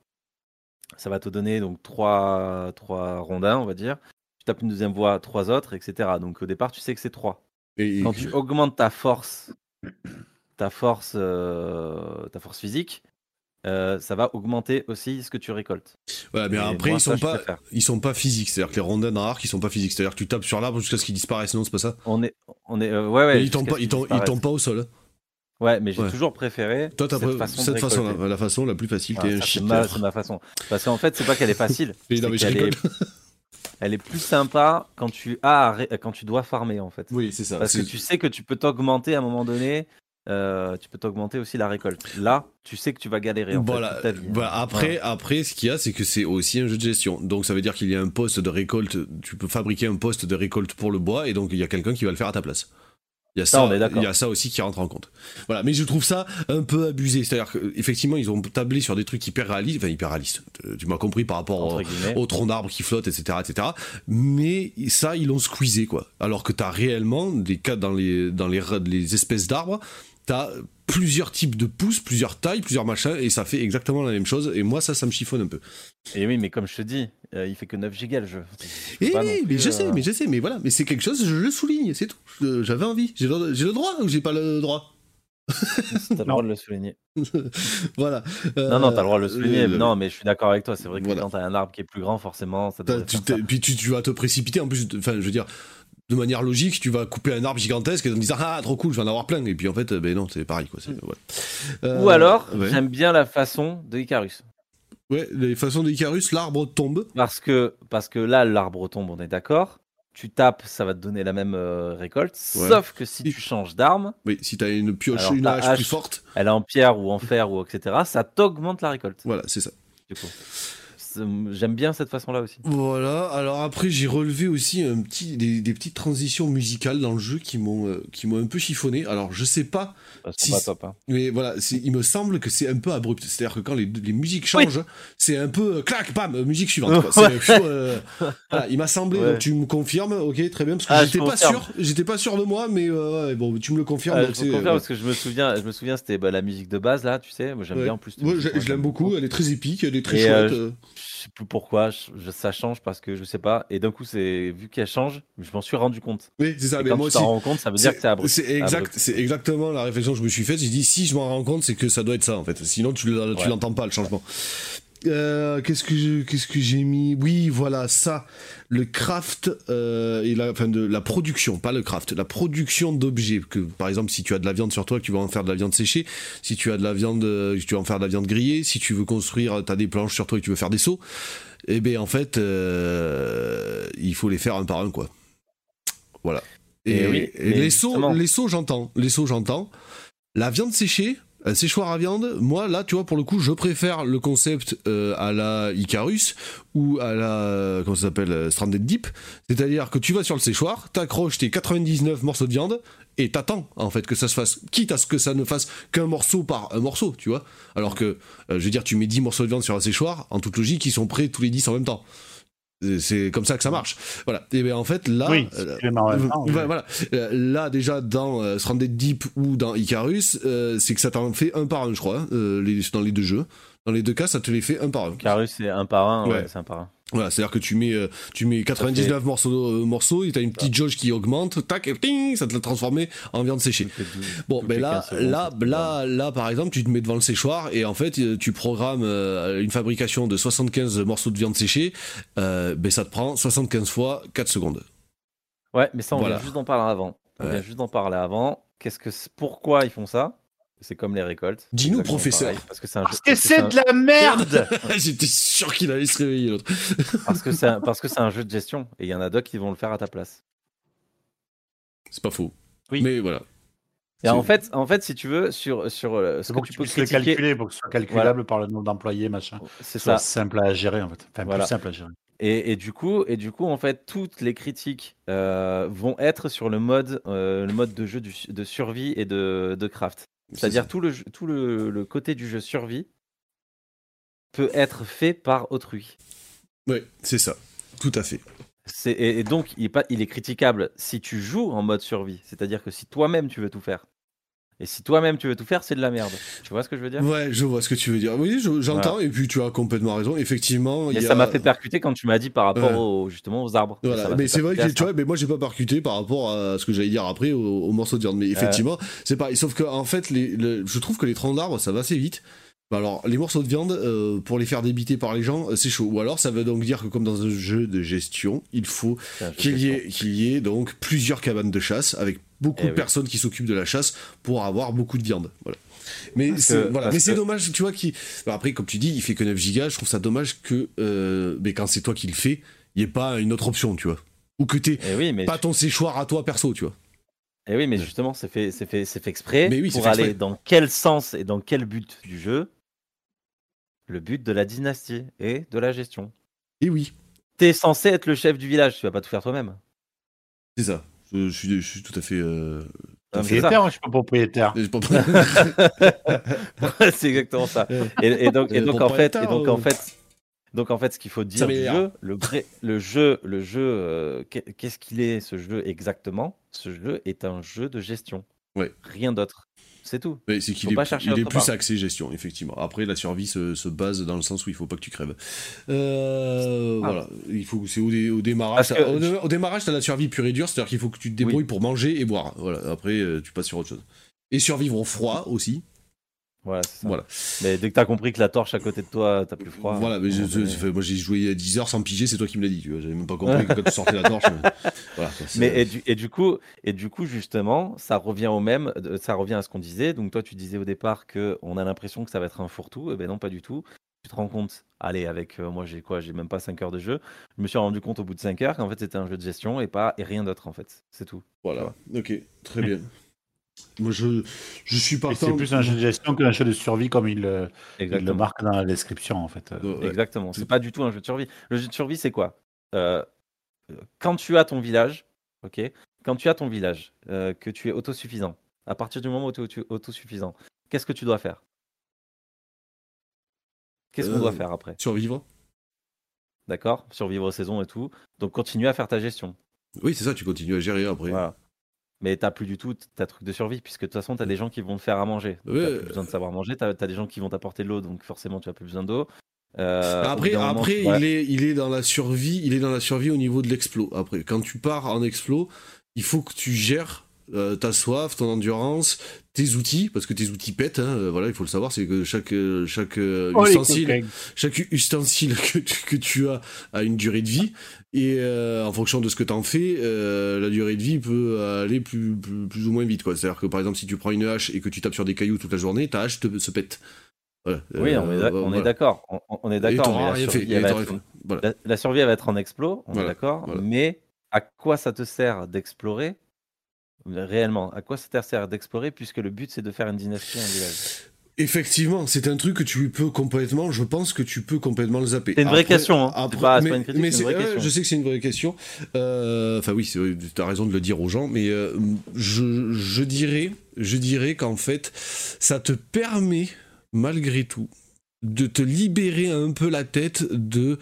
ça va te donner donc trois, trois rondins, on va dire. Tu tapes une deuxième fois, trois autres, etc. Donc au départ, tu sais que c'est trois. Et- Quand tu augmentes ta force, ta force, euh, ta force physique, euh, ça va augmenter aussi ce que tu récoltes. Ouais, mais Et après, moi, ils sont pas, ils sont pas physiques. C'est-à-dire que les rondins dans l'arc, ils sont pas physiques. C'est-à-dire que tu tapes sur l'arbre jusqu'à ce qu'ils disparaissent. Non, c'est pas ça? On est, on est, euh, ouais, ouais. Ils tombent pas, ils tombent, ils tombent pas au sol. hein. Ouais, mais j'ai Ouais. toujours préféré Toi, cette pré- façon. cette façon, récolter. la, façon la plus facile. Ah, T'es un ma, ma façon. Parce qu'en fait, c'est pas qu'elle est facile. C'est non, mais je qu'elle est. elle est plus sympa quand tu as quand tu dois farmer en fait. Oui, c'est ça. Parce que tu sais que tu peux t'augmenter à un moment donné. euh, tu peux t'augmenter aussi la récolte. Là, tu sais que tu vas galérer en Voilà, fait, toute ta vie. voilà. Après, après, ce qu'il y a, c'est que c'est aussi un jeu de gestion. Donc, ça veut dire qu'il y a un poste de récolte. Tu peux fabriquer un poste de récolte pour le bois, et donc il y a quelqu'un qui va le faire à ta place. Il y a Ça, ça, on est d'accord. il y a ça aussi qui rentre en compte. Voilà, mais je trouve ça un peu abusé. C'est-à-dire qu'effectivement, ils ont tablé sur des trucs hyper réalistes, enfin hyper réalistes. Euh, Tu m'as compris par rapport au, au tronc d'arbre qui flotte, etc., etc. Mais ça, ils l'ont squeezé, quoi. Alors que t'as réellement des cas dans les, dans les espèces d'arbres, t'as plusieurs types de pousses, plusieurs tailles, plusieurs machins, et ça fait exactement la même chose. Et moi, ça, ça me chiffonne un peu. Et oui, mais comme je te dis, euh, il fait que 9 gigas le jeu. Je Et pas oui, mais je euh, sais, mais je sais, mais voilà, mais c'est quelque chose, je le souligne, c'est tout. Je- J'avais envie. J'ai le, droit ou j'ai pas le droit? T'as le droit de le souligner. Voilà. Non, non, t'as le droit de le Euh, souligner. le- Non, mais je suis d'accord avec toi. C'est vrai que Voilà. quand t'as un arbre qui est plus grand, forcément, ça tu ça. puis tu, tu vas te précipiter en plus, enfin je veux dire, de manière logique, tu vas couper un arbre gigantesque en disant ah trop cool, je vais en avoir plein, et puis en fait, ben non, c'est pareil quoi. c'est- ouais. Euh, Ou alors, ouais. j'aime bien la façon de Icarus. Ouais, les façons d'Icarus, l'arbre tombe. Parce que, parce que là, l'arbre tombe, on est d'accord. Tu tapes, ça va te donner la même euh, récolte. Ouais. Sauf que si tu changes d'arme, Oui, si t'as une pioche, Alors, une hache, hache- plus forte, elle est en pierre ou en fer ou etc., ça t'augmente la récolte. voilà, c'est ça. Du coup. J'aime bien cette façon-là aussi. Voilà, alors après j'ai relevé aussi un petit, des, des petites transitions musicales dans le jeu qui m'ont euh, qui m'ont un peu chiffonné. Alors je sais pas, Parce Si- pas top. hein. mais voilà, il me semble que c'est un peu abrupt. C'est-à-dire que quand les, les musiques changent, c'est un peu euh, clac, bam, musique suivante. quoi. Euh, voilà, il m'a semblé, Ouais. donc tu me confirmes, ok, très bien, parce que Ah, j'étais pas confirme. sûr, j'étais pas sûr de moi, mais euh, bon, tu me le confirmes. Donc je confirme euh, parce que je me souviens, je me souviens, c'était bah, la musique de base là, tu sais. Moi j'aime ouais. bien en plus. moi, je l'aime beaucoup, elle est très épique, elle est très Et, euh, chouette. Je sais plus pourquoi, je- ça change parce que je sais pas. Et d'un coup, c'est vu qu'elle change, je m'en suis rendu compte. Oui, c'est ça, Et mais quand moi tu t'en rends compte, ça veut dire que c'est abrupt. C'est exact, c'est exactement la réflexion que je me suis faite. J'ai dit si je m'en rends compte, c'est que ça doit être ça en fait. Sinon tu tu Ouais. l'entends pas le changement. Euh, qu'est-ce que je- qu'est-ce que j'ai mis? Oui, voilà ça. Le craft euh, et la, enfin de la production, pas le craft, la production d'objets. Que par exemple, si tu as de la viande sur toi, que tu vas en faire de la viande séchée. Si tu as de la viande, euh, tu vas en faire de la viande grillée. Si tu veux construire, t'as des planches sur toi et que tu veux faire des seaux. Eh ben en fait, euh, il faut les faire un par un quoi. Voilà. Et, Eh oui, et les seaux, les seaux, j'entends. Les seaux, j'entends. La viande séchée, un séchoir à viande, moi là, tu vois, pour le coup, je préfère le concept euh, à la Icarus ou à la comment ça s'appelle euh, Stranded Deep, c'est-à-dire que tu vas sur le séchoir, t'accroches tes 99 morceaux de viande et t'attends en fait que ça se fasse, quitte à ce que ça ne fasse qu'un morceau par un morceau, tu vois. Alors que, euh, je veux dire, tu mets 10 morceaux de viande sur un séchoir, en toute logique, ils sont prêts tous les 10 en même temps. C'est- comme ça que ça marche. Voilà. Et bien en fait là, Oui, euh, oui. voilà. Euh, Là, déjà, dans euh, Stranded Deep ou dans Icarus, euh, c'est que ça t'en fait un par un, je crois, hein, euh, les- dans les deux jeux. Dans les deux cas, ça te les fait un par un. Carus, c'est un par un. Ouais, Ouais. c'est un par un. Voilà, c'est-à-dire que tu mets, euh, tu mets 99 morceaux, euh, morceaux et t'as une petite jauge qui augmente, tac, et ting, ça te l'a transformé en viande séchée. Bon, toutes ben là, 15 secondes, là, là, là, par exemple, tu te mets devant le séchoir et en fait, euh, tu programmes euh, une fabrication de 75 morceaux de viande séchée, euh, ben ça te prend 75 fois 4 secondes. Ouais, mais ça, on Voilà. vient juste d'en parler avant. On Ouais. vient juste d'en parler avant. Qu'est-ce que pourquoi ils font ça? C'est comme les récoltes. Dis-nous, professeur. pareil, Parce que c'est un Parce jeu- que parce c'est un- de la merde J'étais sûr qu'il allait se réveiller l'autre. parce que c'est un, parce que c'est un jeu de gestion et il y en a d'autres qui vont le faire à ta place. C'est pas faux. Oui. Mais voilà. Et en fait, en fait, si tu veux, sur sur euh, ce C'est que pour que tu peux le calculer, pour que ce soit calculable par le nombre d'employés, machin. c'est ça. simple à gérer en fait. Enfin, Voilà. plus simple à gérer. Et, et du coup, et du coup, en fait, toutes les critiques euh, vont être sur le mode, euh, le mode de jeu du- de survie et de, de craft. C'est-à-dire tout le tout le, le côté du jeu survie peut être fait par autrui. Ouais, c'est ça. Tout à fait. Et, et donc, il est, pas, il est critiquable si tu joues en mode survie. C'est-à-dire que si toi-même tu veux tout faire. Et si toi-même tu veux tout faire, c'est de la merde. Tu vois ce que je veux dire? Ouais, je vois ce que tu veux dire. Oui, je- j'entends, et puis tu as complètement raison. Effectivement, Et y ça m'a fait percuter quand tu m'as dit par rapport Ouais. justement aux arbres. Voilà, mais c'est vrai que tu vois, mais moi j'ai pas percuté par rapport à ce que j'allais dire après au, au morceau de viande. Mais effectivement, c'est pareil. Sauf que en fait, les, le- je trouve que les troncs d'arbres ça va assez vite. Bah Alors, les morceaux de viande, euh, pour les faire débiter par les gens, euh, c'est chaud. Ou alors, ça veut donc dire que comme dans un jeu de gestion, il faut qu'il y, ait, qu'il y ait donc plusieurs cabanes de chasse avec beaucoup Eh de oui. personnes qui s'occupent de la chasse pour avoir beaucoup de viande. Voilà. Mais c'est que- voilà. dommage, tu vois, qui. bah après, comme tu dis, il fait que 9 gigas. Je trouve ça dommage que, euh, mais quand c'est toi qui le fais, il n'y ait pas une autre option, tu vois. Ou que oui, mais pas ton séchoir à toi perso, tu vois. Et oui, mais justement, c'est fait, c'est fait, c'est fait exprès Mais oui, c'est pour fait aller exprès. dans quel sens et dans quel but du jeu? Le but de la dynastie et de la gestion. Et oui, T'es censé être le chef du village, tu vas pas tout faire toi-même. c'est ça. Je, je suis, je suis tout à fait. euh. Propriétaire, je suis pas propriétaire. c'est exactement ça. Et, et donc, et Euh, donc en fait, et donc euh. en fait, donc en fait, ce qu'il faut dire du jeu, le vrai, le jeu, le jeu, euh, qu'est- qu'est-ce qu'il est ce jeu exactement? Ce jeu est un jeu de gestion. Ouais. Rien d'autre. C'est tout. Mais c'est qu'il Faut est, pas chercher il est plus part. axé gestion, effectivement. Après, la survie se, se base dans le sens où il faut pas que tu crèves. Euh, Ah. Voilà. Il faut, c'est au, dé- au démarrage. Que- au, dé- au démarrage, t'as la survie pure et dure, c'est-à-dire qu'il faut que tu te débrouilles pour manger et boire. Voilà. Après, euh, tu passes sur autre chose. Et survivre au froid aussi. Voilà, ça. Voilà. Mais dès que t'as compris que la torche à côté de toi, t'as plus froid. Voilà, mais je- moi j'ai joué à 10 heures sans piger, c'est toi qui me l'as dit, tu vois. J'avais même pas compris que quand tu sortais la torche. mais- Voilà, Mais et du, et du coup, et du coup, justement, ça revient au même, ça revient à ce qu'on disait. Donc toi, tu disais au départ que on a l'impression que ça va être un fourre-tout. Eh ben non, pas du tout. Tu te rends compte. Allez, avec euh, moi, j'ai quoi J'ai même pas 5 heures de jeu. Je me suis rendu compte au bout de 5 heures qu'en fait, c'était un jeu de gestion et pas et rien d'autre en fait. C'est tout. Voilà, ok, très bien. Moi je, je suis partant. C'est plus un jeu de gestion qu'un jeu de survie comme il, euh, il le marque dans la description en fait. Euh, ouais. Exactement. C'est pas du tout un jeu de survie. Le jeu de survie, c'est quoi? Euh, Quand tu as ton village, ok? Quand tu as ton village, euh, que tu es autosuffisant, à partir du moment où tu es autosuffisant, qu'est-ce que tu dois faire? Qu'est-ce qu'on Euh, doit faire après? Survivre D'accord? Survivre aux saisons et tout. Donc continue à faire ta gestion. Oui, c'est ça, tu continues à gérer après. Voilà. Mais t'as plus du tout ta truc de survie, puisque de toute façon, t'as des gens qui vont te faire à manger. Ouais. T'as plus besoin de savoir manger, t'as as des gens qui vont t'apporter de l'eau, donc forcément, tu as plus besoin d'eau. Euh, Après, moment, après tu dois- il, est, il est dans la survie, il est dans la survie au niveau de l'explo. Après, quand tu pars en explo, il faut que tu gères euh, ta soif, ton endurance, tes outils, parce que tes outils pètent, hein, euh, voilà, il faut le savoir, c'est que chaque, euh, chaque euh, Oh, les ustensile, chaque ustensile que tu, que tu as a une durée de vie, et euh, en fonction de ce que tu en fais, euh, la durée de vie peut aller plus, plus, plus ou moins vite. quoi. C'est-à-dire que par exemple, si tu prends une hache et que tu tapes sur des cailloux toute la journée, ta hache te- se pète. Voilà. Oui, on est d'ac- Euh, on est voilà. d'accord. On, on est d'accord. la la, la survie, elle va être en explos, on Voilà, est d'accord. voilà. Mais à quoi ça te sert d'explorer Réellement, à quoi ça te sert d'explorer puisque le but c'est de faire une dynastie, un village? Effectivement, c'est un truc que tu peux complètement, je pense que tu peux complètement le zapper. C'est une vraie question, hein. Pas- c'est mais, pas une critique, mais c'est une vraie ouais, question. Je sais que c'est une vraie question. Euh, Enfin oui, c'est- t'as raison de le dire aux gens, mais euh, je, je dirais, je dirais qu'en fait, ça te permet malgré tout de te libérer un peu la tête de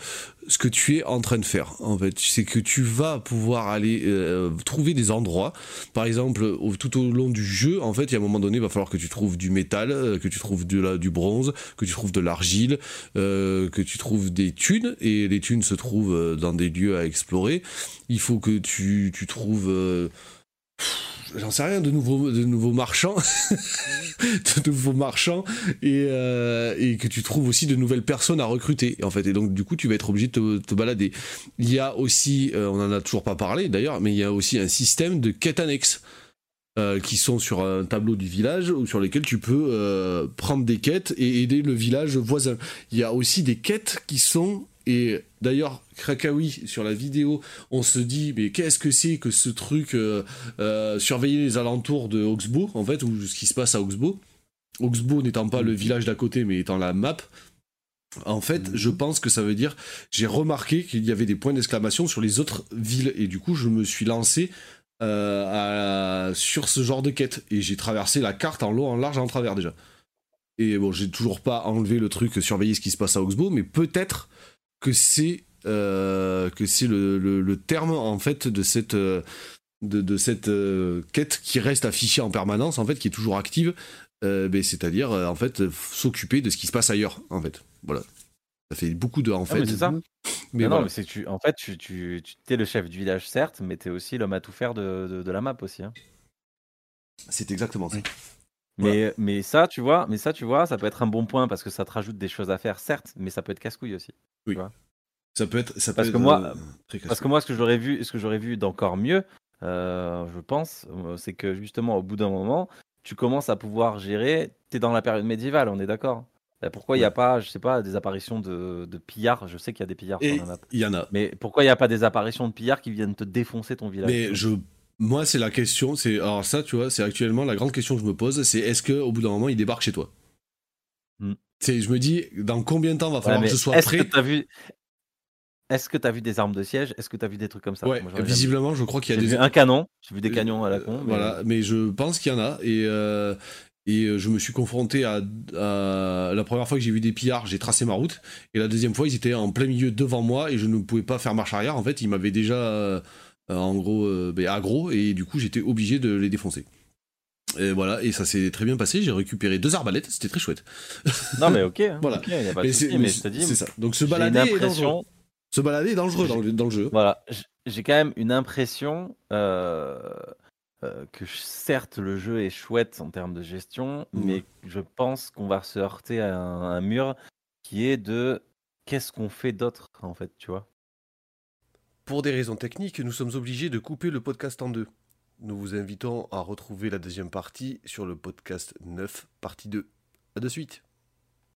ce que tu es en train de faire. En fait, c'est que tu vas pouvoir aller euh, trouver des endroits. Par exemple, tout au long du jeu, en fait, il y a un moment donné, il va falloir que tu trouves du métal, euh, que tu trouves du bronze, que tu trouves de l'argile, euh, que tu trouves des thunes. Et les thunes se trouvent dans des lieux à explorer. Il faut que tu, tu trouves. J'en sais rien, de nouveaux, de nouveaux marchands, de nouveaux marchands, et, euh, et que tu trouves aussi de nouvelles personnes à recruter, en fait. Et donc, du coup, tu vas être obligé de te, balader. Il y a aussi, euh, on en a toujours pas parlé d'ailleurs, mais il y a aussi un système de quêtes annexes. euh, qui sont sur un tableau du village ou sur lesquels tu peux prendre des quêtes et aider le village voisin. Il y a aussi des quêtes qui sont et d'ailleurs Krakawi sur la vidéo, on se dit mais qu'est-ce que c'est que ce truc euh, euh, surveiller les alentours de Oxbow en fait ou ce qui se passe à Oxbow. Oxbow n'étant pas le village d'à côté mais étant la map. En fait, je pense que ça veut dire j'ai remarqué qu'il y avait des points d'exclamation sur les autres villes et du coup je me suis lancé euh, à- sur ce genre de quête et j'ai traversé la carte en long, en large, en travers déjà. Et bon, j'ai toujours pas enlevé le truc surveiller ce qui se passe à Oxbow, mais peut-être que c'est euh, que c'est le, le- le terme en fait de cette euh, de, de cette euh, quête qui reste affichée en permanence en fait, qui est toujours active. Euh, ben, c'est-à-dire en fait s'occuper de ce qui se passe ailleurs en fait. Voilà. Ça fait beaucoup de en Ah, fait. mais c'est ça. Mais Mais non, voilà. mais c'est que tu, en fait, tu, tu, tu es le chef du village, certes, mais tu es aussi l'homme à tout faire de, de, de la map aussi. hein. c'est exactement ça. Mais, mais ça, tu vois, mais ça, tu vois, ça peut être un bon point parce que ça te rajoute des choses à faire, certes, mais ça peut être casse-couille aussi. Ça peut être ça peut Parce être, que moi- euh, Parce que moi, ce que j'aurais vu, ce que j'aurais vu d'encore mieux, euh, je pense, euh, c'est que justement, au bout d'un moment, tu commences à pouvoir gérer. T'es dans la période médiévale, on est d'accord. Euh, Pourquoi il n'y a pas, je sais pas, des apparitions de, de pillards? Je sais qu'il y a des pillards Et sur la map. il y en a. Mais pourquoi il n'y a pas des apparitions de pillards qui viennent te défoncer ton village Mais je, moi, c'est la question. C'est alors ça, tu vois, c'est actuellement la grande question que je me pose, c'est est-ce que au bout d'un moment, il débarque chez toi Hmm. C'est, je me dis, dans combien de temps va falloir que je sois est-ce prêt que t'as vu Est-ce que t'as vu des armes de siège? Est-ce que t'as vu des trucs comme ça? Ouais, Moi, visiblement, je crois qu'il y a des vu un canon. J'ai vu des Euh, canons à la con. euh, mais- Voilà, mais je pense qu'il y en a et euh, et je me suis confronté à, à- la première fois que j'ai vu des pillards, j'ai tracé ma route et la deuxième fois, ils étaient en plein milieu devant moi et je ne pouvais pas faire marche arrière. En fait, ils m'avaient déjà en gros euh, ben, aggro et du coup, j'étais obligé de les défoncer. Et voilà, et ça s'est très bien passé. J'ai récupéré deux arbalètes, c'était très chouette. Non, mais ok. hein, Voilà. y a pas de Mais mais je te dis, c'est ça. Donc se une balader est dangereux. impression. Se balader est dangereux dans le, dans le jeu. Voilà, j'ai quand même une impression euh, euh, que certes le jeu est chouette en termes de gestion, Mhm. mais je pense qu'on va se heurter à un, un mur qui est de qu'est-ce qu'on fait d'autre en fait, tu vois? Pour des raisons techniques, nous sommes obligés de couper le podcast en deux. Nous vous invitons à retrouver la deuxième partie sur le podcast 9, partie 2. A de suite.